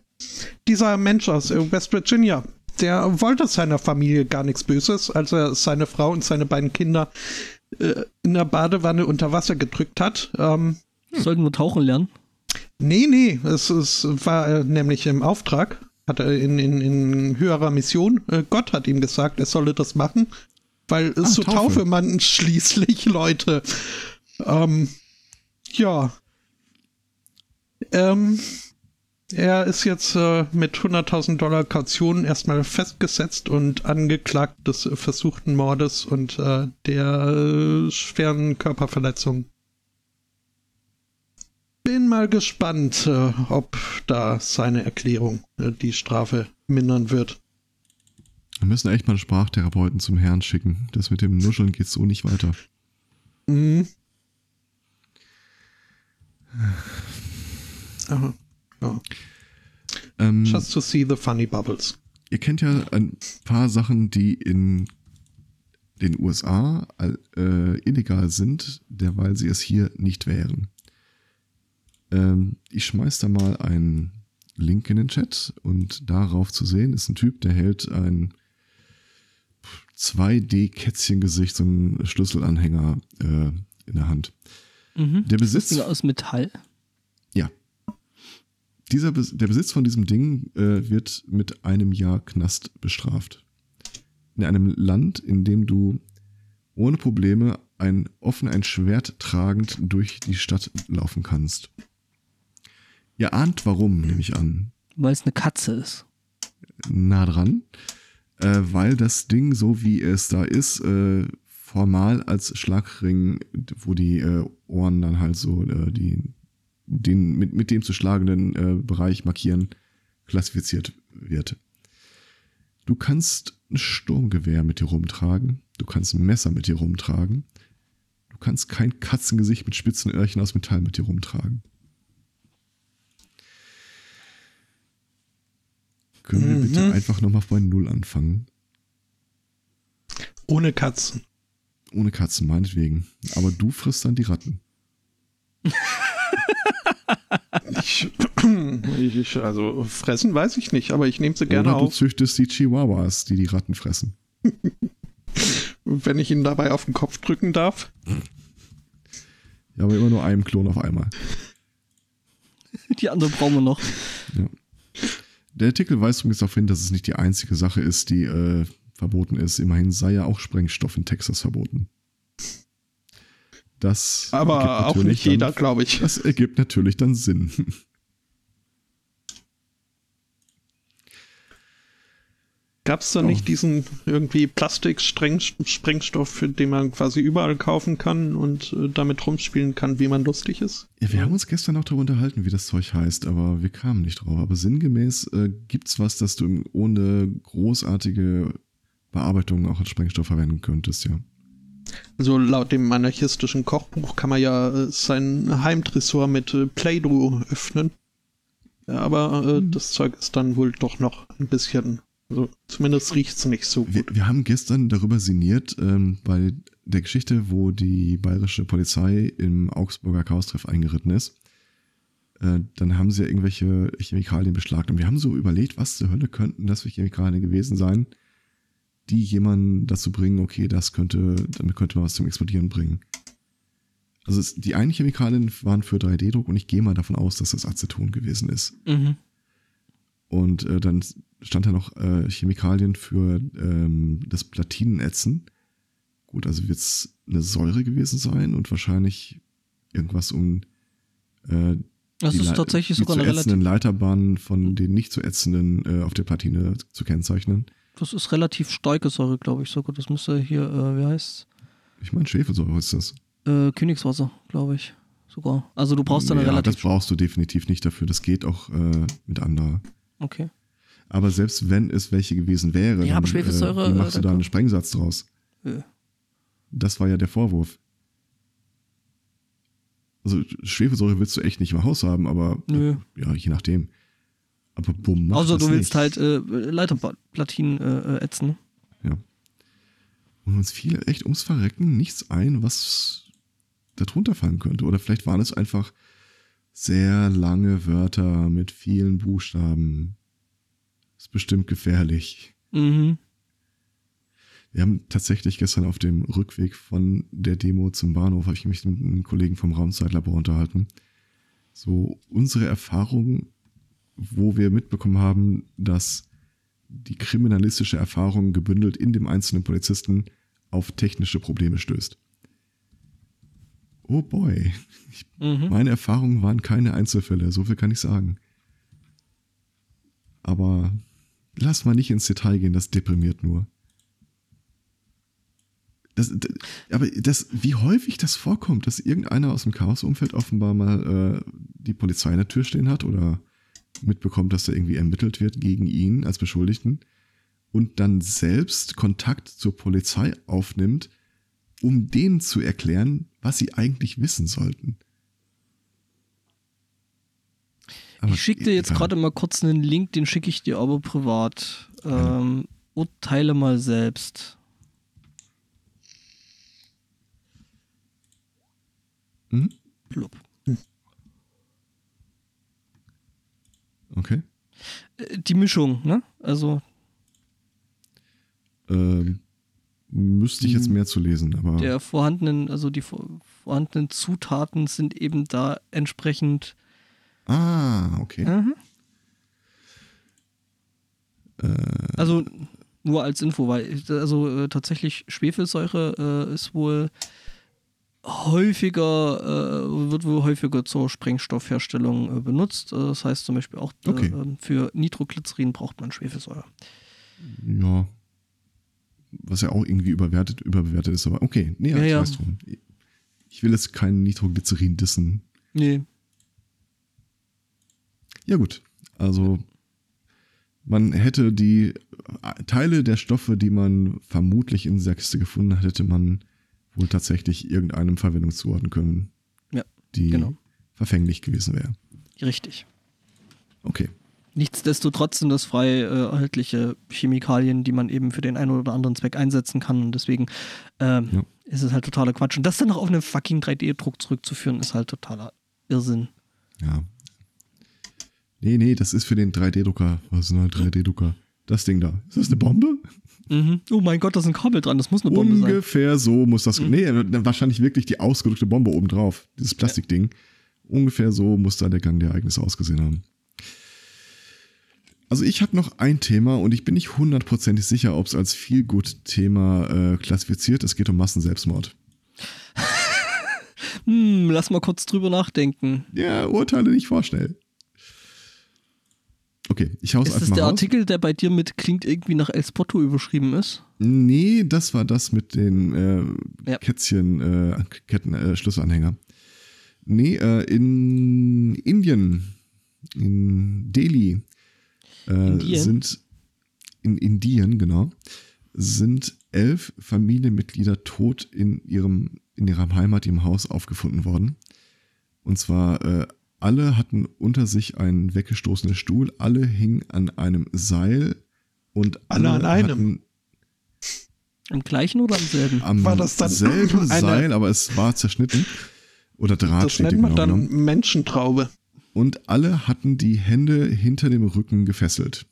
dieser Mensch aus äh, West Virginia, der wollte seiner Familie gar nichts Böses, als er seine Frau und seine beiden Kinder äh, in der Badewanne unter Wasser gedrückt hat. Ähm, Sollten wir tauchen lernen? Nee, nee, es, es war äh, nämlich im Auftrag, hat er in, in, in höherer Mission. Äh, Gott hat ihm gesagt, er solle das machen. Weil es so Taufe. Taufe man (laughs) schließlich, Leute. Ähm, ja. Ähm, er ist jetzt äh, mit 100.000 Dollar Kaution erstmal festgesetzt und angeklagt des äh, versuchten Mordes und äh, der äh, schweren Körperverletzung. bin mal gespannt, äh, ob da seine Erklärung äh, die Strafe mindern wird. Wir müssen echt mal einen Sprachtherapeuten zum Herrn schicken. Das mit dem Nuscheln geht so nicht weiter. Mhm. Aha. Ja. Ähm, Just to see the funny bubbles. Ihr kennt ja ein paar Sachen, die in den USA äh, illegal sind, derweil sie es hier nicht wären. Ähm, ich schmeiß da mal einen Link in den Chat und darauf zu sehen ist ein Typ, der hält ein 2D-Kätzchengesicht, so einen Schlüsselanhänger äh, in der Hand. Mhm. Der Besitz. aus Metall? Dieser, der Besitz von diesem Ding äh, wird mit einem Jahr Knast bestraft. In einem Land, in dem du ohne Probleme ein offen ein Schwert tragend durch die Stadt laufen kannst. Ihr ahnt warum, nehme ich an. Weil es eine Katze ist. Nah dran. Äh, weil das Ding, so wie es da ist, äh, formal als Schlagring, wo die äh, Ohren dann halt so äh, die, den mit, mit dem zu schlagenden äh, Bereich markieren, klassifiziert wird. Du kannst ein Sturmgewehr mit dir rumtragen, du kannst ein Messer mit dir rumtragen, du kannst kein Katzengesicht mit spitzen Öhrchen aus Metall mit dir rumtragen. Können wir mhm. bitte einfach nochmal bei Null anfangen? Ohne Katzen. Ohne Katzen, meinetwegen. Aber du frisst dann die Ratten. (laughs) (clears throat) ich, ich, also fressen weiß ich nicht, aber ich nehme sie gerne Oder auf. du züchtest die Chihuahuas, die die Ratten fressen. (laughs) Wenn ich ihn dabei auf den Kopf drücken darf. Ja, aber immer nur einem Klon auf einmal. (laughs) Die andere brauchen wir noch. Ja. Der Artikel weist übrigens darauf hin, dass es nicht die einzige Sache ist, die äh, verboten ist. Immerhin sei ja auch Sprengstoff in Texas verboten. Das Aber auch nicht jeder, glaube ich. Das ergibt natürlich dann Sinn. Gab es da oh. nicht diesen irgendwie Plastik-Sprengstoff, den man quasi überall kaufen kann und äh, damit rumspielen kann, wie man lustig ist? Ja, wir haben uns gestern auch darüber unterhalten, wie das Zeug heißt, aber wir kamen nicht drauf. Aber sinngemäß äh, es was, das du ohne großartige Bearbeitung auch als Sprengstoff verwenden könntest, ja. Also laut dem anarchistischen Kochbuch kann man ja äh, sein Heimtresor mit äh, Play-Doh öffnen. Ja, aber äh, mhm. das Zeug ist dann wohl doch noch ein bisschen also zumindest riecht es nicht so gut. Wir, wir, haben gestern darüber sinniert, ähm, bei der Geschichte, wo die bayerische Polizei im Augsburger Chaos-Treff eingeritten ist. Äh, dann haben sie ja irgendwelche Chemikalien beschlagnahmt. Und wir haben so überlegt, was zur Hölle könnten das für Chemikalien gewesen sein, die jemanden dazu bringen, okay, das könnte, damit könnte man was zum Explodieren bringen. Also es, die einen Chemikalien waren für 3D-Druck und ich gehe mal davon aus, dass das Aceton gewesen ist. Mhm. Und äh, dann stand da noch äh, Chemikalien für ähm, das Platinenätzen. Gut, also wird es eine Säure gewesen sein und wahrscheinlich irgendwas um äh, das die, ist tatsächlich sogar zu eine ätzenden Leiterbahnen von den nicht zu ätzenden äh, auf der Platine zu kennzeichnen. Das ist relativ starke Säure, glaube ich sogar. Das müsste hier, äh, wie heißt Ich meine Schwefelsäure ist das. Äh, Königswasser, glaube ich. Sogar. Also du brauchst dann ja, relativ. Das brauchst du definitiv nicht dafür. Das geht auch äh, mit anderer. Okay. Aber selbst wenn es welche gewesen wäre, ja, dann, Schwefelsäure, äh, wie machst du da einen Sprengsatz draus? Ja. Das war ja der Vorwurf. Also Schwefelsäure willst du echt nicht im Haus haben, aber Nö. ja, je nachdem. Aber bumm, mach Also du willst nicht. halt äh, Leiterplatinen äh, äh, ätzen. Ja. Und uns fiel echt ums Verrecken nichts ein, was darunter fallen könnte. Oder vielleicht waren es einfach sehr lange Wörter mit vielen Buchstaben. Ist bestimmt gefährlich. Mhm. Wir haben tatsächlich gestern auf dem Rückweg von der Demo zum Bahnhof, habe ich mich mit einem Kollegen vom Raumzeitlabor unterhalten. So unsere Erfahrung, wo wir mitbekommen haben, dass die kriminalistische Erfahrung gebündelt in dem einzelnen Polizisten auf technische Probleme stößt. Oh boy. Ich, mhm. Meine Erfahrungen waren keine Einzelfälle, so viel kann ich sagen. Aber lass mal nicht ins Detail gehen, das deprimiert nur. Das, das, aber das, wie häufig das vorkommt, dass irgendeiner aus dem Chaos-Umfeld offenbar mal äh, die Polizei in der Tür stehen hat oder mitbekommt, dass da irgendwie ermittelt wird gegen ihn als Beschuldigten und dann selbst Kontakt zur Polizei aufnimmt, um denen zu erklären, was sie eigentlich wissen sollten. Aber ich schicke dir jetzt gerade mal kurz einen Link, den schicke ich dir aber privat. Ähm, urteile mal selbst. Hm? Blub. Okay. Äh, die Mischung, ne? Also. Ähm, müsste ich jetzt mehr zu lesen, aber. Der vorhandenen, also die vorhandenen Zutaten sind eben da entsprechend. Ah, okay. Mhm. Äh, also nur als Info, weil also äh, tatsächlich Schwefelsäure äh, ist wohl häufiger, äh, wird wohl häufiger zur Sprengstoffherstellung äh, benutzt. Äh, das heißt zum Beispiel auch äh, okay. Ähm, für Nitroglycerin braucht man Schwefelsäure. Ja. Was ja auch irgendwie überwertet, überbewertet ist, aber okay. Nee, ja, ich ja. weiß drum. Ich will jetzt kein Nitroglycerin dissen. Nee. Ja, gut. Also, man hätte die Teile der Stoffe, die man vermutlich in der Kiste gefunden hat, hätte man wohl tatsächlich irgendeinem Verwendung zuordnen können, ja, die genau. verfänglich gewesen wäre. Richtig. Okay. Nichtsdestotrotz sind das frei äh, erhältliche Chemikalien, die man eben für den einen oder anderen Zweck einsetzen kann. Und deswegen ähm, ja. ist es halt totaler Quatsch. Und das dann noch auf einen fucking 3D-Druck zurückzuführen, ist halt totaler Irrsinn. Ja. Nee, nee, das ist für den 3D-Drucker. Was ist ein 3D-Drucker? Das Ding da. Ist das eine Bombe? Mhm. Oh mein Gott, da ist ein Kabel dran, das muss eine Bombe Ungefähr sein. Ungefähr so muss das. Mhm. Nee, wahrscheinlich wirklich die ausgedrückte Bombe oben drauf. Dieses Plastikding. Ja. Ungefähr so muss da der Gang der Ereignisse ausgesehen haben. Also ich habe noch ein Thema und ich bin nicht hundertprozentig sicher, ob es als viel gut Thema äh, klassifiziert. Es geht um Massenselbstmord. (laughs) hm, lass mal kurz drüber nachdenken. Ja, urteile nicht vorschnell. Okay, ich hau's ist einfach mal Ist das der raus. Artikel, der bei dir mit klingt irgendwie nach El Spotto überschrieben ist? Nee, das war das mit den äh, ja. Kätzchen, äh, Ketten, äh, Schlüsselanhänger. Nee, äh, in Indien, in Delhi, äh, Indien? sind in Indien, genau, sind elf Familienmitglieder tot in ihrem, in ihrem Heimat, ihrem Haus aufgefunden worden. Und zwar äh, alle hatten unter sich einen weggestoßenen Stuhl, alle hingen an einem Seil und alle, alle an einem. Am gleichen oder am selben? Am war das dann selben Seil, aber es war zerschnitten. Oder Draht das steht nennt man genau dann Menschentraube. Und alle hatten die Hände hinter dem Rücken gefesselt.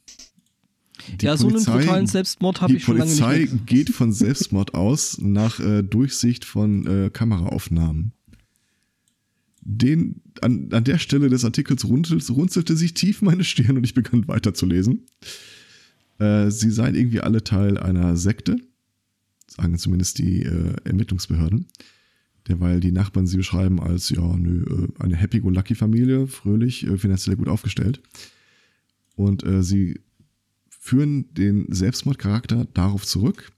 Die ja, Polizei, so einen brutalen Selbstmord habe ich schon lange nicht. Die Polizei geht von Selbstmord aus nach äh, Durchsicht von äh, Kameraaufnahmen den, an, an der Stelle des Artikels runzelte, runzelte sich tief meine Stirn und ich begann weiterzulesen. Äh, sie seien irgendwie alle Teil einer Sekte, sagen zumindest die äh, Ermittlungsbehörden. Derweil die Nachbarn sie beschreiben als, ja, nö, äh, eine happy-go-lucky-Familie, fröhlich, äh, finanziell gut aufgestellt. Und äh, sie führen den Selbstmordcharakter darauf zurück,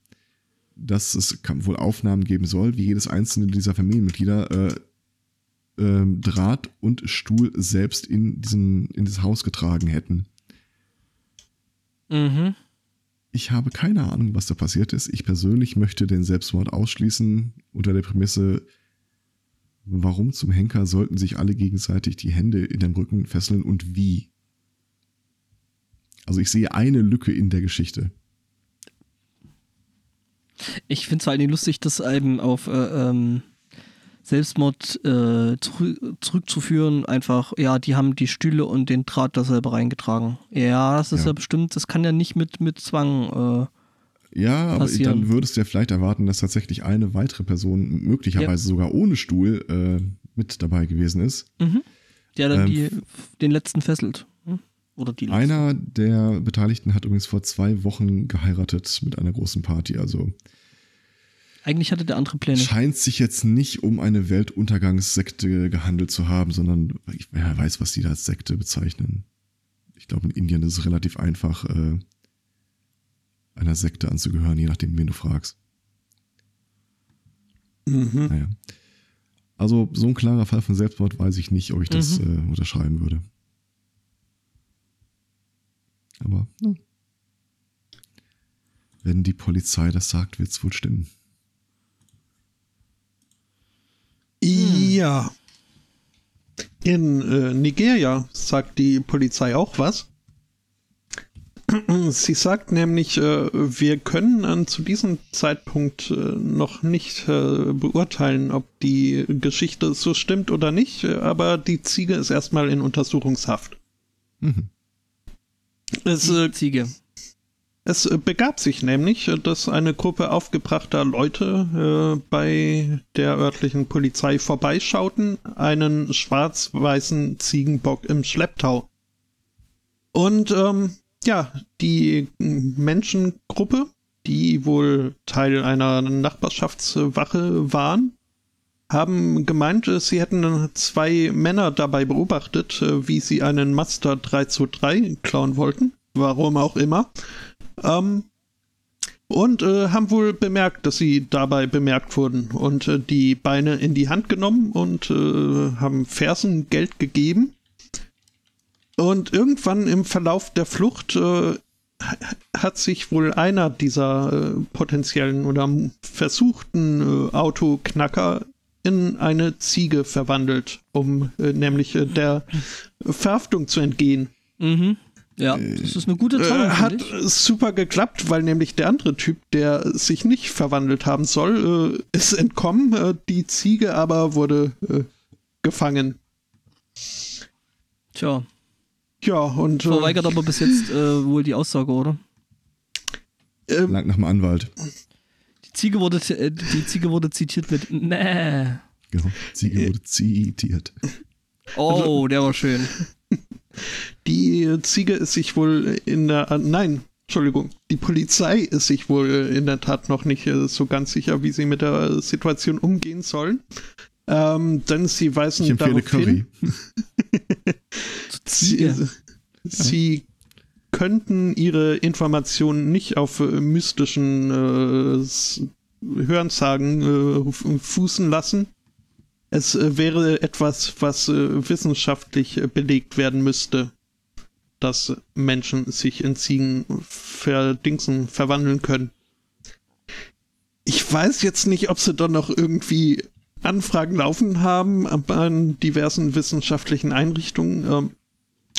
dass es wohl Aufnahmen geben soll, wie jedes einzelne dieser Familienmitglieder äh, ähm, Draht und Stuhl selbst in, diesen, in das Haus getragen hätten. Mhm. Ich habe keine Ahnung, was da passiert ist. Ich persönlich möchte den Selbstmord ausschließen unter der Prämisse, warum zum Henker sollten sich alle gegenseitig die Hände in den Rücken fesseln und wie? Also ich sehe eine Lücke in der Geschichte. Ich finde es vor allem lustig, dass eben auf äh, ähm Selbstmord äh, zurückzuführen, einfach, ja, die haben die Stühle und den Draht da selber reingetragen. Ja, das ist ja, ja bestimmt, das kann ja nicht mit, mit Zwang. Äh, ja, passieren. aber dann würdest du ja vielleicht erwarten, dass tatsächlich eine weitere Person möglicherweise ja. sogar ohne Stuhl äh, mit dabei gewesen ist. Mhm. Der dann ähm, die, den letzten fesselt. Hm? Oder die letzten. Einer der Beteiligten hat übrigens vor zwei Wochen geheiratet mit einer großen Party, also eigentlich hatte der andere Pläne. Scheint sich jetzt nicht um eine Weltuntergangssekte gehandelt zu haben, sondern wer weiß, was die da als Sekte bezeichnen. Ich glaube, in Indien ist es relativ einfach, äh, einer Sekte anzugehören, je nachdem, wen du fragst. Mhm. Naja. Also so ein klarer Fall von Selbstmord weiß ich nicht, ob ich das mhm. äh, unterschreiben würde. Aber ja. wenn die Polizei das sagt, wird es wohl stimmen. Ja. In äh, Nigeria sagt die Polizei auch was. (clears throat) Sie sagt nämlich, äh, wir können an zu diesem Zeitpunkt äh, noch nicht äh, beurteilen, ob die Geschichte so stimmt oder nicht, aber die Ziege ist erstmal in Untersuchungshaft. Mhm. Es, die Ziege. Es begab sich nämlich, dass eine Gruppe aufgebrachter Leute äh, bei der örtlichen Polizei vorbeischauten, einen schwarz-weißen Ziegenbock im Schlepptau. Und ähm, ja, die Menschengruppe, die wohl Teil einer Nachbarschaftswache waren, haben gemeint, sie hätten zwei Männer dabei beobachtet, wie sie einen Master 323 klauen wollten. Warum auch immer. Ähm, und äh, haben wohl bemerkt, dass sie dabei bemerkt wurden und äh, die Beine in die Hand genommen und äh, haben Fersen Geld gegeben und irgendwann im Verlauf der Flucht äh, hat sich wohl einer dieser äh, potenziellen oder versuchten äh, Autoknacker in eine Ziege verwandelt, um nämlich der Verhaftung zu entgehen. Mhm. Ja, das ist eine gute Zahl. Äh, hat super geklappt, weil nämlich der andere Typ, der sich nicht verwandelt haben soll, ist entkommen. die Ziege aber wurde gefangen. Tja. Ja, und. Äh, Verweigert äh, aber bis jetzt äh, wohl die Aussage, oder? Ähm, Lang nach dem Anwalt. Die Ziege wurde, äh, die Ziege wurde zitiert mit Nee. Genau, Ziege wurde zitiert. Oh, der war schön. Die Ziege ist sich wohl in der. Nein, Entschuldigung, die Polizei ist sich wohl in der Tat noch nicht so ganz sicher, wie sie mit der Situation umgehen sollen. Ähm, denn sie weisen ich empfehle darauf Curry. hin. (laughs) sie, sie könnten ihre Informationen nicht auf äh, mystischen äh, Hörensagen äh, fußen lassen. Es äh, wäre etwas, was äh, wissenschaftlich äh, belegt werden müsste, dass Menschen sich in Ziegen verdingsen, verwandeln können. Ich weiß jetzt nicht, ob sie dann noch irgendwie Anfragen laufen haben an diversen wissenschaftlichen Einrichtungen ähm,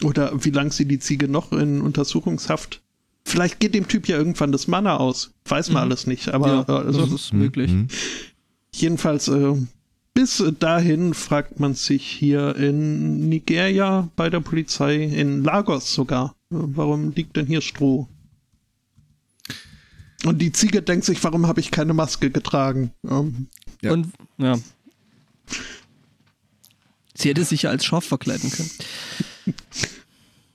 oder wie lange sie die Ziege noch in Untersuchungshaft. Vielleicht geht dem Typ ja irgendwann das Mana aus. Weiß man mhm. alles nicht, aber ja, also, das ist möglich. Mhm. Jedenfalls, äh, bis dahin fragt man sich hier in Nigeria bei der Polizei, in Lagos sogar, warum liegt denn hier Stroh? Und die Ziege denkt sich, warum habe ich keine Maske getragen? Ähm, ja. Und ja, Sie hätte sich ja als Schaf verkleiden können. (laughs)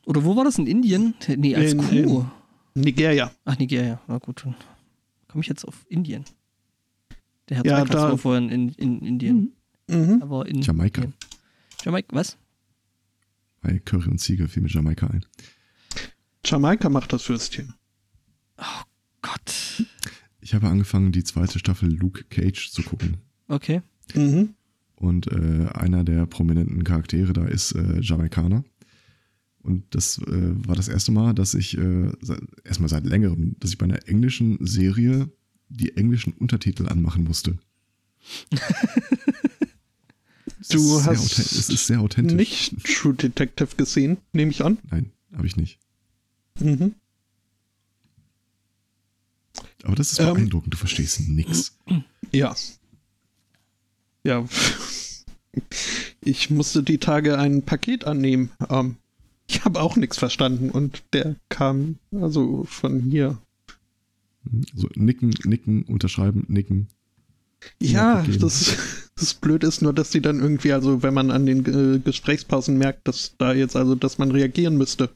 Oder wo war das? In Indien? Nee, als in, Kuh. In Nigeria. Ach, Nigeria. Na gut, dann komme ich jetzt auf Indien. Der Herr ja, da, war vorhin in, in Indien. Mhm. Aber in Jamaika. Indien. Jamaika, was? Bei Curry und Ziege fiel mit Jamaika ein. Jamaika macht das Würstchen. Oh Gott. Ich habe angefangen, die zweite Staffel Luke Cage zu gucken. Okay. Mhm. Und äh, einer der prominenten Charaktere da ist äh, Jamaikaner. Und das äh, war das erste Mal, dass ich, äh, erstmal seit längerem, dass ich bei einer englischen Serie die englischen Untertitel anmachen musste. (laughs) du hast es ist sehr authentisch. nicht True Detective gesehen, nehme ich an. Nein, habe ich nicht. Mhm. Aber das ist ähm, beeindruckend, du verstehst nichts. Ja, ja. (laughs) Ich musste die Tage ein Paket annehmen. Ähm, ich habe auch nichts verstanden und der kam also von hier. So nicken, nicken, unterschreiben, nicken. Ja, das, das Blöde ist nur, dass sie dann irgendwie, also wenn man an den äh, Gesprächspausen merkt, dass da jetzt also, dass man reagieren müsste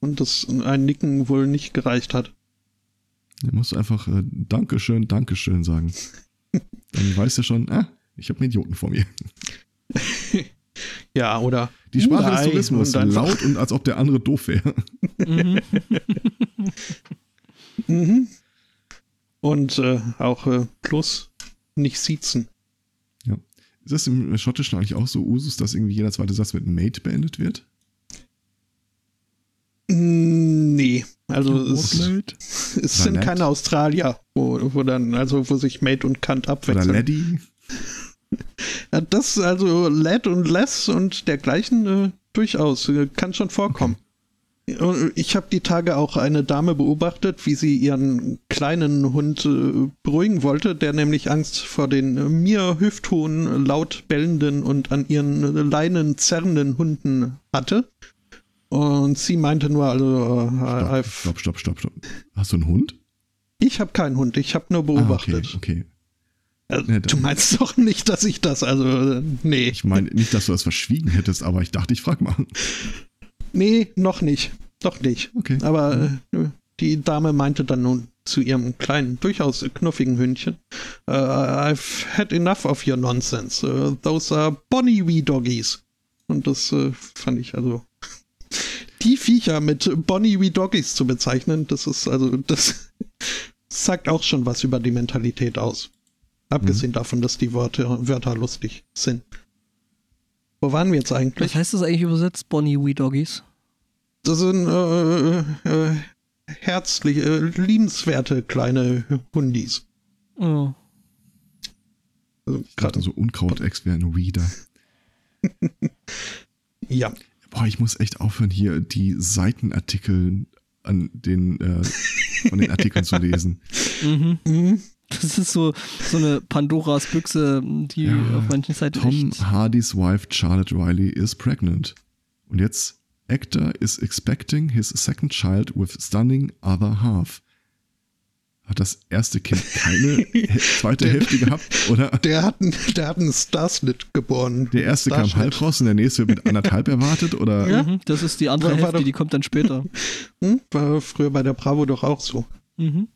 und dass ein Nicken wohl nicht gereicht hat. Du musst einfach äh, Dankeschön, Dankeschön sagen. (laughs) Dann weißt du schon, ah, ich habe einen Idioten vor mir. (laughs) ja, oder. Die Sprache des Tourismus, und laut und als ob der andere doof wäre. Mhm. (laughs) mhm. Und äh, auch äh, plus nicht siezen. Ja. Ist das im Schottischen eigentlich auch so Usus, dass irgendwie jeder zweite Satz mit Mate beendet wird? Nee, also es, (laughs) es sind Lad? keine Australier, wo, wo dann, also wo sich Mate und Kant Oder abwechseln. Laddie? (laughs) Ja, Das also Lad und Less und dergleichen äh, durchaus äh, kann schon vorkommen. Und Ich habe die Tage auch eine Dame beobachtet, wie sie ihren kleinen Hund äh, beruhigen wollte, der nämlich Angst vor den äh, mir hüfthohen, laut bellenden und an ihren äh, Leinen zerrenden Hunden hatte. Und sie meinte nur, also, äh, I've, Stopp, stopp, stopp, stopp. Hast du einen Hund? ich habe keinen Hund, ich habe nur Ah, beobachtet. okay, okay. Also, Ja, du meinst (laughs) doch nicht, dass ich das, also, äh, nee. Ich meine nicht, dass du das verschwiegen hättest, aber ich dachte, ich frag mal. Nee, noch nicht. Doch nicht. Okay. Aber äh, die Dame meinte dann nun zu ihrem kleinen, durchaus knuffigen Hündchen, äh, I've had enough of your nonsense. Uh, those are bonny wee doggies. Und das äh, fand ich also. (laughs) Die Viecher mit bonny wee doggies zu bezeichnen, das ist also, (laughs) das sagt auch schon was über die Mentalität aus. Abgesehen davon, dass die Wörter, Wörter lustig sind. Wo waren wir jetzt eigentlich? Was heißt das eigentlich übersetzt, Bonnie Wee Doggies? Das sind äh, äh, herzliche, äh, liebenswerte kleine Hundis. Oh. Also, Ich dachte, so Unkrautex wäre ein Weeder. (laughs) ja. Boah, ich muss echt aufhören, hier die Seitenartikel an den, äh, von den Artikeln zu lesen. (laughs) Mhm. Mhm. (laughs) Das ist so, so eine Pandoras Büchse, die Ja, auf manchen Seiten Tom echt. Hardy's wife Charlotte Riley is pregnant. Und jetzt, Actor is expecting his second child with stunning other half. Hat das erste Kind keine (laughs) zweite Der- Hälfte gehabt? Oder Der hat, einen- der hat einen Starsnit geboren. der erste kam Starschnitt. halb raus und der nächste wird mit anderthalb erwartet? Oder Ja. Mhm, das ist die andere War- war Hälfte, doch- die kommt dann später. Hm? War früher bei der Bravo doch auch so. Mhm.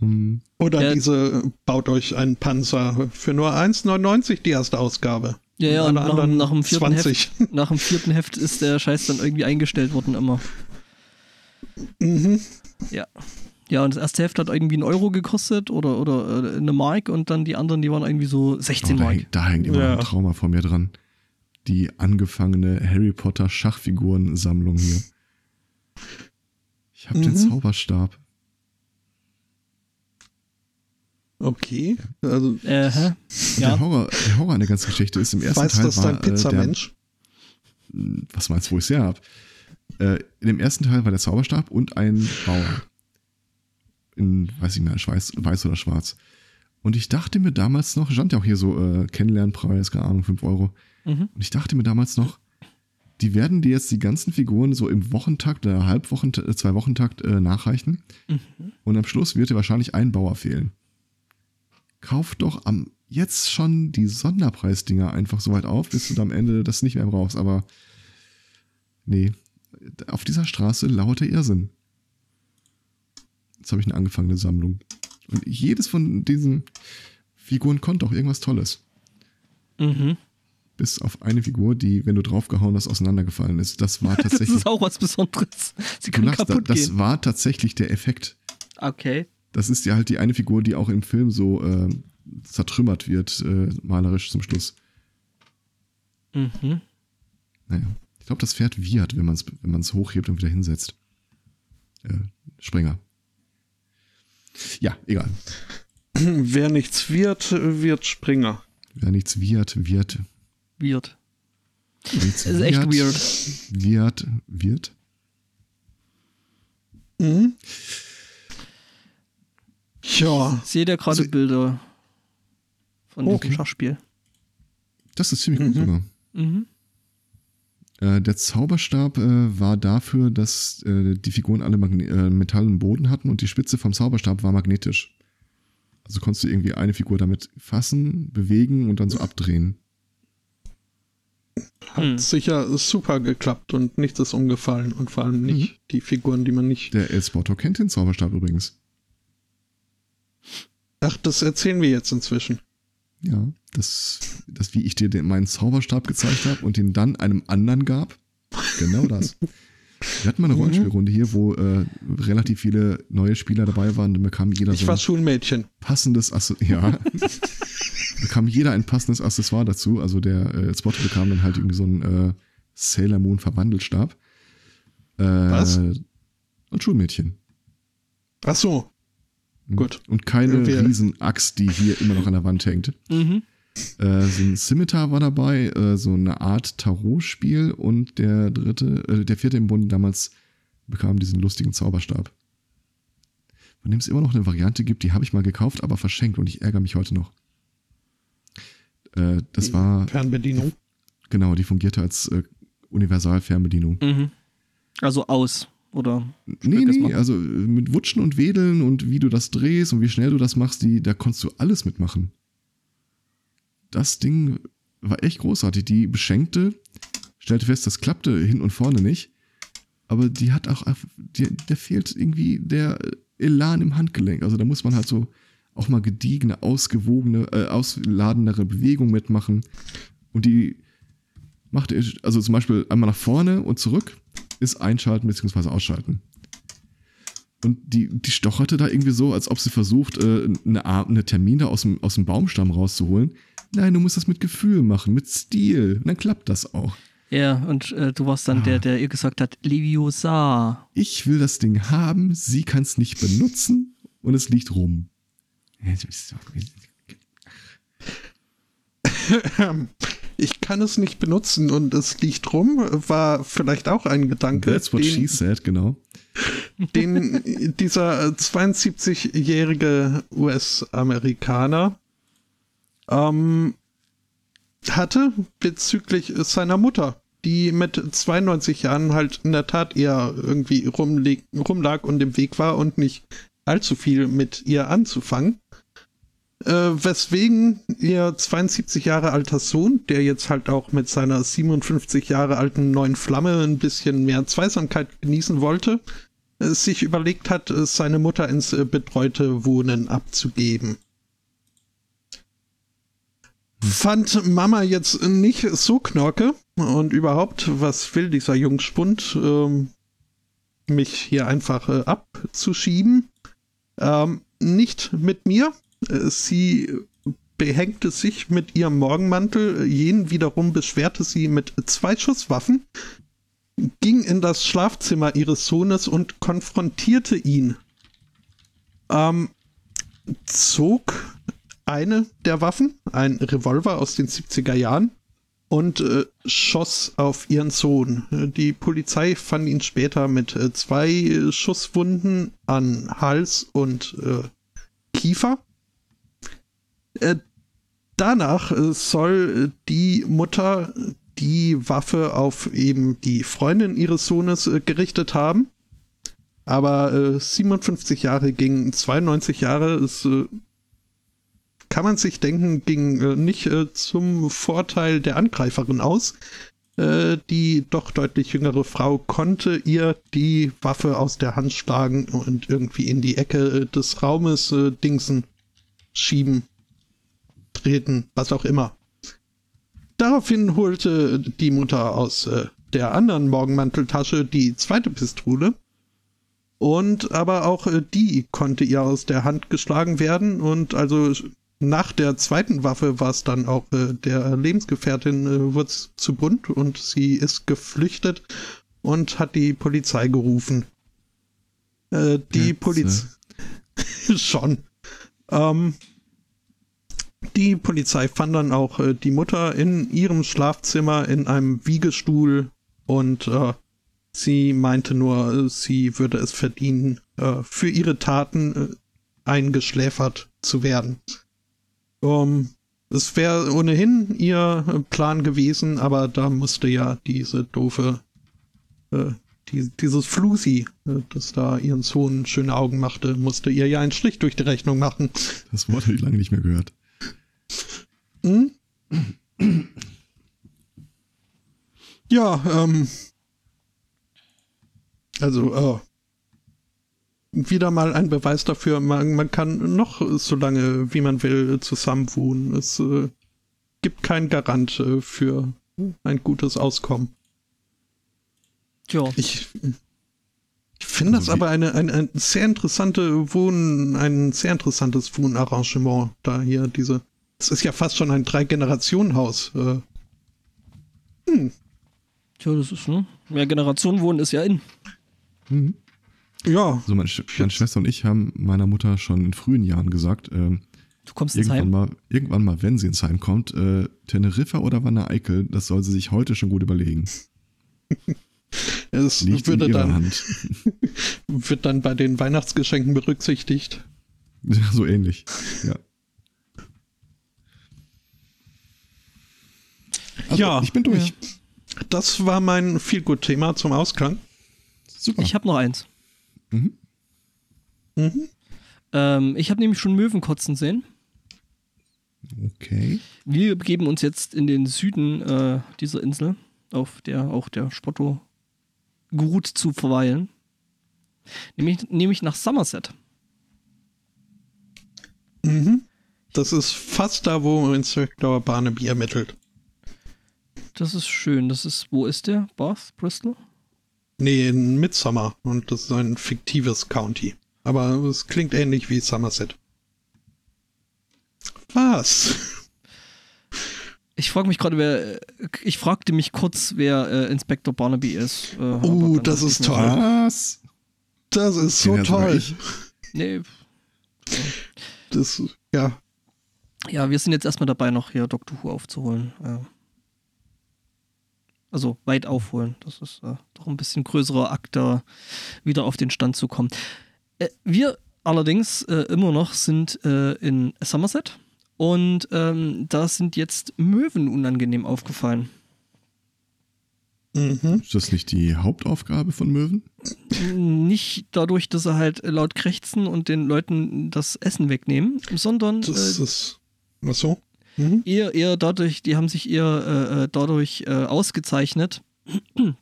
Ähm, Oder Ja. diese, baut euch einen Panzer für nur 1,99 die erste Ausgabe. Ja, ja, und nach, nach, dem vierten 20. Heft, (laughs) nach dem vierten Heft ist der Scheiß dann irgendwie eingestellt worden immer. Mhm. Ja. Ja, und das erste Heft hat irgendwie einen Euro gekostet oder, oder äh, eine Mark und dann die anderen, die waren irgendwie so oh, 16 da, Mark. hängt, da hängt immer Ja. ein Trauma vor mir dran. Die angefangene Harry Potter Schachfigurensammlung hier. Ich habe den Mhm. Zauberstab. Okay. Also, Äh, Ja. der, Horror, der Horror an der ganzen Geschichte ist im ersten weißt Teil das war, dein äh, der, Pizzamensch? was meinst du, wo ich es her habe? Äh, in dem ersten Teil war der Zauberstab und ein Bauer. In, weiß ich nicht mehr, weiß, weiß oder schwarz. Und ich dachte mir damals noch, stand ja auch hier so äh, Kennenlernpreis, keine Ahnung, 5 Euro. Mhm. Und ich dachte mir damals noch, die werden dir jetzt die ganzen Figuren so im Wochentakt oder Halbwochentakt, äh, zwei Wochentakt äh, nachreichen. Mhm. Und am Schluss wird dir wahrscheinlich ein Bauer fehlen. Kauf doch am jetzt schon die Sonderpreisdinger einfach so weit auf, bis du am Ende das nicht mehr brauchst. Aber nee, auf dieser Straße lauert der Irrsinn. Jetzt habe ich eine angefangene Sammlung. Und jedes von diesen Figuren konnte auch irgendwas Tolles. Mhm. Bis auf eine Figur, die, wenn du draufgehauen hast, auseinandergefallen ist. Das war (laughs) Das tatsächlich. ist auch was Besonderes. Sie kann lachst, da- kaputt das gehen. war tatsächlich der Effekt. Okay. Das ist ja halt die eine Figur, die auch im Film so äh, zertrümmert wird, äh, malerisch zum Schluss. Mhm. Naja. Ich glaube, das Pferd wiehert, wenn man es wenn man's hochhebt und wieder hinsetzt. Äh, Springer. Ja, egal. (clears throat) Wer nichts wird, wird Springer. Wer nichts wiehert, wird. Weird. Nichts Das ist echt weird. Wiehert, wird. Mhm. Ja, Seht ihr gerade Also- Bilder von Oh, diesem okay. Schachspiel? Das ist ziemlich gut Mhm. sogar. Mhm. Äh, der Zauberstab äh, war dafür, dass äh, die Figuren alle Magne äh, Metall im Boden hatten und die Spitze vom Zauberstab war magnetisch. Also konntest du irgendwie eine Figur damit fassen, bewegen und dann so abdrehen. hat Hm. sicher super geklappt und nichts ist umgefallen und vor allem nicht die Figuren, die man nicht. Der El Sporto kennt den Zauberstab übrigens. Ach, das erzählen wir jetzt inzwischen. Ja, das, das wie ich dir den, meinen Zauberstab gezeigt habe und den dann einem anderen gab. Genau das. Wir hatten mal eine Mhm. Rollenspielrunde hier, wo äh, relativ viele neue Spieler dabei waren. Dann bekam jeder Ich so war ein Schulmädchen. passendes Asso Ja. (laughs) bekam jeder ein passendes Accessoire dazu. Also der äh, Spotter bekam dann halt irgendwie so einen äh, Sailor Moon Verwandelstab. Äh, Was? Und Schulmädchen. Ach so. Hm. Gut. Und keine Wir Riesenaxt, die hier immer noch an der Wand hängt. Mhm. Äh, so ein Scimitar war dabei, äh, so eine Art Tarot-Spiel und der dritte, äh, der vierte im Bund damals bekam diesen lustigen Zauberstab. Von dem es immer noch eine Variante gibt, die habe ich mal gekauft, aber verschenkt und ich ärgere mich heute noch. Äh, das war. Fernbedienung? Genau, die fungierte als äh, Universal-Fernbedienung. Mhm. Also aus, oder? Nee, nee, also mit Wutschen und Wedeln und wie du das drehst und wie schnell du das machst, die, da konntest du alles mitmachen. Das Ding war echt großartig. Die beschenkte, stellte fest, das klappte hin und vorne nicht. Aber die hat auch, die, der fehlt irgendwie der Elan im Handgelenk. Also da muss man halt so auch mal gediegene, ausgewogene, äh, ausladendere Bewegung mitmachen. Und die macht, also zum Beispiel einmal nach vorne und zurück ist einschalten bzw. ausschalten. Und die, die stocherte da irgendwie so, als ob sie versucht, äh, eine, eine Termine aus dem, aus dem Baumstamm rauszuholen. Nein, du musst das mit Gefühl machen, mit Stil. Und dann klappt das auch. Ja, und äh, du warst dann ah. der, der ihr gesagt hat, Leviosa. Ich will das Ding haben, sie kann es nicht benutzen und es liegt rum. (laughs) ich kann es nicht benutzen und es liegt rum, war vielleicht auch ein Gedanke. That's what den, she said, genau. Den dieser 72-jährige US-Amerikaner ähm, hatte bezüglich seiner Mutter, die mit 92 Jahren halt in der Tat eher irgendwie rumlag und im Weg war und nicht allzu viel mit ihr anzufangen. Äh, weswegen ihr 72 Jahre alter Sohn, der jetzt halt auch mit seiner 57 Jahre alten neuen Flamme ein bisschen mehr Zweisamkeit genießen wollte, äh, sich überlegt hat, äh, seine Mutter ins äh, betreute Wohnen abzugeben fand Mama jetzt nicht so knorke und überhaupt, was will dieser Jungspund, ähm, mich hier einfach äh, abzuschieben. Ähm, nicht mit mir. Sie behängte sich mit ihrem Morgenmantel, jenen wiederum beschwerte sie mit zwei Schusswaffen, ging in das Schlafzimmer ihres Sohnes und konfrontierte ihn. Ähm, zog eine der Waffen, ein Revolver aus den 70er Jahren, und äh, schoss auf ihren Sohn. Die Polizei fand ihn später mit äh, zwei Schusswunden an Hals und äh, Kiefer. Äh, danach äh, soll die Mutter die Waffe auf eben die Freundin ihres Sohnes äh, gerichtet haben. Aber 57 Jahre gegen 92 Jahre ist kann man sich denken, ging äh, nicht äh, zum Vorteil der Angreiferin aus. Äh, die doch deutlich jüngere Frau konnte ihr die Waffe aus der Hand schlagen und irgendwie in die Ecke äh, des Raumes äh, dingsen, schieben, treten, was auch immer. Daraufhin holte die Mutter aus äh, der anderen Morgenmanteltasche die zweite Pistole und aber auch die konnte ihr aus der Hand geschlagen werden und also nach der zweiten Waffe war es dann auch äh, der Lebensgefährtin äh, wurde zu bunt und sie ist geflüchtet und hat die Polizei gerufen. Äh, die Polizei (laughs) schon. Ähm, die Polizei fand dann auch äh, die Mutter in ihrem Schlafzimmer in einem Wiegestuhl und äh, sie meinte nur, äh, sie würde es verdienen, äh, für ihre Taten äh, eingeschläfert zu werden. Um, es wäre ohnehin ihr Plan gewesen, aber da musste ja diese doofe, äh, die, dieses Flusi, äh, das da ihren Sohn schöne Augen machte, musste ihr ja einen Strich durch die Rechnung machen. Das Wort habe ich lange nicht mehr gehört. Hm? Ja, ähm. Also, äh, wieder mal ein Beweis dafür, man, man kann noch so lange, wie man will, zusammenwohnen. Es äh, gibt keinen Garant äh, für ein gutes Auskommen. Ja. Ich, ich finde das aber eine, eine, eine sehr interessante Wohn, ein sehr interessantes Wohnarrangement, da hier diese Es ist ja fast schon ein Drei-Generationen-Haus. Äh. Hm. Tja, das ist, ne? Mehr Generationen wohnen ist ja in. Mhm. Ja. Also meine, Sch meine, Schwester und ich haben meiner Mutter schon in frühen Jahren gesagt, äh, du kommst irgendwann ins Heim. Mal, irgendwann mal, wenn sie ins Heim kommt, äh, Teneriffa oder Wanne Eickel, das soll sie sich heute schon gut überlegen. (laughs) Es Liegt würde in dann, Hand. (laughs) wird dann bei den Weihnachtsgeschenken berücksichtigt. (laughs) so ähnlich, ja. Also, ja, ich bin durch. Ja. Das war mein viel gut Thema zum Ausklang. Super. Ich habe noch eins. Mhm. Mhm. Ähm, ich habe nämlich schon Möwen kotzen sehen. Okay. Wir begeben uns jetzt in den Süden äh, dieser Insel, auf der auch der Spotto gut zu verweilen. Nämlich, nämlich nach Somerset. Mhm. Das ist fast da, wo Inspector Barnaby ermittelt. Das ist schön. Das ist, wo ist der? Bath? Bristol? Nee, in Midsummer. Und das ist ein fiktives County. Aber es klingt ähnlich wie Somerset. Was? Ich frage mich gerade, wer. Ich fragte mich kurz, wer äh, Inspektor Barnaby ist. Äh, oh, das ist toll. Was? Das ist so ja, toll. Nee. Das, ja. Ja, wir sind jetzt erstmal dabei, noch hier Doctor Who aufzuholen. Äh, also weit aufholen. Das ist äh, doch ein bisschen größerer Akt, da wieder auf den Stand zu kommen. Äh, wir allerdings äh, immer noch sind äh, in Somerset und ähm, da sind jetzt Möwen unangenehm aufgefallen. Mhm. Ist das nicht die Hauptaufgabe von Möwen? Nicht dadurch, dass sie halt laut krächzen und den Leuten das Essen wegnehmen, sondern. Das äh, ist. Was so? Mhm. Eher, eher dadurch, die haben sich eher äh, äh dadurch äh, ausgezeichnet. (clears throat)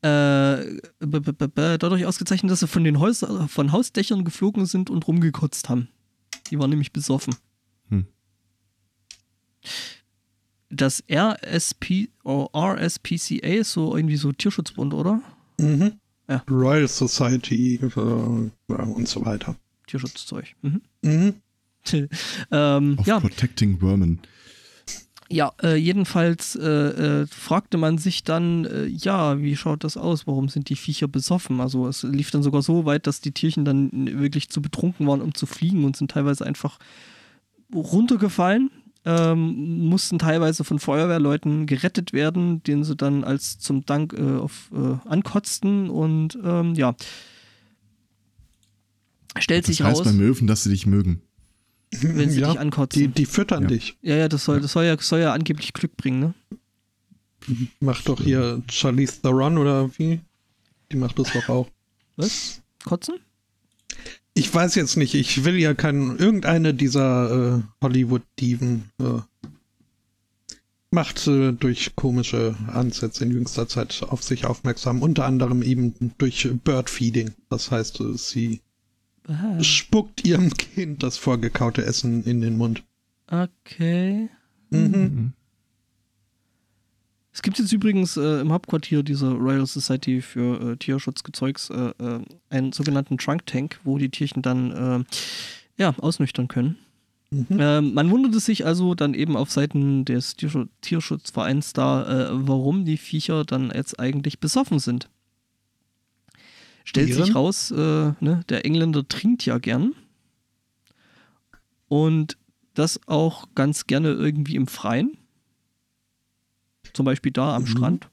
Äh, dadurch ausgezeichnet, dass sie von den Häus von Hausdächern geflogen sind und rumgekotzt haben. Die waren nämlich besoffen. Hm. Das RSP oder RSPCA ist so irgendwie so Tierschutzbund, oder? Mhm. Ja. Royal Society äh, und so weiter. Tierschutzzeug. Mhm. Mhm. (laughs) ähm, ja. Protecting Vermin. Ja, äh, jedenfalls äh, äh, fragte man sich dann, äh, ja, wie schaut das aus? Warum sind die Viecher besoffen? Also es lief dann sogar so weit, dass die Tierchen dann wirklich zu betrunken waren, um zu fliegen und sind teilweise einfach runtergefallen, ähm, mussten teilweise von Feuerwehrleuten gerettet werden, denen sie dann als zum Dank äh, auf, äh, ankotzten und ähm, ja. Stellt das sich heißt raus. bei Möwen, dass sie dich mögen wenn sie ja, dich ankotzen. Die, die füttern ja. dich. Ja, ja, das soll, das soll ja, soll ja angeblich Glück bringen, ne? Macht doch hier Charlize Theron oder wie? Die macht das doch auch. Was? Kotzen? Ich weiß jetzt nicht. Ich will ja kein irgendeine dieser äh, Hollywood-Diven äh, macht äh, durch komische Ansätze in jüngster Zeit auf sich aufmerksam. Unter anderem eben durch Birdfeeding. Das heißt, äh, sie Aha. spuckt ihrem Kind das vorgekaute Essen in den Mund. Okay. Mhm. Es gibt jetzt übrigens äh, im Hauptquartier dieser Royal Society für äh, Tierschutzgezeugs äh, äh einen sogenannten Trunk Tank, wo die Tierchen dann äh, ja, ausnüchtern können. Mhm. Ähm, man wunderte sich also dann eben auf Seiten des Tierschutz Tierschutzvereins da, äh, warum die Viecher dann jetzt eigentlich besoffen sind. Stellt sich raus, äh, ne, der Engländer trinkt ja gern. Und das auch ganz gerne irgendwie im Freien. Zum Beispiel da am mhm. Strand.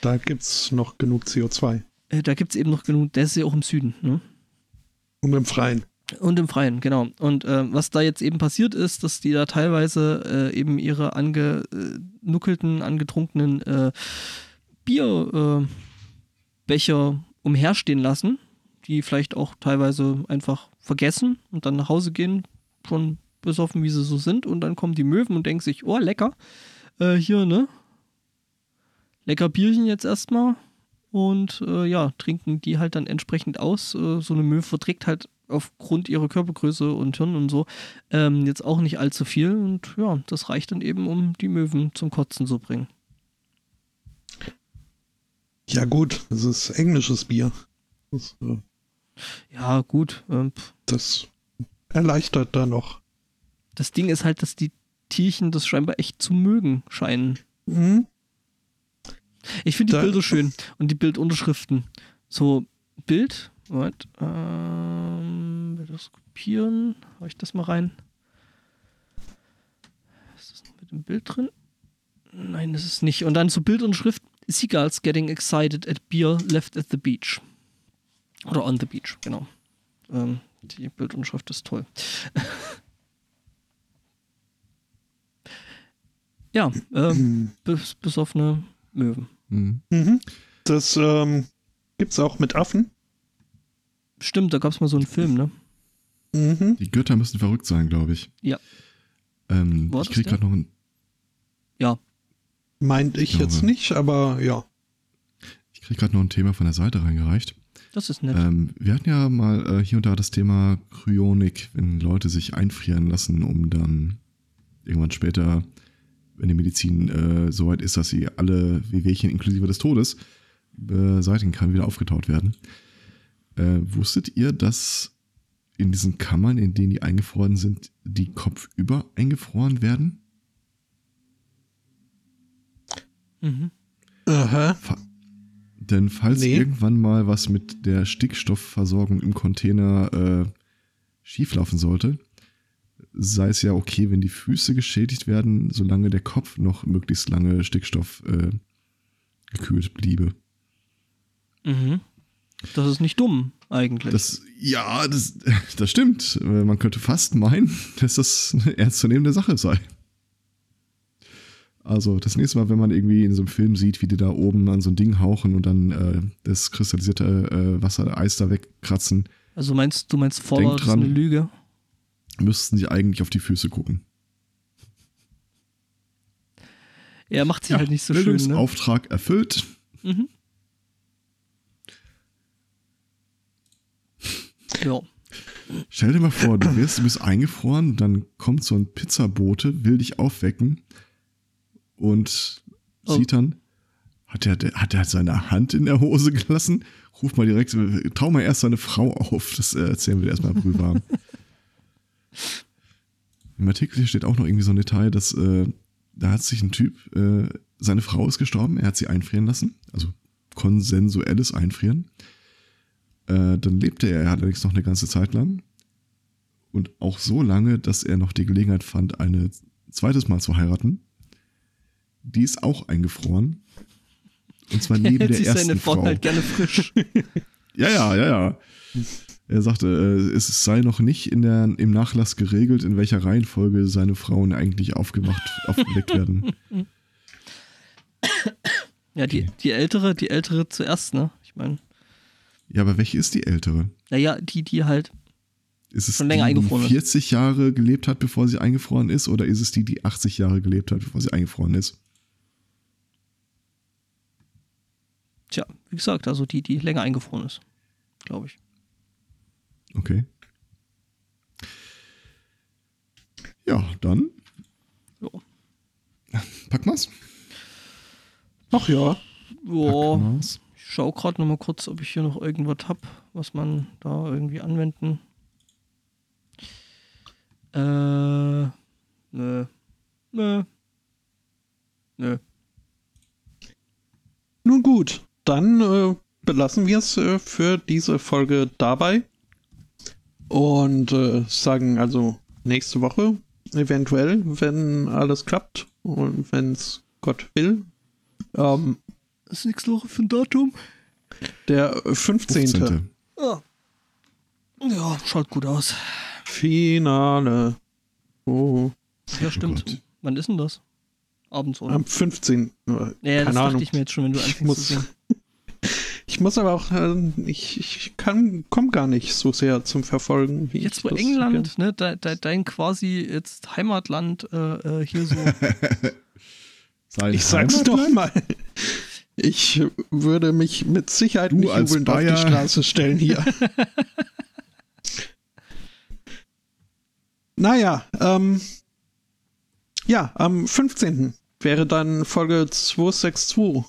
Da gibt es noch genug CO2. Äh, da gibt es eben noch genug, der ist ja auch im Süden. Ne? Und im Freien. Und im Freien, genau. Und äh, was da jetzt eben passiert ist, dass die da teilweise äh, eben ihre angenuckelten, angetrunkenen äh, Bierbecher umherstehen lassen, die vielleicht auch teilweise einfach vergessen und dann nach Hause gehen, schon besoffen, wie sie so sind. Und dann kommen die Möwen und denken sich, oh, lecker. Äh, hier, ne? Lecker Bierchen jetzt erstmal. Und äh, ja, trinken die halt dann entsprechend aus. Äh, so eine Möwe verträgt halt aufgrund ihrer Körpergröße und Hirn und so ähm, jetzt auch nicht allzu viel. Und ja, das reicht dann eben, um die Möwen zum Kotzen zu bringen. Ja, gut, es ist englisches Bier. Das, äh, ja, gut. Ähm, das erleichtert da noch. Das Ding ist halt, dass die Tierchen das scheinbar echt zu mögen scheinen. Mhm. Ich finde die da, Bilder schön und die Bildunterschriften. So, Bild, Moment, ähm, will das kopieren? Habe ich das mal rein? Ist das mit dem Bild drin? Nein, das ist nicht. Und dann so Bild und Schrift. Seagulls getting excited at beer left at the beach. Oder on the beach, genau. Ähm, die Bild und Schrift ist toll. (laughs) ja, ähm, bis, bis auf eine Möwen. Mhm. mhm. Das ähm, gibt es auch mit Affen. Stimmt, da gab es mal so einen Film, ne? Mhm. Die Götter müssen verrückt sein, glaube ich. Ja. Ähm, ich krieg gerade noch ein. Ja. Meint ich glaube, jetzt nicht, aber ja. Ich krieg gerade noch ein Thema von der Seite reingereicht. Das ist nett. Ähm, wir hatten ja mal äh, hier und da das Thema Kryonik, wenn Leute sich einfrieren lassen, um dann irgendwann später, wenn die Medizin äh, so weit ist, dass sie alle Wehwehchen inklusive des Todes beseitigen kann, wieder aufgetaut werden. Äh, wusstet ihr, dass in diesen Kammern, in denen die eingefroren sind, die kopfüber eingefroren werden? Mhm. Aha. Denn falls nee. irgendwann mal was mit der Stickstoffversorgung im Container äh, schieflaufen sollte, sei es ja okay, wenn die Füße geschädigt werden, solange der Kopf noch möglichst lange Stickstoff äh, gekühlt bliebe. Mhm. Das ist nicht dumm, eigentlich. Das, ja, das, (laughs) das stimmt. Man könnte fast meinen, (laughs) dass das eine ernstzunehmende Sache sei. Also das nächste Mal, wenn man irgendwie in so einem Film sieht, wie die da oben an so ein Ding hauchen und dann äh, das kristallisierte äh, Wasser, Eis da wegkratzen. Also meinst du meinst Fallout ist eine Lüge? Müssten sie eigentlich auf die Füße gucken. Er macht sie ja, halt nicht so schön. Ne? Auftrag erfüllt. Mhm. Ja. Stell dir mal vor, du wirst, du bist eingefroren, dann kommt so ein Pizzabote, will dich aufwecken und oh. sieht dann, hat er, hat er seine Hand in der Hose gelassen? Ruf mal direkt, trau mal erst seine Frau auf. Das erzählen wir erstmal prüfwarm. (laughs) Im Artikel steht auch noch irgendwie so ein Detail, dass äh, da hat sich ein Typ, äh, seine Frau ist gestorben, er hat sie einfrieren lassen, also konsensuelles Einfrieren. Äh, dann lebte er allerdings noch eine ganze Zeit lang. Und auch so lange, dass er noch die Gelegenheit fand, eine zweites Mal zu heiraten. Die ist auch eingefroren. Und zwar neben (laughs) der ersten seine Frau. halt gerne frisch. (laughs) ja, ja, ja, ja. Er sagte, äh, es sei noch nicht in der, im Nachlass geregelt, in welcher Reihenfolge seine Frauen eigentlich aufgemacht, (laughs) aufgeweckt werden. Ja, die, die ältere, die ältere zuerst, ne? Ich meine. Ja, aber welche ist die ältere? Naja, die, die halt ist es schon länger die, eingefroren die 40 ist. Jahre gelebt hat, bevor sie eingefroren ist, oder ist es die, die 80 Jahre gelebt hat, bevor sie eingefroren ist? Tja, wie gesagt, also die, die länger eingefroren ist, glaube ich. Okay. Ja, dann. Jo. Pack mal's. Ach ja. Ja schaue gerade noch mal kurz, ob ich hier noch irgendwas habe, was man da irgendwie anwenden. Äh, nö. Nö. Nö. Nun gut, dann äh, belassen wir es äh, für diese Folge dabei und äh, sagen also nächste Woche eventuell, wenn alles klappt und wenn es Gott will, ähm, was ist nächste Woche für ein Datum? Der 15. 15. Ja. ja, schaut gut aus. Finale. Oh. Ja, stimmt. Oh Wann ist denn das? Abends, oder? Am 15. Ja, Keine das Ahnung. dachte ich mir jetzt schon, wenn du anfängst ich muss, zu sehen. Ich muss aber auch, äh, ich, ich kann, komm gar nicht so sehr zum Verfolgen. Wie jetzt wo England, ne, de, de, dein quasi jetzt Heimatland äh, äh hier so. (laughs) ich sag's doch mal. Ich würde mich mit Sicherheit du nicht jubelnd auf die Straße stellen hier. (laughs) naja, ähm, ja, am 15. wäre dann Folge 262.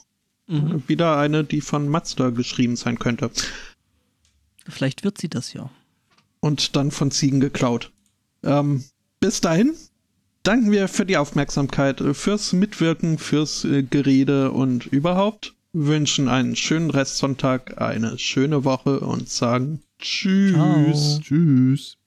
Mhm. Wieder eine, die von Mazda geschrieben sein könnte. Vielleicht wird sie das ja. Und dann von Ziegen geklaut. Ähm, bis dahin danken wir für die Aufmerksamkeit, fürs Mitwirken, fürs äh, Gerede und überhaupt wünschen einen schönen Restsonntag, eine schöne Woche und sagen Tschüss. Ciao. Tschüss.